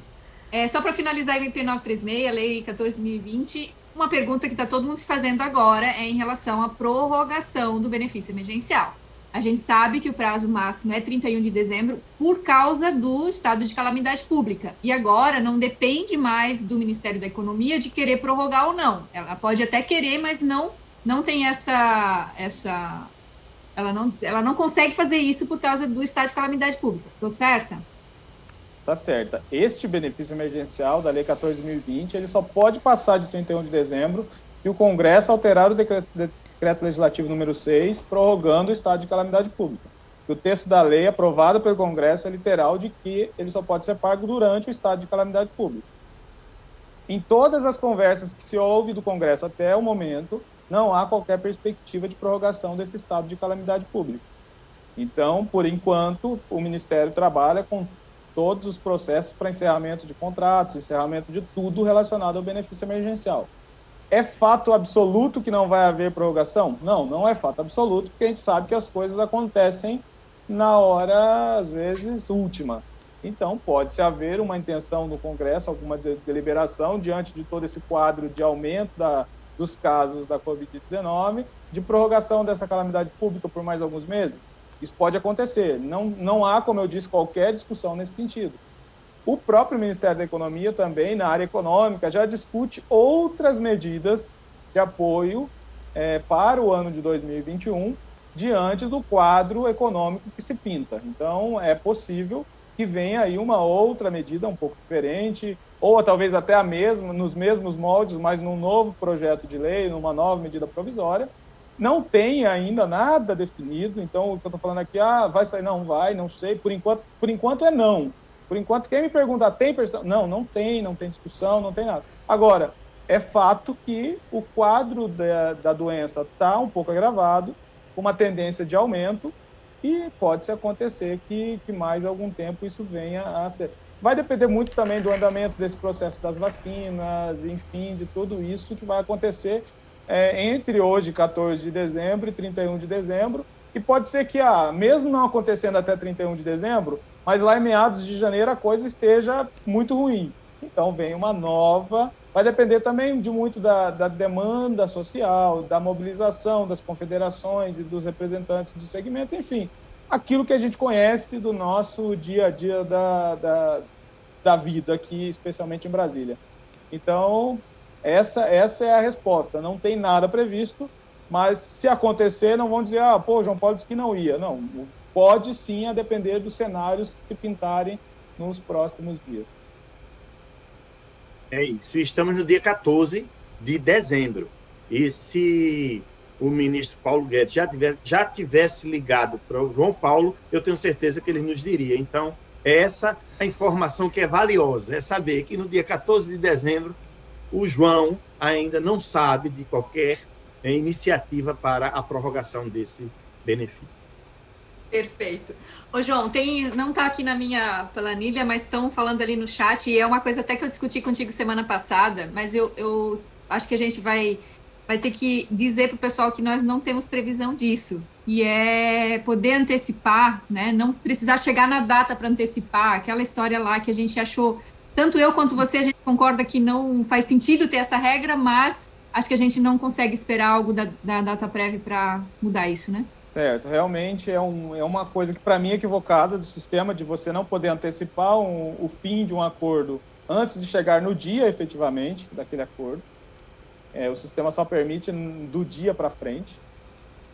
É, só para finalizar o MP 936, a Lei 14.020, uma pergunta que está todo mundo se fazendo agora é em relação à prorrogação do benefício emergencial. A gente sabe que o prazo máximo é 31 de dezembro por causa do estado de calamidade pública. E agora não depende mais do Ministério da Economia de querer prorrogar ou não. Ela pode até querer, mas não não tem essa essa ela não ela não consegue fazer isso por causa do estado de calamidade pública. Estou certa? Tá certa. Este benefício emergencial da Lei 14.020, ele só pode passar de 31 de dezembro se o Congresso alterar o decreto, decreto legislativo número 6, prorrogando o estado de calamidade pública. O texto da lei aprovado pelo Congresso é literal de que ele só pode ser pago durante o estado de calamidade pública. Em todas as conversas que se ouve do Congresso até o momento, não há qualquer perspectiva de prorrogação desse estado de calamidade pública. Então, por enquanto, o Ministério trabalha com todos os processos para encerramento de contratos, encerramento de tudo relacionado ao benefício emergencial. É fato absoluto que não vai haver prorrogação? Não, não é fato absoluto, porque a gente sabe que as coisas acontecem na hora, às vezes, última. Então, pode-se haver uma intenção no Congresso, alguma deliberação, diante de todo esse quadro de aumento da, dos casos da Covid-19, de prorrogação dessa calamidade pública por mais alguns meses. Isso pode acontecer. Não, não há, como eu disse, qualquer discussão nesse sentido. O próprio Ministério da Economia também, na área econômica, já discute outras medidas de apoio é, para o ano de 2021, diante do quadro econômico que se pinta. Então, é possível que venha aí uma outra medida um pouco diferente, ou talvez até a mesma, nos mesmos moldes, mas num novo projeto de lei, numa nova medida provisória. Não tem ainda nada definido, então o que eu estou falando aqui, ah, vai sair, não vai, não sei, por enquanto, por enquanto é não. Por enquanto, quem me pergunta, tem pressão? Não, não tem, não tem discussão, não tem nada. Agora, é fato que o quadro da, da doença está um pouco agravado, com uma tendência de aumento, e pode-se acontecer que, que mais algum tempo isso venha a ser. Vai depender muito também do andamento desse processo das vacinas, enfim, de tudo isso que vai acontecer é, entre hoje, 14 de dezembro, e 31 de dezembro. E pode ser que, ah, mesmo não acontecendo até 31 de dezembro, mas lá em meados de janeiro a coisa esteja muito ruim. Então vem uma nova. Vai depender também de muito da, da demanda social, da mobilização das confederações e dos representantes do segmento, enfim, aquilo que a gente conhece do nosso dia a dia da, da, da vida aqui, especialmente em Brasília. Então, essa, essa é a resposta. Não tem nada previsto, mas se acontecer, não vão dizer, ah, pô, João Paulo disse que não ia. Não, pode sim, a depender dos cenários que pintarem nos próximos dias. É isso. Estamos no dia 14 de dezembro. E se o ministro Paulo Guedes já tivesse, já tivesse ligado para o João Paulo, eu tenho certeza que ele nos diria. Então, essa a informação que é valiosa é saber que no dia 14 de dezembro o João ainda não sabe de qualquer iniciativa para a prorrogação desse benefício. Perfeito. Ô, João, tem, não está aqui na minha planilha, mas estão falando ali no chat, e é uma coisa até que eu discuti contigo semana passada, mas eu, eu acho que a gente vai, vai ter que dizer para o pessoal que nós não temos previsão disso. E é poder antecipar, né? Não precisar chegar na data para antecipar, aquela história lá que a gente achou, tanto eu quanto você, a gente concorda que não faz sentido ter essa regra, mas acho que a gente não consegue esperar algo da, da data prévia para mudar isso, né? Certo, realmente é, um, é uma coisa que para mim é equivocada do sistema de você não poder antecipar um, o fim de um acordo antes de chegar no dia efetivamente daquele acordo. É, o sistema só permite do dia para frente,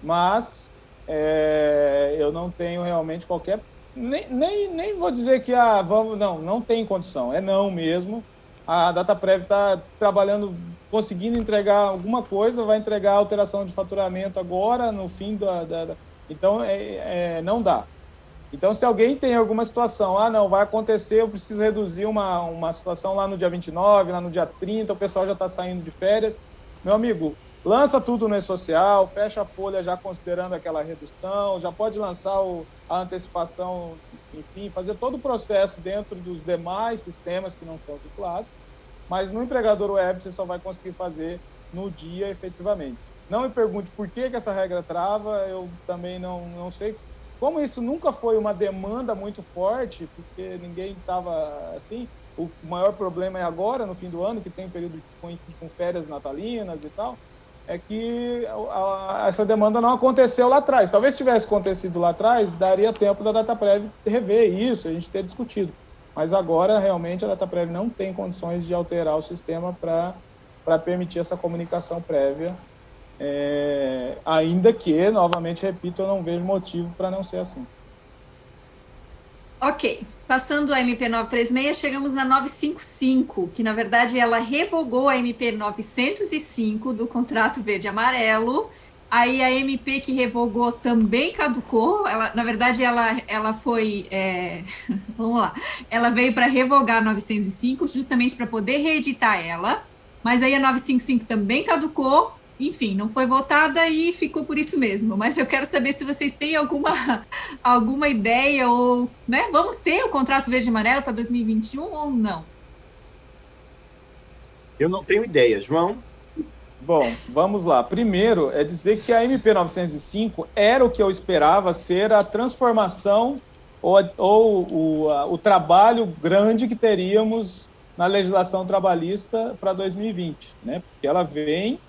mas é, eu não tenho realmente qualquer nem, nem, nem vou dizer que ah, vamos não não tem condição é não mesmo a data prévia está trabalhando conseguindo entregar alguma coisa, vai entregar alteração de faturamento agora, no fim da. da, da... então, é, é, não dá. Então, se alguém tem alguma situação, ah, não, vai acontecer, eu preciso reduzir uma, uma situação lá no dia 29, lá no dia 30, o pessoal já está saindo de férias. Meu amigo, lança tudo no e-social, fecha a folha já considerando aquela redução, já pode lançar o, a antecipação, enfim, fazer todo o processo dentro dos demais sistemas que não são vinculados mas no empregador web você só vai conseguir fazer no dia efetivamente. Não me pergunte por que, que essa regra trava, eu também não, não sei. Como isso nunca foi uma demanda muito forte, porque ninguém estava assim, o maior problema é agora, no fim do ano, que tem um período com, com férias natalinas e tal, é que a, a, essa demanda não aconteceu lá atrás. Talvez tivesse acontecido lá atrás, daria tempo da data prévia rever isso, a gente ter discutido. Mas agora, realmente, a data prévia não tem condições de alterar o sistema para permitir essa comunicação prévia, é, ainda que, novamente, repito, eu não vejo motivo para não ser assim. Ok, passando a MP 936, chegamos na 955, que na verdade ela revogou a MP 905 do contrato verde-amarelo, Aí a MP que revogou também caducou. Ela, na verdade, ela, ela foi. É... Vamos lá. Ela veio para revogar a 905, justamente para poder reeditar ela. Mas aí a 955 também caducou. Enfim, não foi votada e ficou por isso mesmo. Mas eu quero saber se vocês têm alguma, alguma ideia ou. Né? Vamos ter o contrato verde e amarelo para 2021 ou não? Eu não tenho ideia, João. Bom, vamos lá. Primeiro é dizer que a MP 905 era o que eu esperava ser a transformação ou, ou o, a, o trabalho grande que teríamos na legislação trabalhista para 2020, né? Porque ela vem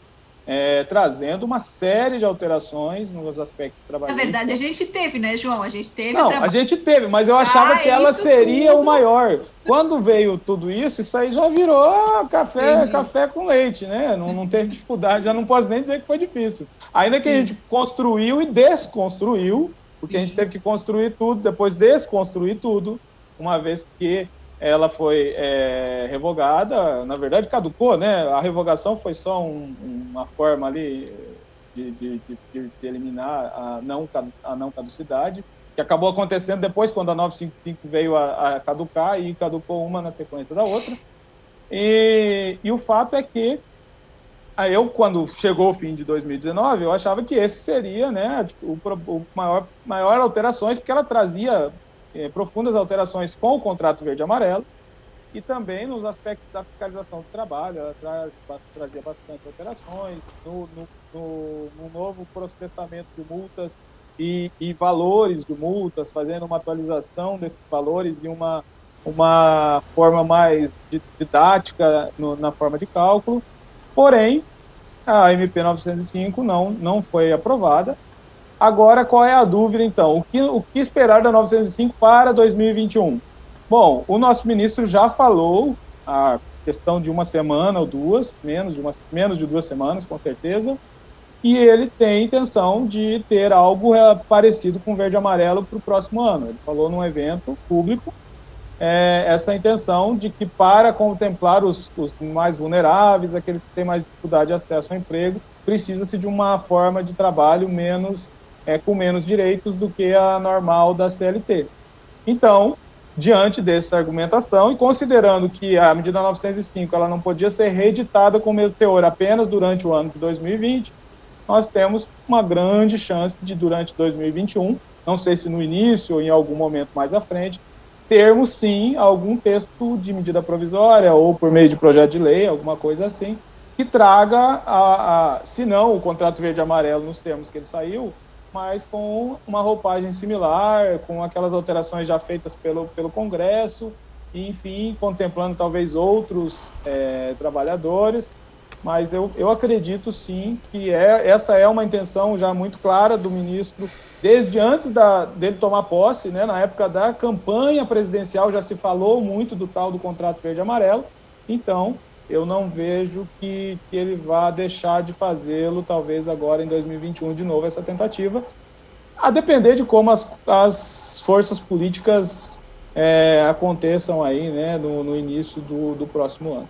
é, trazendo uma série de alterações nos aspectos trabalhistas. Na verdade, a gente teve, né, João? A gente teve. Não, a gente teve, mas eu achava ah, que ela seria tudo. o maior. Quando veio tudo isso, isso aí já virou café, café com leite, né? Não, não teve dificuldade, já não posso nem dizer que foi difícil. Ainda Sim. que a gente construiu e desconstruiu, porque Sim. a gente teve que construir tudo, depois desconstruir tudo, uma vez que ela foi é, revogada, na verdade caducou, né? A revogação foi só um, uma forma ali de, de, de, de, eliminar a não, a não caducidade, que acabou acontecendo depois, quando a 955 veio a, a caducar e caducou uma na sequência da outra. E, e o fato é que eu, quando chegou o fim de 2019, eu achava que esse seria né, o, o maior, maior alterações, porque ela trazia é, profundas alterações com o contrato verde-amarelo e também nos aspectos da fiscalização do trabalho, ela traz, trazia bastante alterações no, no, no, no novo processamento de multas e, e, valores de multas, fazendo uma atualização desses valores e uma, uma forma mais didática no, na forma de cálculo. Porém, a MP 905 não, não foi aprovada Agora, qual é a dúvida, então? O que, o que esperar da 905 para 2021? Bom, o nosso ministro já falou a questão de uma semana ou duas, menos de, uma, menos de duas semanas, com certeza, e ele tem intenção de ter algo é, parecido com verde e amarelo para o próximo ano. Ele falou num evento público é, essa intenção de que para contemplar os, os mais vulneráveis, aqueles que têm mais dificuldade de acesso ao emprego, precisa-se de uma forma de trabalho menos é, com menos direitos do que a normal da CLT. Então, diante dessa argumentação e considerando que a medida 905 ela não podia ser reeditada com o mesmo teor apenas durante o ano de 2020, nós temos uma grande chance de, durante 2021, não sei se no início ou em algum momento mais à frente, termos sim algum texto de medida provisória ou por meio de projeto de lei, alguma coisa assim, que traga, a, a se não o contrato verde e amarelo nos termos que ele saiu, mas com uma roupagem similar, com aquelas alterações já feitas pelo, pelo Congresso, e, enfim, contemplando talvez outros é, trabalhadores, mas eu, eu acredito sim que é, essa é uma intenção já muito clara do ministro, desde antes da, dele tomar posse, né, na época da campanha presidencial já se falou muito do tal do contrato verde-amarelo, então eu não vejo que, que ele vá deixar de fazê-lo, talvez agora em 2021 de novo, essa tentativa, a depender de como as, as forças políticas é, aconteçam aí, né, no, no início do, do próximo ano.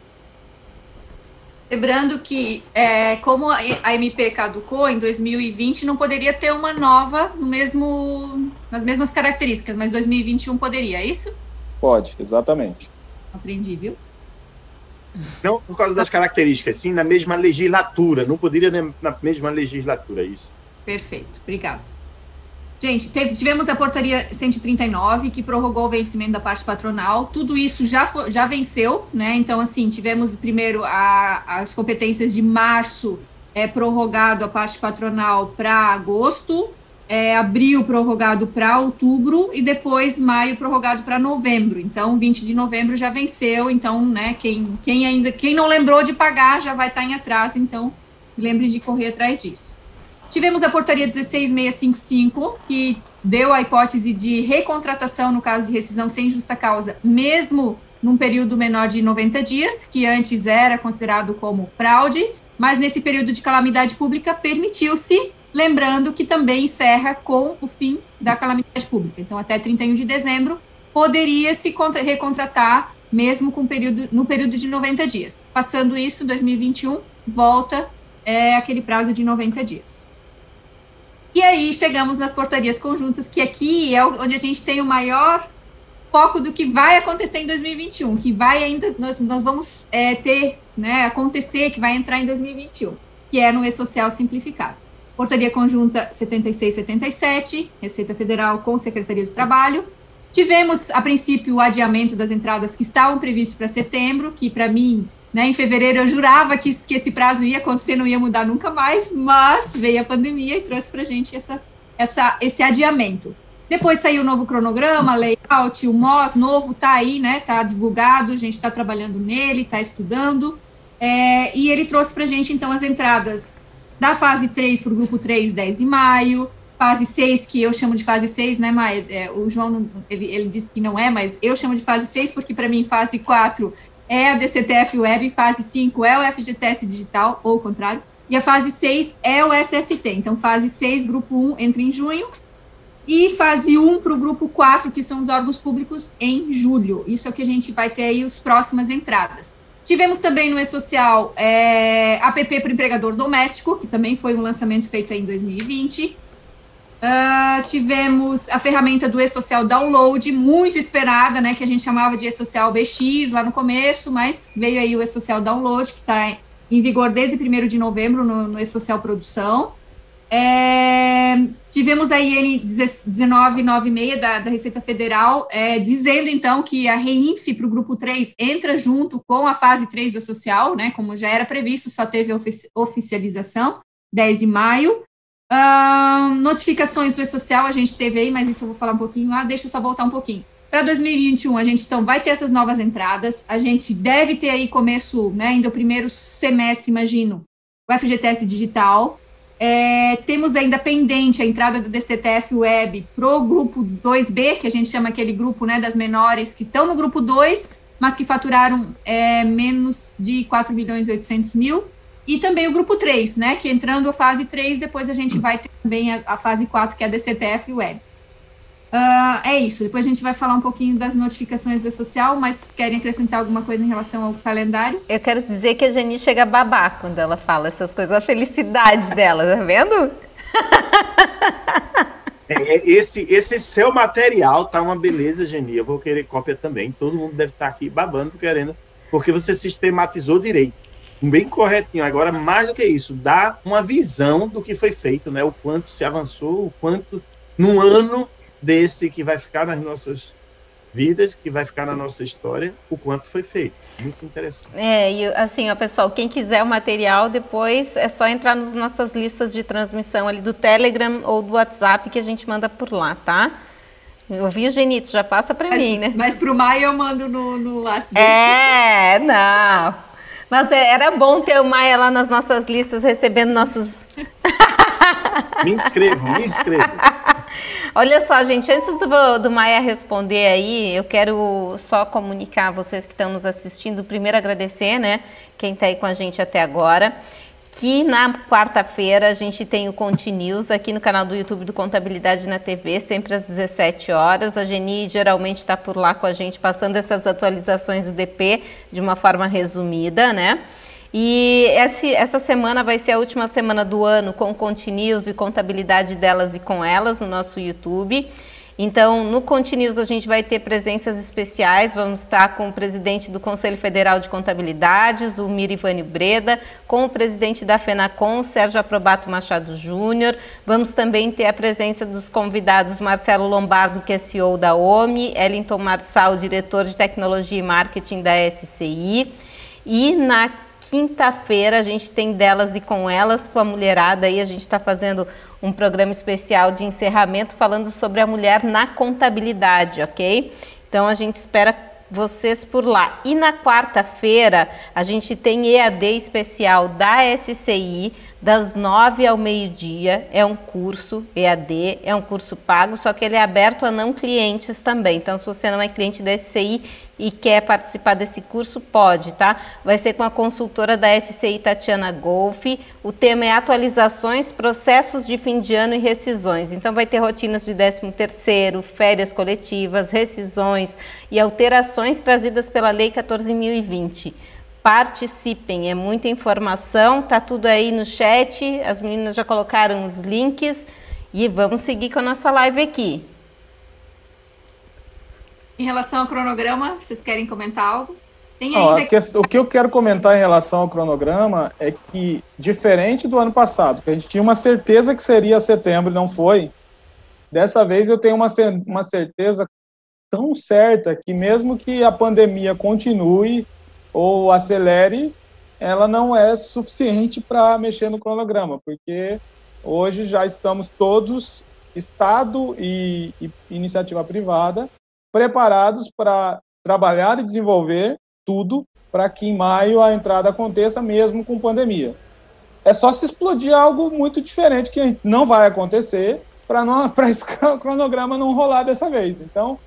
Lembrando que, é, como a MP caducou em 2020, não poderia ter uma nova no mesmo, nas mesmas características, mas 2021 poderia, é isso? Pode, exatamente. Aprendi, viu? Não por causa das características, sim na mesma legislatura. Não poderia na mesma legislatura, isso. Perfeito, obrigado. Gente, teve, tivemos a portaria 139, que prorrogou o vencimento da parte patronal. Tudo isso já, foi, já venceu, né? Então, assim, tivemos primeiro a, as competências de março é, prorrogado a parte patronal para agosto, é, abril prorrogado para outubro e depois maio prorrogado para novembro. Então, 20 de novembro já venceu. Então, né, quem, quem ainda quem não lembrou de pagar já vai estar tá em atraso. Então, lembre de correr atrás disso. Tivemos a portaria 16655, que deu a hipótese de recontratação no caso de rescisão sem justa causa, mesmo num período menor de 90 dias, que antes era considerado como fraude, mas nesse período de calamidade pública permitiu-se lembrando que também encerra com o fim da calamidade pública. Então, até 31 de dezembro, poderia se recontratar mesmo com período, no período de 90 dias. Passando isso, 2021, volta é, aquele prazo de 90 dias. E aí chegamos nas portarias conjuntas, que aqui é onde a gente tem o maior foco do que vai acontecer em 2021, que vai ainda, nós, nós vamos é, ter, né, acontecer, que vai entrar em 2021, que é no E-Social simplificado. Portaria Conjunta 7677, Receita Federal com Secretaria do Trabalho. Tivemos, a princípio, o adiamento das entradas que estavam previstos para setembro, que para mim, né, em fevereiro, eu jurava que, que esse prazo ia acontecer, não ia mudar nunca mais, mas veio a pandemia e trouxe para a gente essa, essa, esse adiamento. Depois saiu o novo cronograma, layout, o MOS novo está aí, né? Está divulgado, a gente está trabalhando nele, está estudando. É, e ele trouxe para a gente, então, as entradas da fase 3 para o grupo 3, 10 de maio. Fase 6, que eu chamo de fase 6, né, Maia? É, o João, ele, ele disse que não é, mas eu chamo de fase 6 porque, para mim, fase 4 é a DCTF Web, fase 5 é o FGTS Digital, ou o contrário, e a fase 6 é o SST. Então, fase 6, grupo 1, entra em junho, e fase 1 para o grupo 4, que são os órgãos públicos, em julho. Isso é o que a gente vai ter aí as próximas entradas. Tivemos também no E-Social é, app para o empregador doméstico, que também foi um lançamento feito em 2020. Uh, ah, tivemos a ferramenta do E-Social Download, muito esperada, né, que a gente chamava de E-Social BX lá no começo, mas veio aí o E-Social Download, que está em vigor desde 1 de novembro no, no E-Social Produção. É, tivemos a IN 1996 da, da Receita Federal, é, dizendo então que a REINF para o grupo 3 entra junto com a fase 3 do social, né, como já era previsto, só teve ofici oficialização, 10 de maio. Uh, notificações do E-Social a gente teve aí, mas isso eu vou falar um pouquinho lá, deixa eu só voltar um pouquinho. Para 2021, a gente então vai ter essas novas entradas, a gente deve ter aí começo, né, ainda o primeiro semestre, imagino, o FGTS digital, é, temos ainda pendente a entrada do DCTF Web para o grupo 2B, que a gente chama aquele grupo né, das menores que estão no grupo 2, mas que faturaram é, menos de 4 milhões e 800 mil. E também o grupo 3, né, que entrando a fase 3, depois a gente vai ter também a, a fase 4, que é a DCTF Web. Uh, é isso. Depois a gente vai falar um pouquinho das notificações do social, mas querem acrescentar alguma coisa em relação ao calendário? Eu quero dizer que a Jani chega a babar quando ela fala essas coisas, a felicidade dela, tá vendo? É, esse, esse seu material tá uma beleza, Geni. Eu vou querer cópia também. Todo mundo deve estar tá aqui babando, querendo, porque você sistematizou direito. Bem corretinho. Agora, mais do que isso, dá uma visão do que foi feito, né? O quanto se avançou, o quanto num ano desse que vai ficar nas nossas vidas, que vai ficar na nossa história, o quanto foi feito. Muito interessante. É, e assim, ó, pessoal, quem quiser o material, depois é só entrar nas nossas listas de transmissão ali do Telegram ou do WhatsApp que a gente manda por lá, tá? Eu vi o Genito, já passa para mim, né? Mas pro Maia eu mando no, no WhatsApp. É, não. Mas é, era bom ter o Maia lá nas nossas listas, recebendo nossos. me inscrevo, me inscrevo. Olha só, gente, antes do, do Maia responder aí, eu quero só comunicar a vocês que estão nos assistindo. Primeiro, agradecer, né, quem está aí com a gente até agora. Que na quarta-feira a gente tem o Conti News aqui no canal do YouTube do Contabilidade na TV, sempre às 17 horas. A Geni geralmente está por lá com a gente, passando essas atualizações do DP de uma forma resumida, né? E esse, essa semana vai ser a última semana do ano com Continuous e contabilidade delas e com elas no nosso YouTube. Então, no Continuous a gente vai ter presenças especiais. Vamos estar com o presidente do Conselho Federal de Contabilidades, o Mirivânio Breda, com o presidente da FENACOM, Sérgio Aprobato Machado Júnior. Vamos também ter a presença dos convidados Marcelo Lombardo, que é CEO da OMI, Ellington Marçal, diretor de Tecnologia e Marketing da SCI. E na quinta-feira a gente tem delas e com elas, com a mulherada aí, a gente está fazendo um programa especial de encerramento falando sobre a mulher na contabilidade, ok? Então a gente espera vocês por lá. E na quarta-feira a gente tem EAD especial da SCI, das nove ao meio-dia. É um curso EAD, é um curso pago, só que ele é aberto a não clientes também. Então, se você não é cliente da SCI e quer participar desse curso, pode, tá? Vai ser com a consultora da SCI Tatiana Golf. O tema é atualizações, processos de fim de ano e rescisões. Então vai ter rotinas de 13 terceiro, férias coletivas, rescisões e alterações trazidas pela Lei 14.020. Participem, é muita informação, tá tudo aí no chat, as meninas já colocaram os links e vamos seguir com a nossa live aqui. Em relação ao cronograma, vocês querem comentar algo? Tem ainda... Não, o que eu quero comentar em relação ao cronograma é que, diferente do ano passado, que a gente tinha uma certeza que seria setembro e não foi, dessa vez eu tenho uma, uma certeza tão certa que, mesmo que a pandemia continue ou acelere, ela não é suficiente para mexer no cronograma, porque hoje já estamos todos, Estado e, e iniciativa privada, preparados para trabalhar e desenvolver tudo para que em maio a entrada aconteça mesmo com pandemia. É só se explodir algo muito diferente que não vai acontecer para esse cronograma não rolar dessa vez. Então,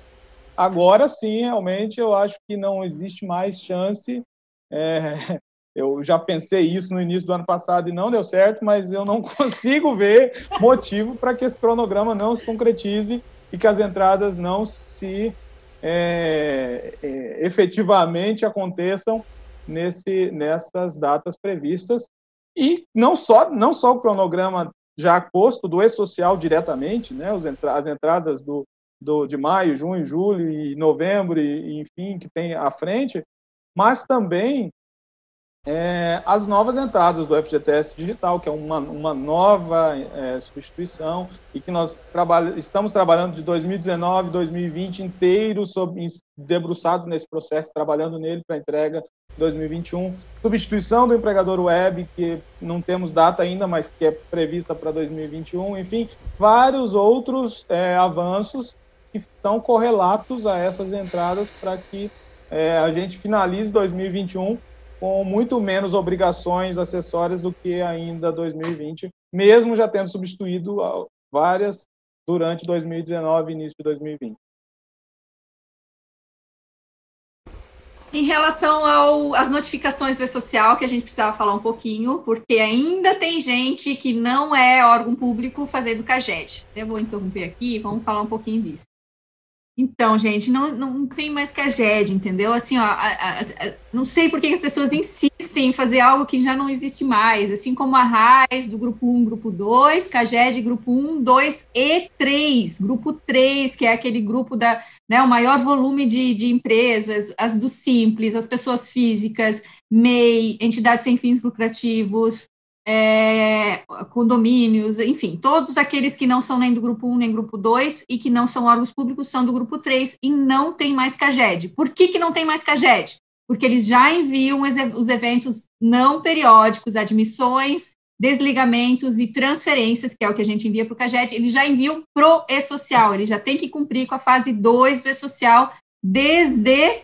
agora sim, realmente, eu acho que não existe mais chance. É, eu já pensei isso no início do ano passado e não deu certo, mas eu não consigo ver motivo para que esse cronograma não se concretize e que as entradas não se é, é, efetivamente aconteçam nesse, nessas datas previstas e não só não só o cronograma já posto do e-social diretamente, né, as entradas do, do, de maio, junho, julho e novembro, e, enfim, que tem à frente, mas também é, as novas entradas do FGTS Digital, que é uma, uma nova é, substituição e que nós trabalha, estamos trabalhando de 2019, 2020 inteiro sobre, debruçados nesse processo, trabalhando nele para entrega 2021. Substituição do empregador web, que não temos data ainda, mas que é prevista para 2021. Enfim, vários outros é, avanços que estão correlatos a essas entradas para que é, a gente finalize 2021 com muito menos obrigações acessórias do que ainda 2020, mesmo já tendo substituído várias durante 2019 e início de 2020. Em relação às notificações do E-Social, que a gente precisava falar um pouquinho, porque ainda tem gente que não é órgão público fazendo CAGED. Eu vou interromper aqui, vamos falar um pouquinho disso. Então, gente, não, não tem mais Caged, entendeu? Assim, ó, a, a, a, não sei por que as pessoas insistem em fazer algo que já não existe mais, assim como a RAIS do grupo 1, grupo 2, Caged, grupo 1, 2 e 3, grupo 3, que é aquele grupo da, né, o maior volume de, de empresas, as do Simples, as pessoas físicas, MEI, entidades sem fins lucrativos, é, condomínios, enfim, todos aqueles que não são nem do grupo 1 nem grupo 2 e que não são órgãos públicos são do grupo 3 e não tem mais CAGED. Por que, que não tem mais CAGED? Porque eles já enviam os eventos não periódicos, admissões, desligamentos e transferências, que é o que a gente envia para o CAGED, eles já enviam para o E-Social, ele já tem que cumprir com a fase 2 do E-Social desde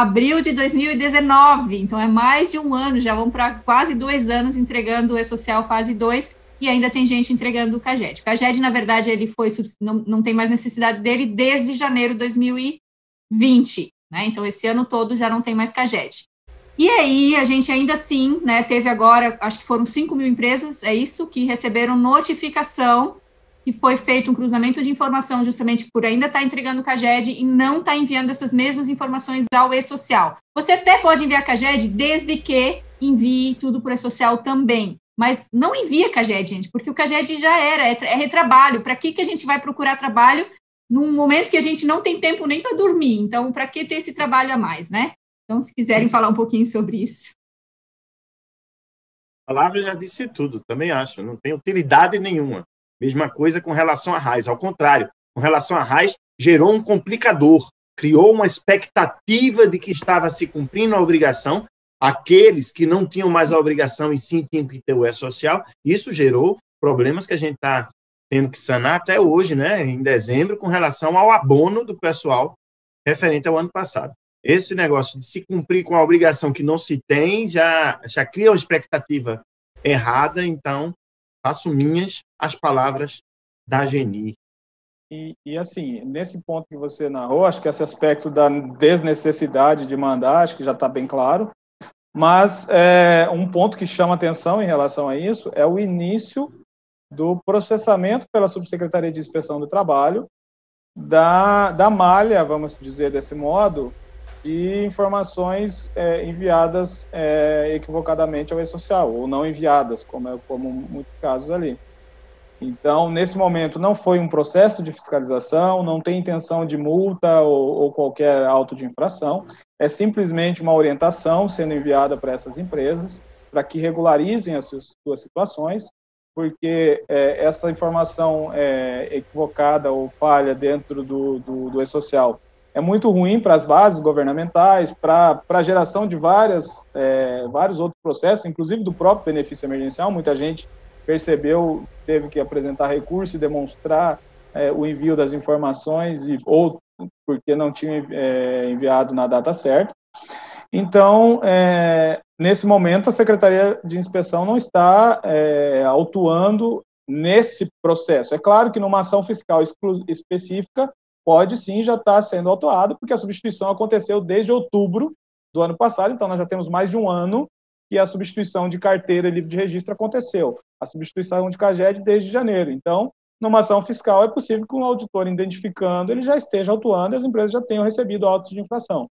abril de 2019, então é mais de um ano, já vão para quase dois anos entregando o E-Social fase 2 e ainda tem gente entregando o CAGED. O CAGED, na verdade, ele foi, não, não tem mais necessidade dele desde janeiro de 2020, né? Então, esse ano todo já não tem mais CAGED. E aí, a gente ainda assim, né, teve agora, acho que foram 5 mil empresas, é isso, que receberam notificação que foi feito um cruzamento de informação justamente por ainda estar tá entregando o CAGED e não estar tá enviando essas mesmas informações ao e-social. Você até pode enviar CAGED desde que envie tudo para o e-social também. Mas não envia CAGED, gente, porque o CAGED já era, é, é retrabalho. Para que, que a gente vai procurar trabalho num momento que a gente não tem tempo nem para dormir? Então, para que ter esse trabalho a mais, né? Então, se quiserem falar um pouquinho sobre isso. A palavra já disse tudo, também acho. Não tem utilidade nenhuma. Mesma coisa com relação à raiz. Ao contrário, com relação à raiz, gerou um complicador, criou uma expectativa de que estava se cumprindo a obrigação. Aqueles que não tinham mais a obrigação e sim tinham que ter o E-Social, isso gerou problemas que a gente está tendo que sanar até hoje, né, em dezembro, com relação ao abono do pessoal referente ao ano passado. Esse negócio de se cumprir com a obrigação que não se tem já, já cria uma expectativa errada, então faço minhas as palavras da Geni. E, e, assim, nesse ponto que você narrou, acho que esse aspecto da desnecessidade de mandar, acho que já está bem claro. Mas é, um ponto que chama atenção em relação a isso é o início do processamento pela Subsecretaria de Inspeção do Trabalho da, da malha, vamos dizer desse modo, de informações é, enviadas é, equivocadamente ao e-social, ou não enviadas, como é como muitos casos ali. Então, nesse momento, não foi um processo de fiscalização, não tem intenção de multa ou, ou qualquer auto de infração, é simplesmente uma orientação sendo enviada para essas empresas para que regularizem as suas, suas situações, porque é, essa informação é, equivocada ou falha dentro do, do, do e-social é muito ruim para as bases governamentais, para a geração de várias, é, vários outros processos, inclusive do próprio benefício emergencial. Muita gente percebeu, teve que apresentar recurso e demonstrar é, o envio das informações, e, ou porque não tinha é, enviado na data certa. Então, é, nesse momento, a Secretaria de Inspeção não está é, autuando nesse processo. É claro que numa ação fiscal específica, pode sim já estar tá sendo autuado, porque a substituição aconteceu desde outubro do ano passado, então nós já temos mais de um ano que a substituição de carteira e livro de registro aconteceu. A substituição de CAGED desde janeiro. Então, numa ação fiscal, é possível que um auditor identificando, ele já esteja autuando e as empresas já tenham recebido autos de infração.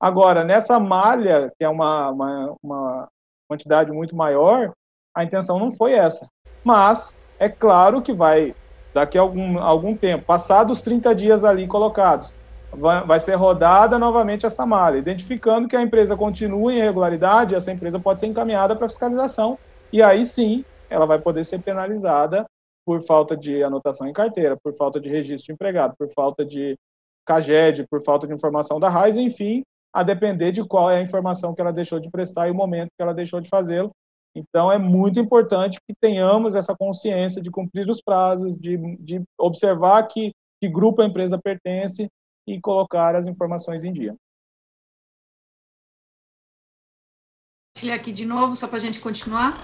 Agora, nessa malha, que é uma, uma, uma quantidade muito maior, a intenção não foi essa. Mas, é claro que vai daqui a algum, algum tempo, passados os 30 dias ali colocados, vai, vai, ser rodada novamente essa malha, identificando que a empresa continua em irregularidade, essa empresa pode ser encaminhada para fiscalização, e aí sim ela vai poder ser penalizada por falta de anotação em carteira, por falta de registro de empregado, por falta de CAGED, por falta de informação da RAIS, enfim, a depender de qual é a informação que ela deixou de prestar e o momento que ela deixou de fazê-lo, então, é muito importante que tenhamos essa consciência de cumprir os prazos, de, de observar que, que grupo a empresa pertence e colocar as informações em dia. aqui de novo, só para a gente continuar.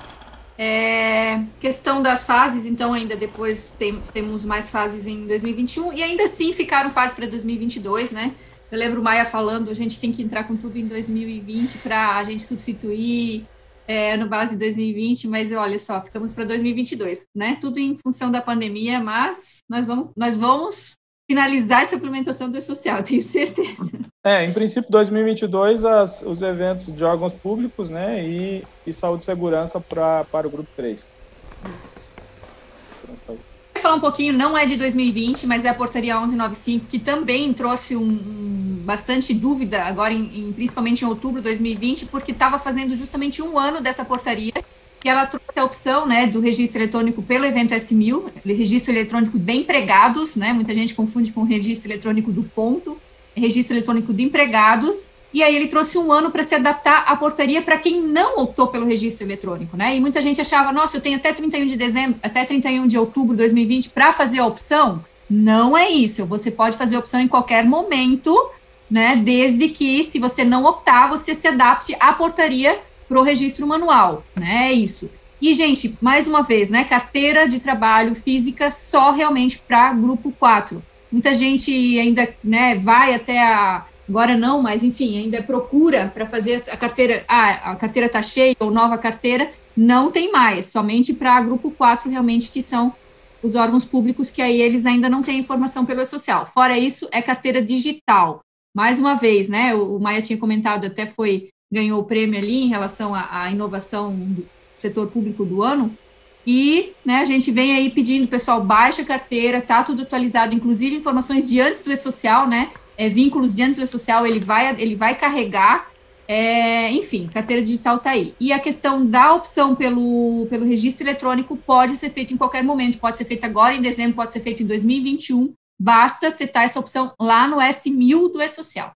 É, questão das fases, então, ainda depois tem, temos mais fases em 2021, e ainda assim ficaram fases para 2022, né? Eu lembro o Maia falando, a gente tem que entrar com tudo em 2020 para a gente substituir é, no base 2020, mas olha só, ficamos para 2022, né? Tudo em função da pandemia, mas nós vamos, nós vamos finalizar essa implementação do E-Social, tenho certeza. É, em princípio, 2022, as, os eventos de órgãos públicos, né, e, e saúde e segurança pra, para o grupo 3. Isso. Falar um pouquinho, não é de 2020, mas é a portaria 1195, que também trouxe um, um bastante dúvida agora, em, em, principalmente em outubro de 2020, porque estava fazendo justamente um ano dessa portaria, que ela trouxe a opção né, do registro eletrônico pelo evento S1000, registro eletrônico de empregados, né, muita gente confunde com registro eletrônico do ponto, registro eletrônico de empregados, e aí ele trouxe um ano para se adaptar à portaria para quem não optou pelo registro eletrônico, né? E muita gente achava, nossa, eu tenho até 31 de dezembro, até 31 de outubro de 2020 para fazer a opção. Não é isso. Você pode fazer a opção em qualquer momento, né? Desde que, se você não optar, você se adapte à portaria para o registro manual, né? É isso. E, gente, mais uma vez, né? Carteira de trabalho física só realmente para grupo 4. Muita gente ainda né, vai até a agora não, mas enfim, ainda procura para fazer a carteira, ah, a carteira está cheia ou nova carteira, não tem mais, somente para grupo 4 realmente que são os órgãos públicos que aí eles ainda não têm informação pelo social. Fora isso, é carteira digital. Mais uma vez, né, o, Maia tinha comentado, até foi, ganhou o prêmio ali em relação à, inovação do setor público do ano, e né, a gente vem aí pedindo, pessoal, baixa carteira, tá tudo atualizado, inclusive informações de antes do e-social, né? É, vínculos de antes social, ele vai, ele vai carregar. É, enfim, carteira digital está aí. E a questão da opção pelo, pelo registro eletrônico pode ser feito em qualquer momento, pode ser feito agora em dezembro, pode ser feito em 2021. Basta setar essa opção lá no S1000 do E-Social.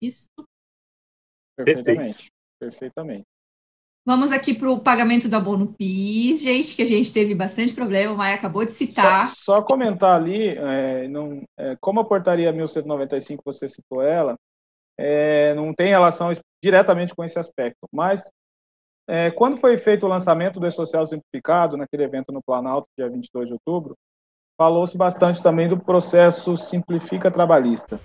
Isso. Perfeitamente. Perfeitamente. Vamos aqui para o pagamento do abono PIS, gente, que a gente teve bastante problema, o Maia acabou de citar. Só, só comentar ali, é, não, é, como a portaria 1195, você citou ela, é, não tem relação diretamente com esse aspecto, mas é, quando foi feito o lançamento do E-Social Simplificado, naquele evento no Planalto, dia 22 de outubro, falou-se bastante também do processo Simplifica Trabalhista.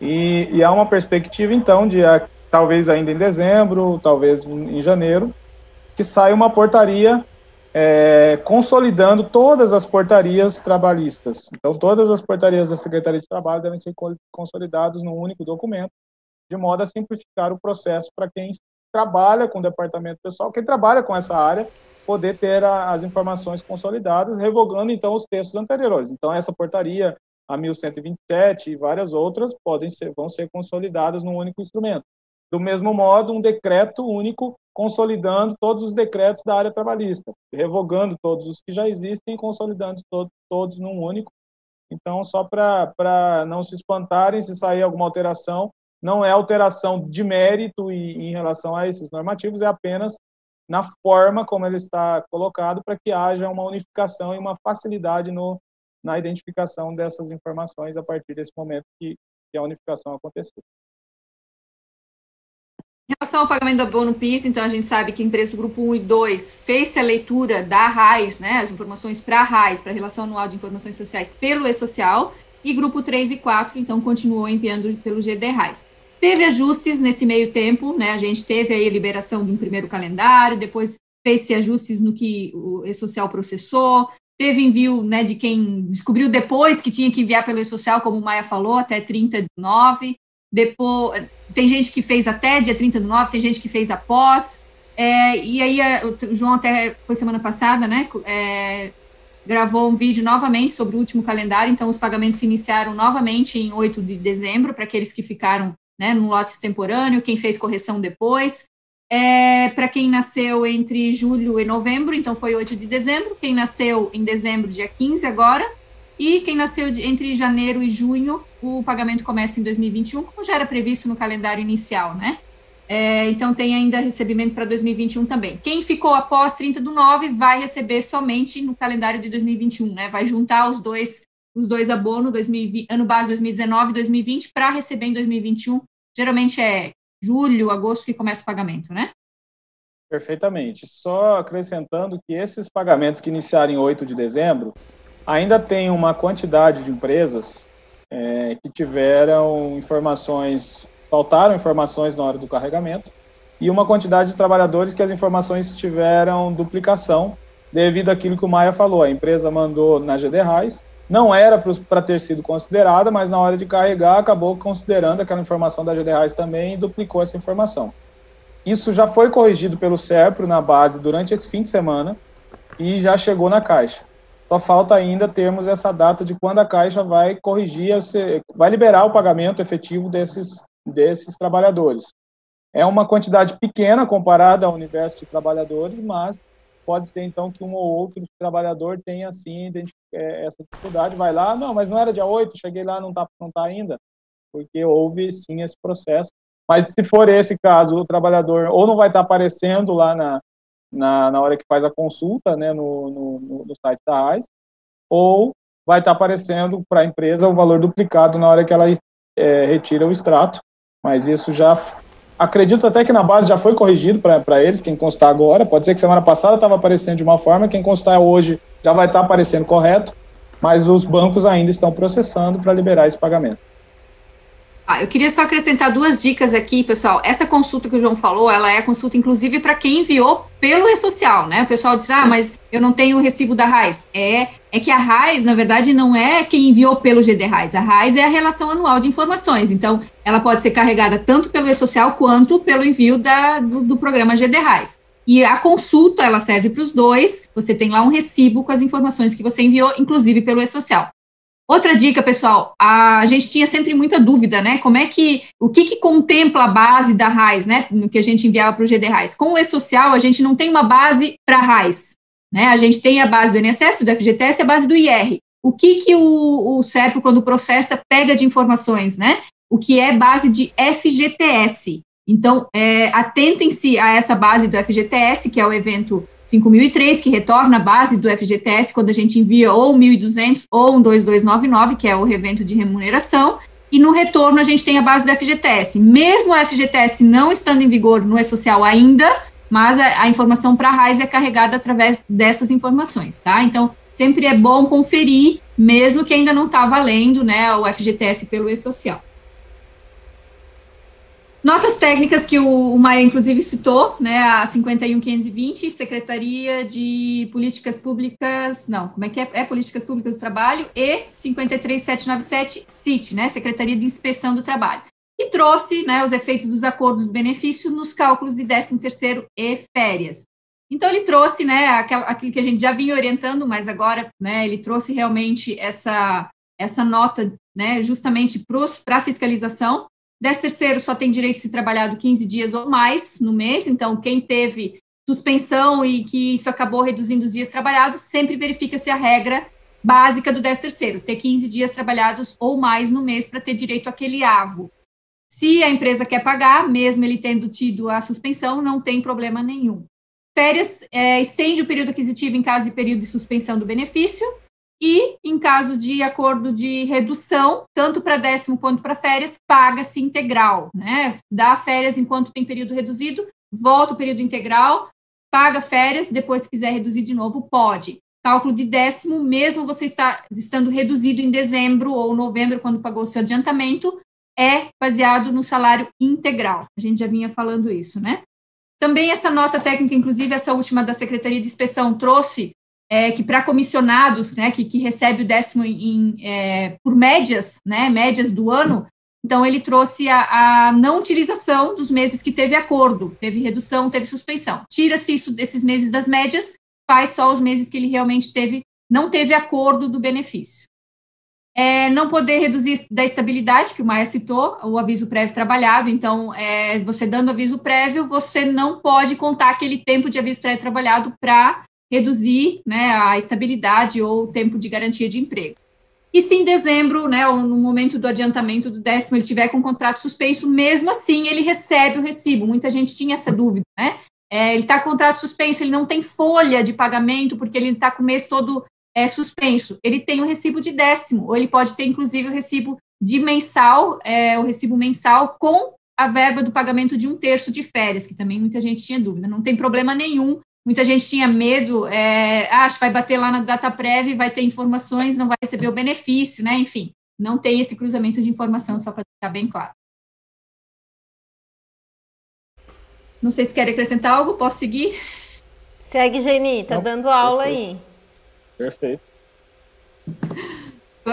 E, e há uma perspectiva, então, de a, talvez ainda em dezembro, talvez em janeiro, que saia uma portaria é, consolidando todas as portarias trabalhistas. Então, todas as portarias da Secretaria de Trabalho devem ser consolidadas num único documento, de modo a simplificar o processo para quem trabalha com o departamento pessoal, quem trabalha com essa área, poder ter a, as informações consolidadas, revogando então os textos anteriores. Então, essa portaria, a 1127 e várias outras, podem ser, vão ser consolidadas num único instrumento. Do mesmo modo, um decreto único consolidando todos os decretos da área trabalhista, revogando todos os que já existem e consolidando todos, todos num único. Então, só para não se espantarem se sair alguma alteração, não é alteração de mérito e, em relação a esses normativos, é apenas na forma como ele está colocado para que haja uma unificação e uma facilidade no, na identificação dessas informações a partir desse momento que, que a unificação aconteceu. Em relação ao pagamento do abono PIS, então a gente sabe que a empresa do grupo 1 e 2 fez a leitura da RAIS, né, as informações para a RAIS, para a Relação Anual de Informações Sociais pelo E-Social, e grupo 3 e 4, então, continuou enviando pelo GD RAIS. Teve ajustes nesse meio tempo, né, a gente teve aí a liberação de um primeiro calendário, depois fez-se ajustes no que o E-Social processou, teve envio né, de quem descobriu depois que tinha que enviar pelo E-Social, como o Maia falou, até 30 de 9, depois, tem gente que fez até dia 30 do 9, tem gente que fez após. É, e aí, o João até foi semana passada, né? É, gravou um vídeo novamente sobre o último calendário, então os pagamentos se iniciaram novamente em 8 de dezembro, para aqueles que ficaram né, no lote extemporâneo, quem fez correção depois. É, para quem nasceu entre julho e novembro, então foi 8 de dezembro, quem nasceu em dezembro, dia 15 agora, e quem nasceu de, entre janeiro e junho, o pagamento começa em 2021, como já era previsto no calendário inicial, né? É, então tem ainda recebimento para 2021 também. Quem ficou após 30 do 9 vai receber somente no calendário de 2021, né? Vai juntar os dois os dois abonos, 2020, ano base 2019 e 2020, para receber em 2021. Geralmente é julho, agosto que começa o pagamento, né? Perfeitamente. Só acrescentando que esses pagamentos que iniciaram em 8 de dezembro, ainda tem uma quantidade de empresas é, que tiveram informações, faltaram informações na hora do carregamento, e uma quantidade de trabalhadores que as informações tiveram duplicação devido àquilo que o Maia falou. A empresa mandou na GD não era para ter sido considerada, mas na hora de carregar acabou considerando aquela informação da GDRAIS também e duplicou essa informação. Isso já foi corrigido pelo SERPRO na base durante esse fim de semana e já chegou na Caixa. Só falta ainda termos essa data de quando a Caixa vai corrigir, vai liberar o pagamento efetivo desses, desses trabalhadores. É uma quantidade pequena comparada ao universo de trabalhadores, mas pode ser então que um ou outro trabalhador tenha assim é, essa dificuldade, vai lá, não, mas não era dia 8, cheguei lá, não está não tá ainda, porque houve sim esse processo. Mas se for esse caso, o trabalhador ou não vai estar tá aparecendo lá na, na, na hora que faz a consulta, né, no, no, no site da AIS, ou vai estar aparecendo para a empresa o valor duplicado na hora que ela é, retira o extrato, mas isso já acredito até que na base já foi corrigido para eles, quem constar agora. Pode ser que semana passada estava aparecendo de uma forma, quem constar hoje já vai estar tá aparecendo correto, mas os bancos ainda estão processando para liberar esse pagamento. Ah, eu queria só acrescentar duas dicas aqui, pessoal. Essa consulta que o João falou, ela é consulta, inclusive, para quem enviou pelo e-social, né? O pessoal diz, ah, mas eu não tenho o recibo da RAIS. É, é que a RAIS, na verdade, não é quem enviou pelo GD RAIS. A RAIS é a relação anual de informações. Então, ela pode ser carregada tanto pelo e-social quanto pelo envio da, do, do programa GD RAIS. E a consulta, ela serve para os dois. Você tem lá um recibo com as informações que você enviou, inclusive pelo e-social. Outra dica, pessoal, a gente tinha sempre muita dúvida, né? Como é que, o que, que contempla a base da RAIS, né? No que a gente enviava para o GD RAIS. Com o E-Social, a gente não tem uma base para RAIS, né? A gente tem a base do INSS, do FGTS e a base do IR. O que, que o, o CEP, quando processa, pega de informações, né? O que é base de FGTS. Então, é, atentem-se a essa base do FGTS, que é o evento 5003, que retorna a base do FGTS quando a gente envia ou 1.200 ou um 2299, que é o revento de remuneração, e no retorno a gente tem a base do FGTS. Mesmo o FGTS não estando em vigor no E-Social ainda, mas a, a informação para a RAIS é carregada através dessas informações, tá? Então, sempre é bom conferir, mesmo que ainda não está valendo, né, o FGTS pelo E-Social. Notas técnicas que o, o Maia, inclusive, citou, né, a 51520, Secretaria de Políticas Públicas, não, como é que é? É Políticas Públicas do Trabalho, e 53797, CIT, né, Secretaria de Inspeção do Trabalho. E trouxe, né, os efeitos dos acordos do benefício nos cálculos de 13º e férias. Então, ele trouxe, né, aquilo que a gente já vinha orientando, mas agora, né, ele trouxe realmente essa, essa nota, né, justamente para a fiscalização, Décimo terceiro só tem direito de se trabalhado 15 dias ou mais no mês, então quem teve suspensão e que isso acabou reduzindo os dias trabalhados, sempre verifica se a regra básica do décimo terceiro, ter 15 dias trabalhados ou mais no mês para ter direito àquele avo. Se a empresa quer pagar, mesmo ele tendo tido a suspensão, não tem problema nenhum. Férias é, estende o período aquisitivo em caso de período de suspensão do benefício, e, em casos de acordo de redução, tanto para décimo quanto para férias, paga-se integral, né? Dá férias enquanto tem período reduzido, volta o período integral, paga férias, depois se quiser reduzir de novo, pode. Cálculo de décimo, mesmo você está estando reduzido em dezembro ou novembro, quando pagou o seu adiantamento, é baseado no salário integral. A gente já vinha falando isso, né? Também essa nota técnica, inclusive essa última da Secretaria de Inspeção, trouxe é, que para comissionados, né, que, que recebe o décimo em, é, por médias, né, médias do ano, então ele trouxe a, a, não utilização dos meses que teve acordo, teve redução, teve suspensão. Tira-se isso desses meses das médias, faz só os meses que ele realmente teve, não teve acordo do benefício. É, não poder reduzir da estabilidade, que o Maia citou, o aviso prévio trabalhado. Então, é, você dando aviso prévio, você não pode contar aquele tempo de aviso prévio trabalhado para reduzir né, a estabilidade ou o tempo de garantia de emprego. E se em dezembro, né, ou no momento do adiantamento do décimo, ele tiver com o contrato suspenso, mesmo assim ele recebe o recibo. Muita gente tinha essa dúvida, né? É, ele está com contrato suspenso, ele não tem folha de pagamento, porque ele está com o mês todo é, suspenso. Ele tem o recibo de décimo, ou ele pode ter, inclusive, o recibo de mensal, é, o recibo mensal com a verba do pagamento de um terço de férias, que também muita gente tinha dúvida. Não tem problema nenhum Muita gente tinha medo, é, ah, vai bater lá na data prévia, vai ter informações, não vai receber o benefício, né? Enfim, não tem esse cruzamento de informação, só para deixar bem claro. Não sei se querem acrescentar algo, posso seguir? Segue, Geni, tá não, dando aula perfeito. aí. Perfeito.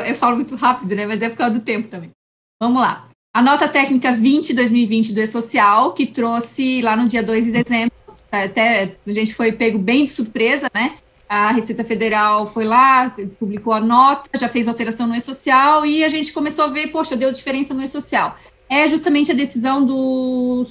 eu falo muito rápido, né? Mas é por causa do tempo também. Vamos lá. A nota técnica 20-2020 do E-Social, que trouxe lá no dia 2 de dezembro, até a gente foi pego bem de surpresa, né? A Receita Federal foi lá, publicou a nota, já fez alteração no E-Social e a gente começou a ver, poxa, deu diferença no E-Social. É justamente a decisão do,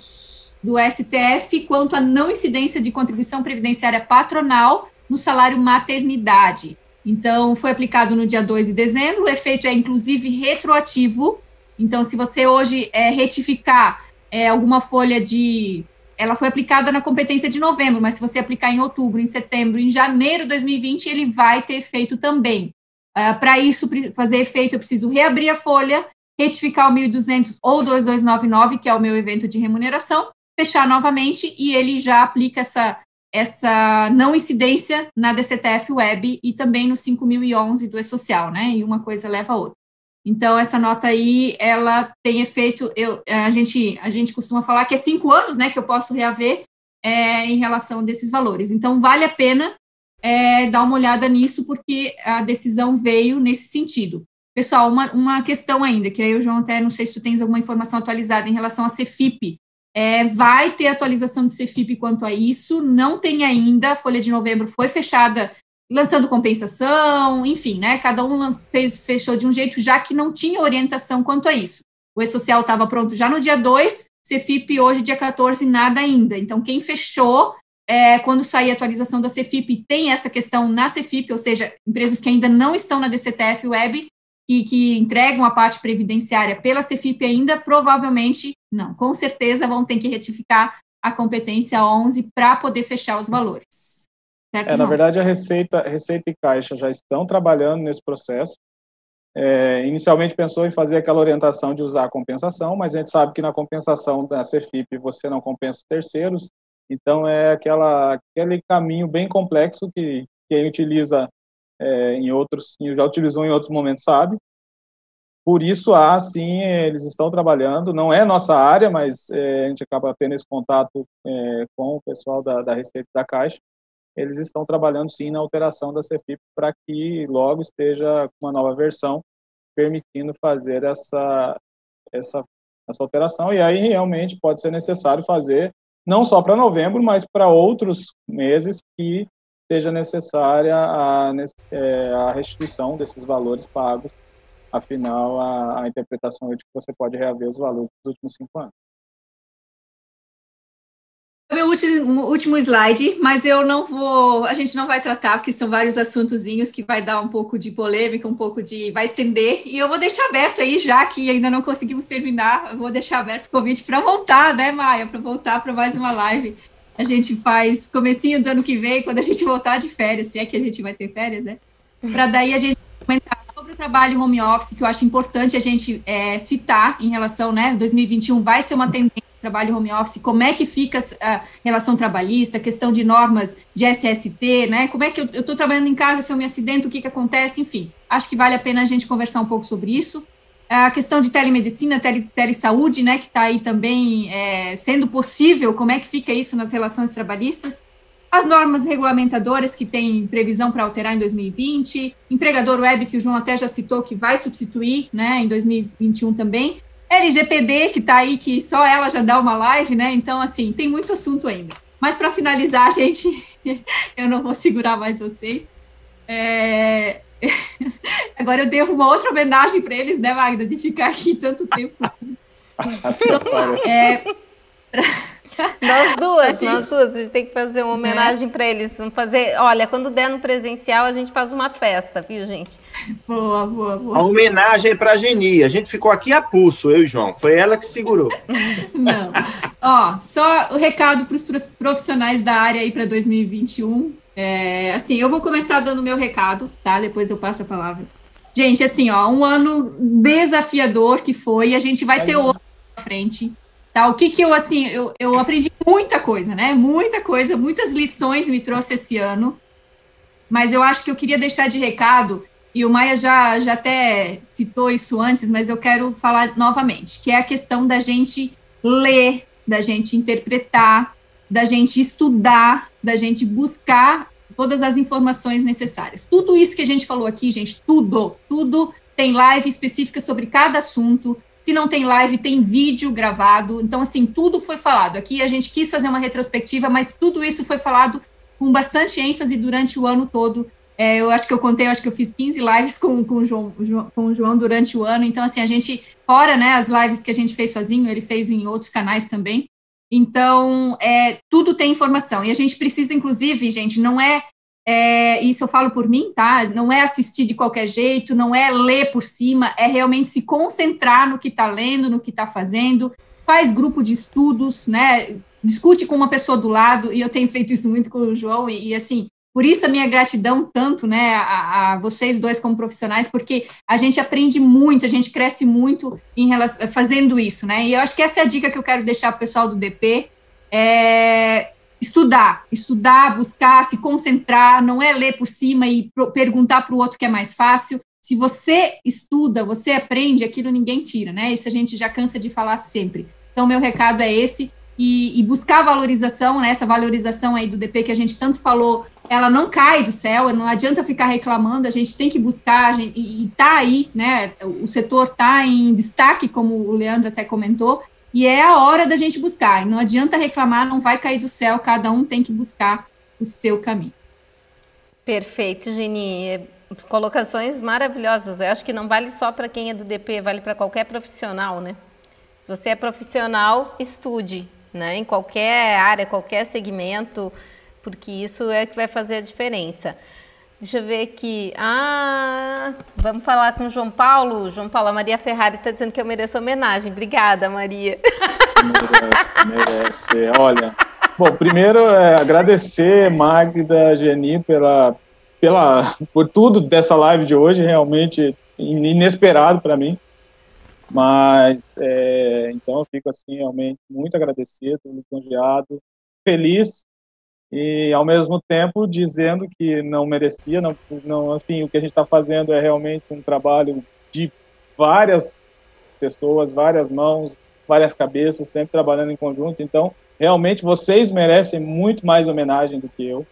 do STF quanto à não incidência de contribuição previdenciária patronal no salário maternidade. Então, foi aplicado no dia 2 de dezembro, o efeito é inclusive retroativo. Então, se você hoje é, retificar é, alguma folha de ela foi aplicada na competência de novembro, mas se você aplicar em outubro, em setembro, em janeiro de 2020, ele vai ter efeito também. Uh, Para isso fazer efeito, eu preciso reabrir a folha, retificar o 1.200 ou 2299, que é o meu evento de remuneração, fechar novamente e ele já aplica essa, essa não incidência na DCTF Web e também no 5011 do E-Social, né? E uma coisa leva a outra. Então, essa nota aí, ela tem efeito, eu, a, gente, a gente costuma falar que é cinco anos, né, que eu posso reaver é, em relação desses valores. Então, vale a pena é, dar uma olhada nisso, porque a decisão veio nesse sentido. Pessoal, uma, uma questão ainda, que aí o João até, não sei se tu tens alguma informação atualizada em relação a Cefip, é, vai ter atualização do Cefip quanto a isso, não tem ainda, a folha de novembro foi fechada lançando compensação, enfim, né? Cada um fez, fechou de um jeito, já que não tinha orientação quanto a isso. O E-Social estava pronto já no dia 2, Cefip hoje, dia 14, nada ainda. Então, quem fechou, é, quando sair a atualização da Cefip, tem essa questão na Cefip, ou seja, empresas que ainda não estão na DCTF Web e que entregam a parte previdenciária pela Cefip ainda, provavelmente, não, com certeza vão ter que retificar a competência 11 para poder fechar os valores. É, na verdade, a Receita, Receita e Caixa já estão trabalhando nesse processo. É, inicialmente pensou em fazer aquela orientação de usar a compensação, mas a gente sabe que na compensação da Cefip você não compensa terceiros, então é aquela, aquele caminho bem complexo que quem utiliza é, em outros, já utilizou em outros momentos sabe. Por isso, há sim, eles estão trabalhando, não é nossa área, mas é, a gente acaba tendo esse contato é, com o pessoal da, da Receita da Caixa, eles estão trabalhando sim na alteração da CFIP para que logo esteja uma nova versão permitindo fazer essa, essa, essa alteração. E aí realmente pode ser necessário fazer, não só para novembro, mas para outros meses que seja necessária a, é, a restituição desses valores pagos. Afinal, a, a interpretação é de que você pode reaver os valores dos últimos cinco anos meu último, último slide, mas eu não vou, a gente não vai tratar, porque são vários assuntozinhos que vai dar um pouco de polêmica, um pouco de, vai estender, e eu vou deixar aberto aí, já que ainda não conseguimos terminar, eu vou deixar aberto o convite para voltar, né, Maia, para voltar para mais uma live. A gente faz comecinho do ano que vem, quando a gente voltar de férias, se é que a gente vai ter férias, né, para daí a gente comentar sobre o trabalho home office, que eu acho importante a gente é, citar em relação, né, 2021 vai ser uma tendência trabalho home office, como é que fica a relação trabalhista, questão de normas de SST, né? Como é que eu estou trabalhando em casa, se eu me acidento, o que, que acontece, enfim. Acho que vale a pena a gente conversar um pouco sobre isso. A questão de telemedicina, tele, telesaúde, né, que está aí também é, sendo possível, como é que fica isso nas relações trabalhistas? As normas regulamentadoras que tem previsão para alterar em 2020, empregador web, que o João até já citou, que vai substituir né, em 2021 também, LGPD, que está aí, que só ela já dá uma live, né? Então, assim, tem muito assunto ainda. Mas para finalizar, gente, eu não vou segurar mais vocês. É... Agora eu devo uma outra homenagem para eles, né, Magda, de ficar aqui tanto tempo. Então, é... Nós duas, nós duas, a gente tem que fazer uma homenagem é. para eles. Vamos fazer, olha, quando der no presencial, a gente faz uma festa, viu, gente? Boa, boa, boa. A homenagem é para a Geni. A gente ficou aqui a pulso, eu e João. Foi ela que segurou. Não. Ó, só o recado para os profissionais da área aí para 2021. É, assim, eu vou começar dando meu recado, tá? Depois eu passo a palavra. Gente, assim, ó, um ano desafiador que foi, e a gente vai ter outro à frente. Tá? O que que eu, assim, eu, eu aprendi muita coisa, né? Muita coisa, muitas lições me trouxe esse ano. Mas eu acho que eu queria deixar de recado, e o Maia já, já até citou isso antes, mas eu quero falar novamente, que é a questão da gente ler, da gente interpretar, da gente estudar, da gente buscar todas as informações necessárias. Tudo isso que a gente falou aqui, gente, tudo, tudo tem live específica sobre cada assunto. Se não tem live, tem vídeo gravado. Então, assim, tudo foi falado. Aqui a gente quis fazer uma retrospectiva, mas tudo isso foi falado com bastante ênfase durante o ano todo. É, eu acho que eu contei, eu acho que eu fiz 15 lives com, com, o João, com o João durante o ano. Então, assim, a gente, fora né, as lives que a gente fez sozinho, ele fez em outros canais também. Então, é, tudo tem informação. E a gente precisa, inclusive, gente, não é, é, isso eu falo por mim, tá? Não é assistir de qualquer jeito, não é ler por cima, é realmente se concentrar no que está lendo, no que está fazendo, faz grupo de estudos, né? Discute com uma pessoa do lado, e eu tenho feito isso muito com o João, e, e assim, por isso a minha gratidão tanto, né, a, a, vocês dois como profissionais, porque a gente aprende muito, a gente cresce muito em relação, fazendo isso, né? E eu acho que essa é a dica que eu quero deixar para o pessoal do DP, é estudar, estudar, buscar, se concentrar, não é ler por cima e perguntar para o outro que é mais fácil. Se você estuda, você aprende, aquilo ninguém tira, né? Isso a gente já cansa de falar sempre. Então, meu recado é esse, e, e buscar valorização, né, essa valorização aí do DP que a gente tanto falou, ela não cai do céu, não adianta ficar reclamando, a gente tem que buscar, gente, e, e tá aí, né, o setor tá em destaque, como o Leandro até comentou, e é a hora da gente buscar, não adianta reclamar, não vai cair do céu, cada um tem que buscar o seu caminho. Perfeito, Geni. Colocações maravilhosas. Eu acho que não vale só para quem é do DP, vale para qualquer profissional, né? Você é profissional, estude né, em qualquer área, qualquer segmento, porque isso é que vai fazer a diferença. Deixa eu ver aqui. Ah, vamos falar com o João Paulo. João Paulo, a Maria Ferrari está dizendo que eu mereço homenagem. Obrigada, Maria. Merece, merece. Olha, bom, primeiro é agradecer Magda, Geni pela, pela, por tudo dessa live de hoje, realmente inesperado para mim. Mas, é, então, eu fico, assim, realmente muito agradecido, lisonjeado, feliz e, ao mesmo tempo, dizendo que não merecia, não, não enfim, o que a gente está fazendo é realmente um trabalho de várias pessoas, várias mãos, várias cabeças, sempre trabalhando em conjunto. Então, realmente, vocês merecem muito mais homenagem do que eu.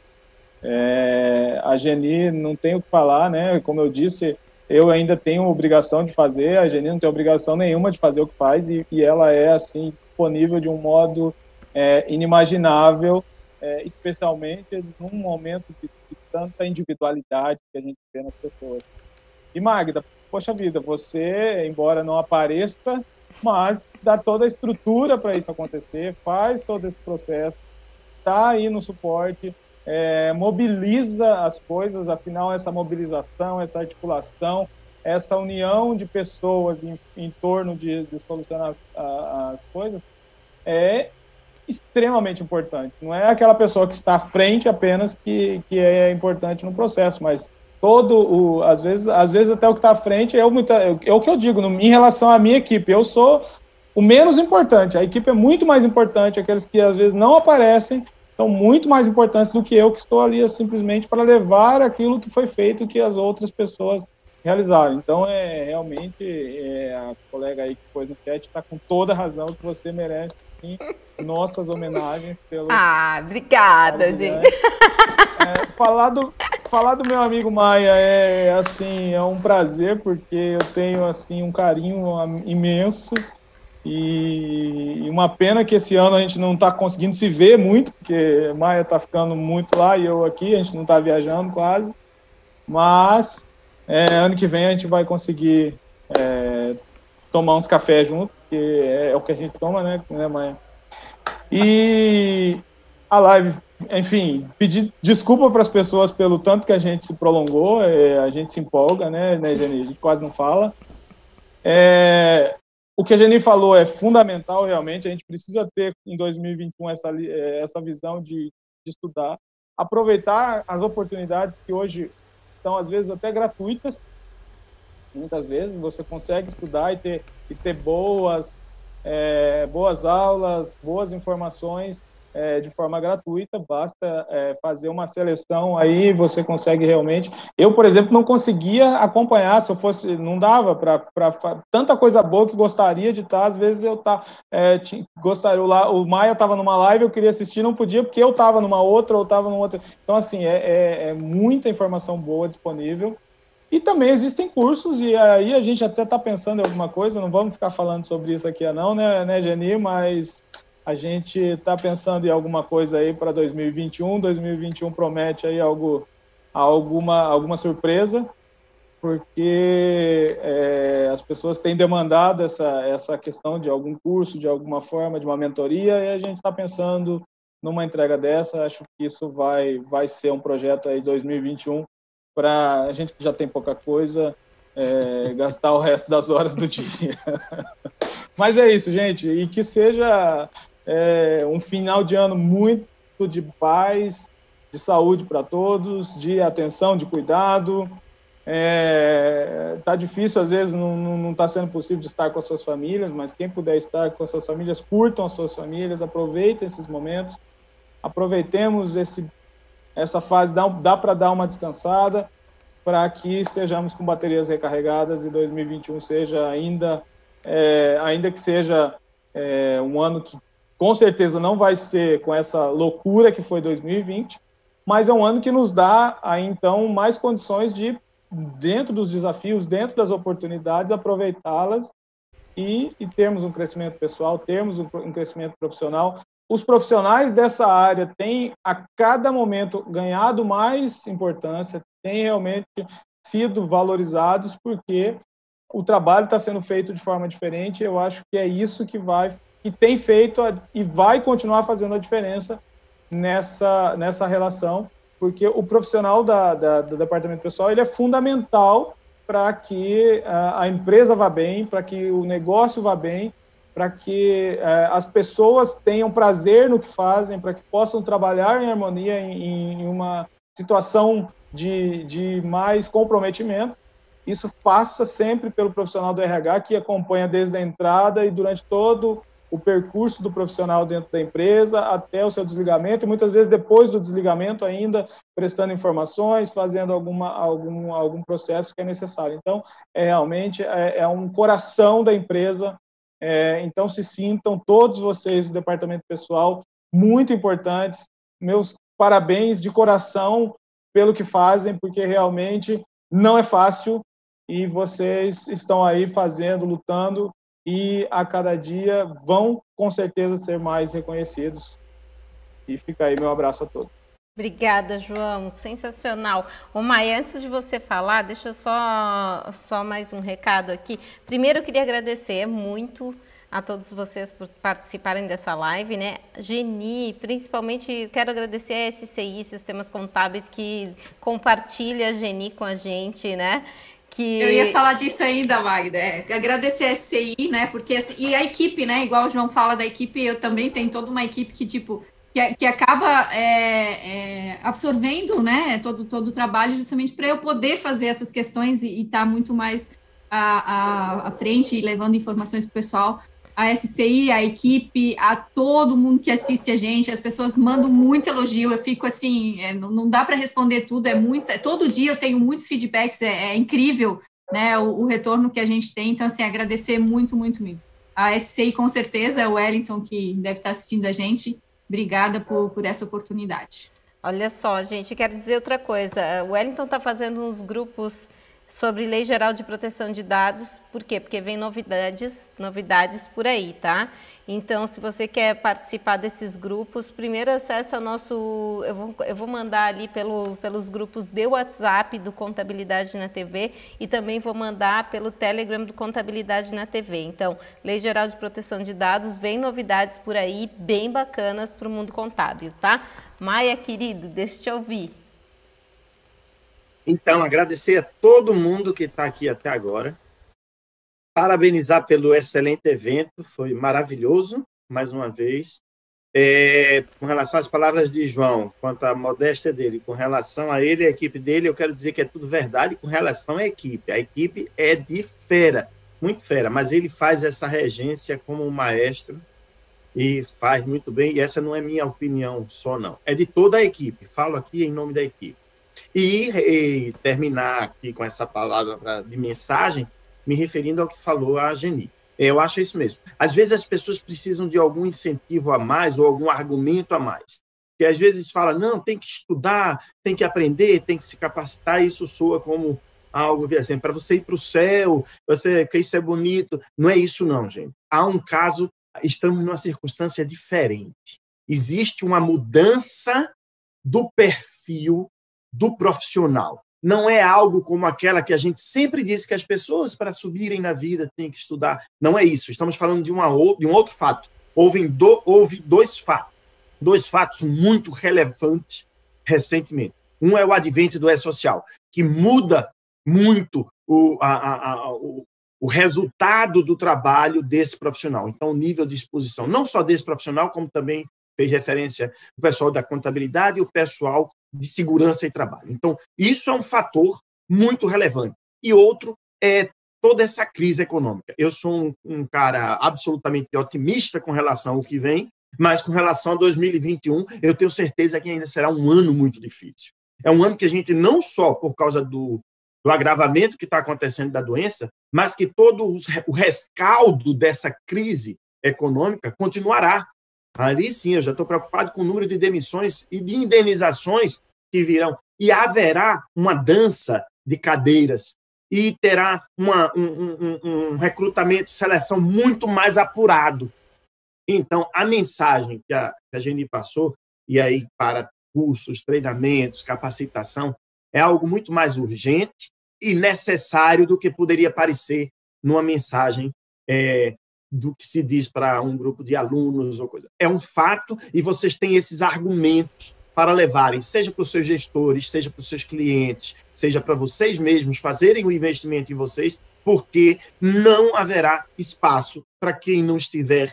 É, a Geni, não tenho o que falar, né? Como eu disse, eu ainda tenho obrigação de fazer, a Geni não tem obrigação nenhuma de fazer o que faz, e, e ela é, assim, disponível de um modo é, inimaginável, é, especialmente num momento de, de, tanta individualidade que a gente vê nas pessoas. E Magda, poxa vida, você, embora não apareça, mas dá toda a estrutura para isso acontecer, faz todo esse processo, está aí no suporte, é, mobiliza as coisas, afinal, essa mobilização, essa articulação, essa união de pessoas em, em torno de, de solucionar as, as, coisas é extremamente importante. Não é aquela pessoa que está à frente apenas que, que é importante no processo, mas todo o às vezes às vezes até o que está à frente é o, é o que eu digo no, em relação à minha equipe eu sou o menos importante a equipe é muito mais importante aqueles que às vezes não aparecem são muito mais importantes do que eu que estou ali simplesmente para levar aquilo que foi feito que as outras pessoas realizaram. Então, é realmente é, a colega aí que pôs no chat está com toda a razão que você merece sim, nossas homenagens pelo. Ah, obrigada, gente. É, falar, do, falar do meu amigo Maia é assim é um prazer porque eu tenho assim um carinho imenso e uma pena que esse ano a gente não está conseguindo se ver muito, porque Maia está ficando muito lá e eu aqui, a gente não está viajando quase. Mas é, ano que vem a gente vai conseguir é, tomar uns cafés juntos, que é, é, o que a gente toma, né, né Maia? E a live, enfim, pedir desculpa para as pessoas pelo tanto que a gente se prolongou, é, a gente se empolga, né, né, Jenny? A gente quase não fala. É, o que a Jenny falou é fundamental, realmente. A gente precisa ter em 2021 essa, eh, essa visão de, de estudar, aproveitar as oportunidades que hoje são, às vezes, até gratuitas. Muitas vezes você consegue estudar e ter, e ter boas, é, boas aulas, boas informações é, de forma gratuita, basta é, fazer uma seleção aí, você consegue realmente. Eu, por exemplo, não conseguia acompanhar, se eu fosse, não dava para tanta coisa boa que gostaria de estar, às vezes eu tá, é, gostaria, o, o Maia estava numa live, eu queria assistir, não podia, porque eu estava numa outra, ou estava numa outra. Então, assim, é, é, é muita informação boa disponível. E também existem cursos, e aí a gente até está pensando em alguma coisa, não vamos ficar falando sobre isso aqui não, né, né Geni? Mas a gente está pensando em alguma coisa aí para 2021. 2021 promete aí algo, alguma, alguma surpresa, porque é, as pessoas têm demandado essa, essa questão de algum curso, de alguma forma, de uma mentoria, e a gente está pensando numa entrega dessa. Acho que isso vai, vai ser um projeto aí 2021 para a gente que já tem pouca coisa é, gastar o resto das horas do dia. Mas é isso, gente, e que seja é, um final de ano muito de paz, de saúde para todos, de atenção, de cuidado. É, tá difícil, às vezes não está sendo possível de estar com as suas famílias, mas quem puder estar com as suas famílias, curtam as suas famílias, aproveitem esses momentos, aproveitemos esse essa fase dá, dá para dar uma descansada para que estejamos com baterias recarregadas e 2021 seja ainda, é, ainda que seja é, um ano que com certeza não vai ser com essa loucura que foi 2020, mas é um ano que nos dá aí então mais condições de dentro dos desafios, dentro das oportunidades, aproveitá-las e, e, termos um crescimento pessoal, termos um, um crescimento profissional, os profissionais dessa área têm a cada momento ganhado mais importância, têm realmente sido valorizados porque o trabalho está sendo feito de forma diferente. Eu acho que é isso que vai, que tem feito a, e vai continuar fazendo a diferença nessa nessa relação, porque o profissional da, da do departamento pessoal ele é fundamental para que a, a empresa vá bem, para que o negócio vá bem para que é, as pessoas tenham prazer no que fazem, para que possam trabalhar em harmonia em, em uma situação de, de mais comprometimento. Isso passa sempre pelo profissional do RH que acompanha desde a entrada e durante todo o percurso do profissional dentro da empresa até o seu desligamento e muitas vezes depois do desligamento ainda prestando informações, fazendo alguma, algum, algum processo que é necessário. Então, é realmente é, é um coração da empresa é, então, se sintam todos vocês do departamento pessoal muito importantes. Meus parabéns de coração pelo que fazem, porque realmente não é fácil e vocês estão aí fazendo, lutando e a cada dia vão com certeza ser mais reconhecidos. E fica aí meu abraço a todos. Obrigada, João. Sensacional. O Maia, antes de você falar, deixa só, só mais um recado aqui. Primeiro, eu queria agradecer muito a todos vocês por participarem dessa live, né? Geni, principalmente quero agradecer a SCI, Sistemas Contábeis, que compartilha a Geni com a gente, né? Que... Eu ia falar disso ainda, Magda. É, agradecer a SCI, né? Porque e a equipe, né? Igual o João fala da equipe, eu também tenho toda uma equipe que tipo que, que acaba é, é, absorvendo né, todo, todo o trabalho justamente para eu poder fazer essas questões e estar tá muito mais à, à, à, frente e levando informações para o pessoal. A SCI, a equipe, a todo mundo que assiste a gente, as pessoas mandam muito elogio, eu fico assim, é, não, não, dá para responder tudo, é muito, é, todo dia eu tenho muitos feedbacks, é, é incrível né, o, o, retorno que a gente tem, então assim, agradecer muito, muito mesmo. A SCI com certeza, é o Wellington que deve estar assistindo a gente, Obrigada por, por essa oportunidade. Olha só, gente, quero dizer outra coisa. O Wellington está fazendo uns grupos sobre Lei Geral de Proteção de Dados. Por quê? Porque vem novidades, novidades por aí, tá? Então, se você quer participar desses grupos, primeiro acesse o nosso... Eu vou, eu vou mandar ali pelo, pelos grupos de WhatsApp do Contabilidade na TV e também vou mandar pelo Telegram do Contabilidade na TV. Então, Lei Geral de Proteção de Dados, vem novidades por aí bem bacanas para o mundo contábil, tá? Maia, querido, deixa eu te ouvir. Então, agradecer a todo mundo que está aqui até agora. Parabenizar pelo excelente evento, foi maravilhoso, mais uma vez. É, com relação às palavras de João, quanto à modéstia dele, com relação a ele e a equipe dele, eu quero dizer que é tudo verdade com relação à equipe. A equipe é de fera, muito fera, mas ele faz essa regência como um maestro e faz muito bem. E essa não é minha opinião só, não. É de toda a equipe. Falo aqui em nome da equipe. E, e terminar aqui com essa palavra de mensagem, me referindo ao que falou a Geni. Eu acho isso mesmo. Às vezes as pessoas precisam de algum incentivo a mais ou algum argumento a mais. Que às vezes fala, não, tem que estudar, tem que aprender, tem que se capacitar, isso soa como algo que assim, para você ir para o céu, você que isso é bonito. Não é isso, não, gente. Há um caso, estamos numa circunstância diferente. Existe uma mudança do perfil do profissional. Não é algo como aquela que a gente sempre disse que as pessoas, para subirem na vida, têm que estudar. Não é isso. Estamos falando de, uma, de um outro fato. Houve, do, houve dois fatos, dois fatos muito relevantes recentemente. Um é o advento do E-Social, que muda muito o, a, a, a, o, o resultado do trabalho desse profissional. Então, o nível de exposição, não só desse profissional, como também fez referência o pessoal da contabilidade e o pessoal de segurança e trabalho. Então, isso é um fator muito relevante. E outro é toda essa crise econômica. Eu sou um, um cara absolutamente otimista com relação ao que vem, mas com relação a 2021, eu tenho certeza que ainda será um ano muito difícil. É um ano que a gente, não só por causa do, do agravamento que está acontecendo da doença, mas que todo o rescaldo dessa crise econômica continuará. Ali sim, eu já estou preocupado com o número de demissões e de indenizações que virão. E haverá uma dança de cadeiras e terá uma, um, um, um recrutamento, seleção muito mais apurado. Então, a mensagem que a, que a passou, e aí para cursos, treinamentos, capacitação, é algo muito mais urgente e necessário do que poderia parecer numa mensagem é, do que se diz para um grupo de alunos ou coisa. É um fato e vocês têm esses argumentos para levarem, seja para os seus gestores, seja para os seus clientes, seja para vocês mesmos fazerem o investimento em vocês, porque não haverá espaço para quem não estiver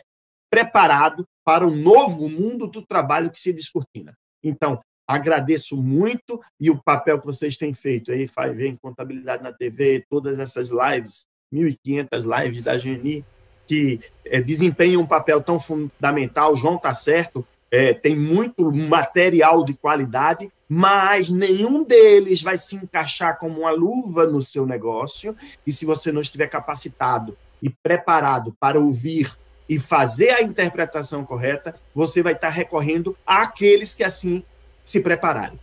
preparado para o novo mundo do trabalho que se descortina. Então, agradeço muito e o papel que vocês têm feito aí, vem contabilidade na TV, todas essas lives, 1.500 lives da GNI, que é, desempenham um papel tão fundamental. João está certo, é, tem muito material de qualidade, mas nenhum deles vai se encaixar como uma luva no seu negócio. E se você não estiver capacitado e preparado para ouvir e fazer a interpretação correta, você vai estar recorrendo àqueles que assim se prepararem.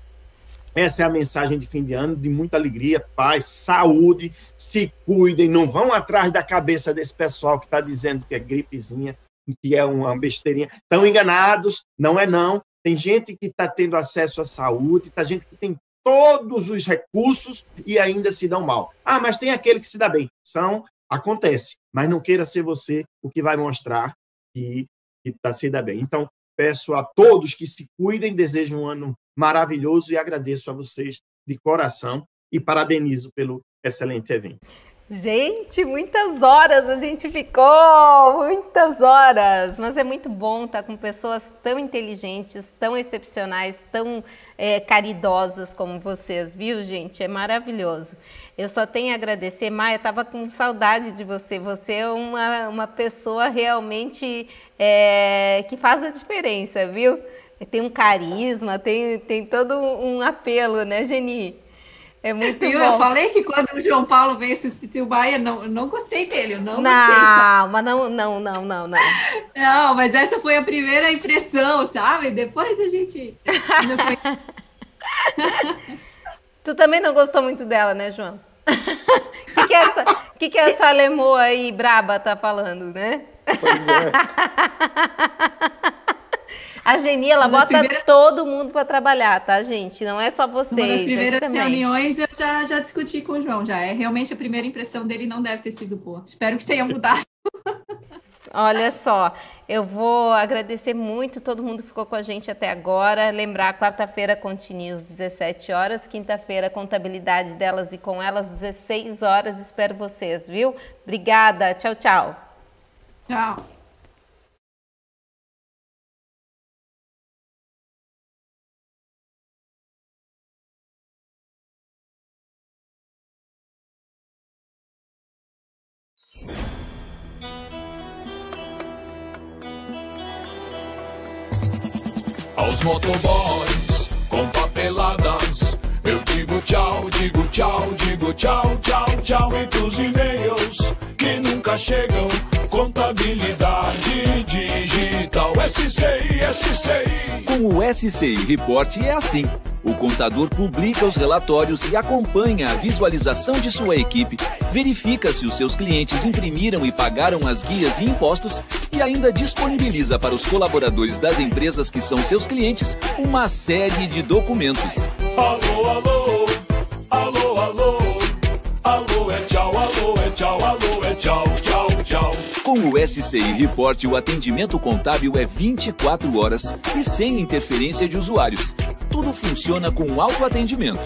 Essa é a mensagem de fim de ano, de muita alegria, paz, saúde. Se cuidem, não vão atrás da cabeça desse pessoal que está dizendo que é gripezinha, que é uma besteirinha. Estão enganados, não é não. Tem gente que está tendo acesso à saúde, tem gente que tem todos os recursos e ainda se dão mal. Ah, mas tem aquele que se dá bem. São, acontece, mas não queira ser você o que vai mostrar que está se dá bem. Então, peço a todos que se cuidem, desejo um ano maravilhoso e agradeço a vocês de coração e parabenizo pelo excelente evento. Gente, muitas horas a gente ficou, muitas horas. Mas é muito bom estar com pessoas tão inteligentes, tão excepcionais, tão é, caridosas como vocês, viu, gente? É maravilhoso. Eu só tenho a agradecer. Maia, estava com saudade de você. Você é uma, uma pessoa realmente é, que faz a diferença, viu? Tem um carisma, tem, tem todo um apelo, né, Geni? É muito Viu? bom. Eu falei que quando o João Paulo veio substituir o Baia, não, não gostei dele, eu não, não gostei. Não, mas não, não, não, não, não. Não, mas essa foi a primeira impressão, sabe? Depois a gente... tu também não gostou muito dela, né, João? O que, que, é essa, que, que essa lemoa aí braba tá falando, né? Pois é. A Geni, ela bota primeiras... todo mundo para trabalhar, tá, gente? Não é só vocês. Uma das primeiras reuniões eu já, já discuti com o João, já. É realmente a primeira impressão dele não deve ter sido boa. Espero que tenha mudado. Olha só, eu vou agradecer muito todo mundo que ficou com a gente até agora. Lembrar, quarta-feira continua às 17 horas, quinta-feira contabilidade delas e com elas 16 horas. Espero vocês, viu? Obrigada. Tchau, tchau. Tchau. Aos motoboys com papeladas, eu digo tchau, digo tchau, digo tchau, tchau, tchau. Entre os e-mails que nunca chegam, Contabilidade digital. SCI, SCI. Com o SCI Report é assim. O contador publica os relatórios e acompanha a visualização de sua equipe, verifica se os seus clientes imprimiram e pagaram as guias e impostos e ainda disponibiliza para os colaboradores das empresas que são seus clientes uma série de documentos. Alô, alô, alô, alô, alô é tchau, alô é tchau, alô é tchau, tchau. Com o SCI Report, o atendimento contábil é 24 horas e sem interferência de usuários. Tudo funciona com autoatendimento.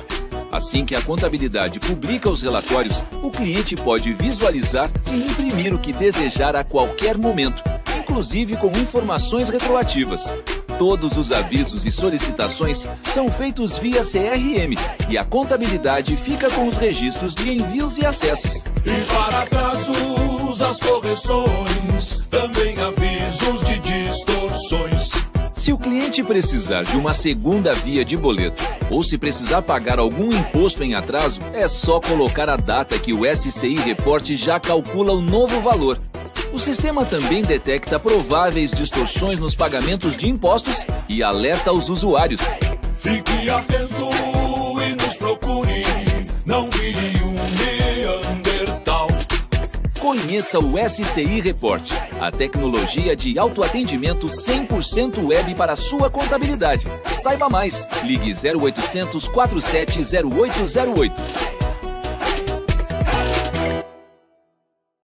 Assim que a contabilidade publica os relatórios, o cliente pode visualizar e imprimir o que desejar a qualquer momento, inclusive com informações retroativas. Todos os avisos e solicitações são feitos via CRM e a contabilidade fica com os registros de envios e acessos. E para atrasos, as correções, também avisos de. Se o cliente precisar de uma segunda via de boleto ou se precisar pagar algum imposto em atraso, é só colocar a data que o SCI Report já calcula o novo valor. O sistema também detecta prováveis distorções nos pagamentos de impostos e alerta os usuários. Fique atento Conheça o SCI Report, a tecnologia de autoatendimento 100% web para sua contabilidade. Saiba mais, ligue 0800 470808.